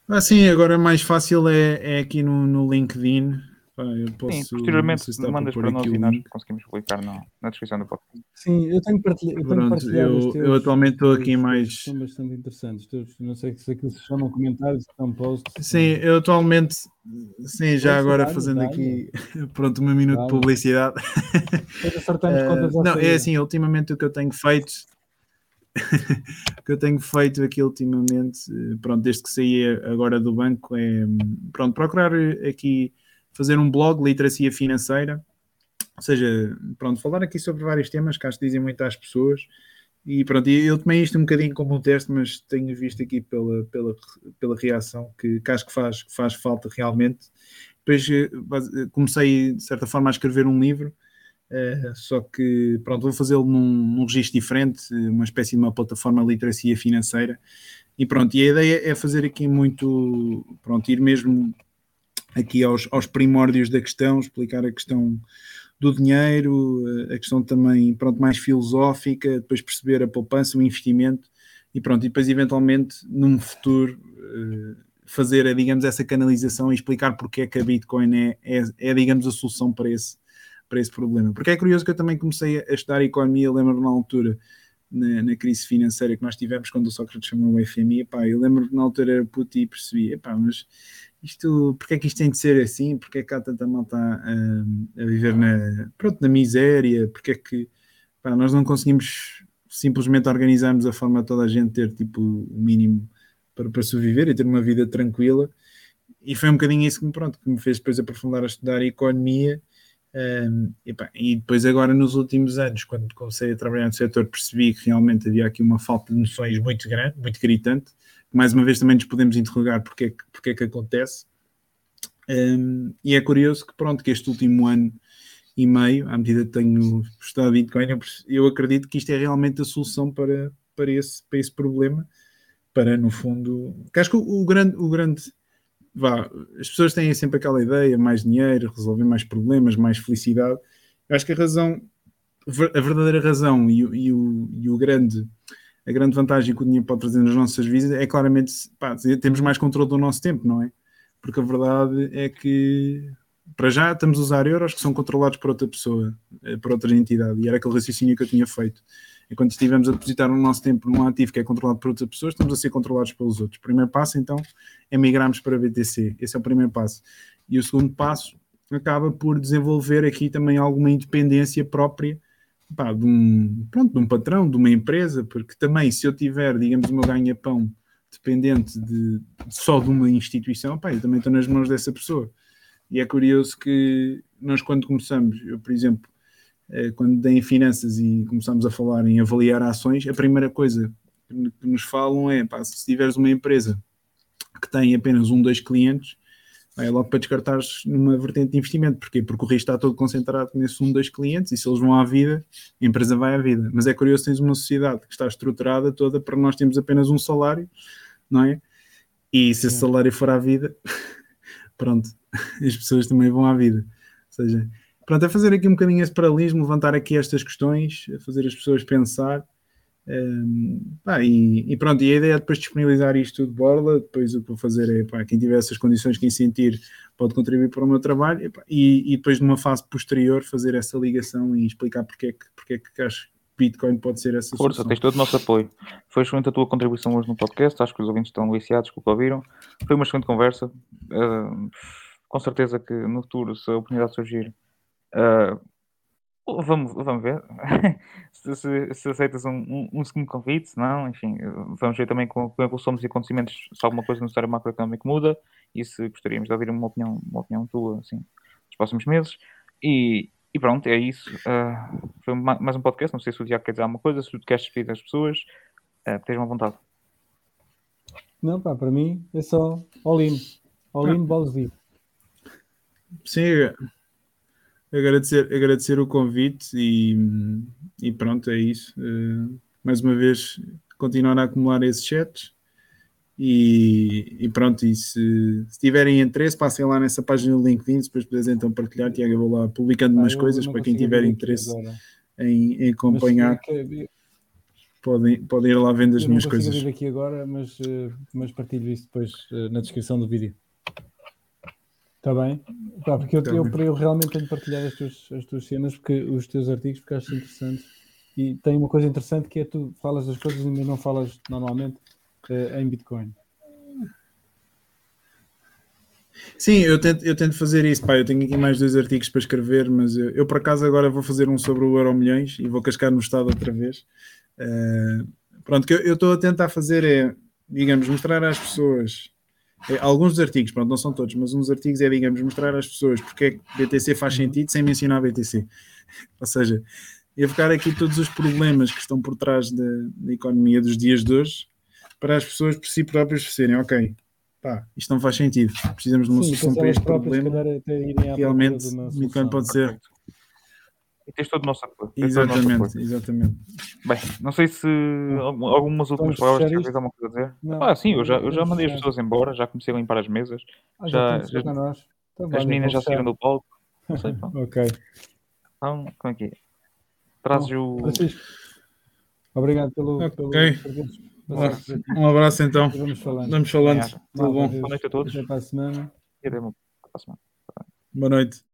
Ah, sim, agora mais fácil é, é aqui no, no LinkedIn, eu posso, Sim, posteriormente se mandas para nós e nós conseguimos publicar na, na descrição do podcast. Sim, eu tenho partilhado. Eu, tenho partilhado eu, teus, eu atualmente estou aqui mais. São bastante interessantes. não sei se aquilo se chamam comentários, se são posts. Sim, eu atualmente. Sim, já agora fazendo aqui. [laughs] Pronto, um minuto de publicidade. uh, não, é assim, ultimamente o que eu tenho feito. [laughs] o que eu tenho feito aqui ultimamente, eh, pronto, desde que saí agora do banco, é pronto, procurar aqui fazer um blog, literacia financeira, ou seja, pronto, falar aqui sobre vários temas que acho que dizem muito às pessoas E pronto, eu tomei isto um bocadinho como um teste, mas tenho visto aqui pela, pela, pela reação que, que acho que faz, que faz falta realmente. Depois eh, comecei, de certa forma, a escrever um livro, uh, só que pronto, vou fazê-lo num, num registro diferente, uma espécie de uma plataforma de literacia financeira. E pronto, e a ideia é fazer aqui muito, pronto, ir mesmo aqui aos, aos primórdios da questão, explicar a questão do dinheiro, eh, a questão também pronto, mais filosófica, depois perceber a poupança, o investimento e pronto, e depois eventualmente num futuro eh, fazer, digamos, essa canalização e explicar porque é que a Bitcoin é, é, é digamos, a solução para esse, para esse problema. Porque é curioso que eu também comecei a estudar economia, lembro-me na altura, na, na, crise financeira que nós tivemos quando o Sócrates chamou o FMI, epá, eu lembro-me na altura era puto e percebi, epá, mas isto, porque é que isto tem de ser assim? Porque é que há tanta malta a, a viver na, pronto, na miséria? Porque é que pá, nós não conseguimos simplesmente organizarmos a forma de toda a gente ter tipo o mínimo para, para sobreviver e ter uma vida tranquila? E foi um bocadinho isso que me, pronto, que me fez depois aprofundar a estudar economia. Um, e, pá, e, depois agora nos últimos anos, quando comecei a trabalhar no setor, percebi que realmente havia aqui uma falta de noções muito grande, muito gritante, mais uma vez também nos podemos interrogar porque é que, porque é que acontece. Um, e é curioso que, pronto, que este último ano e meio, à medida que tenho estudado Bitcoin, eu, eu acredito que isto é realmente a solução para, para, esse, para esse problema, para, no fundo, que acho que o, o grande, o grande vá, as pessoas têm sempre aquela ideia, mais dinheiro, resolver mais problemas, mais felicidade. Eu acho que a razão, a verdadeira razão e, e, o, e o grande a grande vantagem que o dinheiro pode trazer nas nossas vidas é claramente pá, temos mais controle do nosso tempo, não é? Porque a verdade é que para já estamos a usar euros que são controlados por outra pessoa, eh, por outra entidade, e era aquele raciocínio que eu tinha feito. Enquanto estivemos a depositar o nosso tempo num ativo que é controlado por outras pessoas, estamos a ser controlados pelos outros. O primeiro passo, então, é migrarmos para BTC. Esse é o primeiro passo. E o segundo passo acaba por desenvolver aqui também alguma independência própria pá, de, um, pronto, de um patrão, de uma empresa, porque também se eu tiver, digamos, o meu ganha-pão dependente de, só de uma instituição, pá, eu também estou nas mãos dessa pessoa. E é curioso que nós quando começamos, eu por exemplo, eh, quando dei em finanças e começamos a falar em avaliar ações, a primeira coisa que nos falam é, pá, se tiveres uma empresa que tem apenas um, dois clientes, é logo para descartares numa vertente de investimento. Porquê? Porque o risco está todo concentrado nesse um, dois clientes e se eles vão à vida, a empresa vai à vida. Mas é curioso, tens uma sociedade que está estruturada toda para nós termos apenas um salário, não é? E se esse salário for à vida, [laughs] pronto, as pessoas também vão à vida. Ou seja, pronto, é fazer aqui um bocadinho esse paralelismo, levantar aqui estas questões, fazer as pessoas pensar um, pá, e, e, pronto, e a ideia é depois disponibilizar isto tudo de borla, depois o que vou fazer é, pá, quem tiver essas condições, quem sentir, pode contribuir para o meu trabalho, e, pá, e, e, depois numa fase posterior fazer essa ligação e explicar porque é que, porque é que acho que Bitcoin pode ser essa Força, solução. tens todo o nosso apoio. Foi excelente a tua contribuição hoje no podcast, acho que os ouvintes estão viciados com o que ouviram. Foi uma excelente conversa. Uh, com certeza que no futuro, se a oportunidade surgir, uh, Vamos, vamos ver [laughs] se, se, se, aceitas um, um, um, segundo convite, se não, enfim, vamos ver também com, com a evolução dos acontecimentos se alguma coisa no cenário macroeconómico muda e se gostaríamos de ouvir uma opinião, uma opinião tua, assim, nos próximos meses. E, e pronto, é isso. Uh, foi mais um podcast. Não sei se o Diago quer dizer alguma coisa, se tu queres despedir das pessoas, uh, tens uma vontade. Não, pá, para mim é só all-in. All-in, bolas Sim, agradecer, agradecer o convite e, e pronto, é isso. Uh, mais uma vez, continuar a acumular esses chats. E, e, pronto, e se, se, tiverem interesse, passem lá nessa página do LinkedIn, depois puderes então partilhar, Tiago, eu vou lá publicando ah, umas coisas para quem tiver interesse em, em, acompanhar. Podem, podem ir lá vendo as minhas coisas. Eu não aqui agora, mas, eh, mas partilho isso depois eh, na descrição do vídeo. Está bem? Tá, porque eu, tá eu, eu, realmente tenho de partilhar as tuas, as tuas cenas, porque os teus artigos, porque acho interessantes. E tem uma coisa interessante que é tu falas das coisas, mas não falas normalmente uh, em Bitcoin. Sim, eu tento, eu tento fazer isso. Pá, eu tenho aqui mais dois artigos para escrever, mas eu, eu por acaso agora vou fazer um sobre o Euro Milhões e vou cascar no Estado outra vez. Uh, pronto, o que eu estou a tentar fazer é, digamos, mostrar às pessoas alguns dos artigos, pronto, não são todos, mas uns artigos é, digamos, mostrar às pessoas porque é que BTC faz uhum. sentido sem mencionar BTC. [laughs] Ou seja, evocar aqui todos os problemas que estão por trás da, da economia dos dias de hoje para as pessoas por si próprias perceberem, ok, pá, isto não faz sentido, precisamos de uma Sim, solução para este problema. calhar, Realmente, uma Bitcoin pode ser. E tens todo o nosso apoio. Exatamente, apoio. exatamente. Bem, não sei se algum- algumas últimas Vamos palavras tens alguma coisa a dizer. Não, Ah, sim, eu já, eu já mandei as pessoas embora, já comecei a limpar as mesas, Ah, já- já, já, nós. Então, as vale, meninas já saíram do palco. Não sei, [laughs] pá. Ok. Então, como é que é? Trazes o. Francisco, obrigado pelo. Ok. pelo. Um abraço então. Vamos falando. Vamos falando. Tudo bom. Boa noite a todos. Até para a semana. E até uma próxima. Boa noite.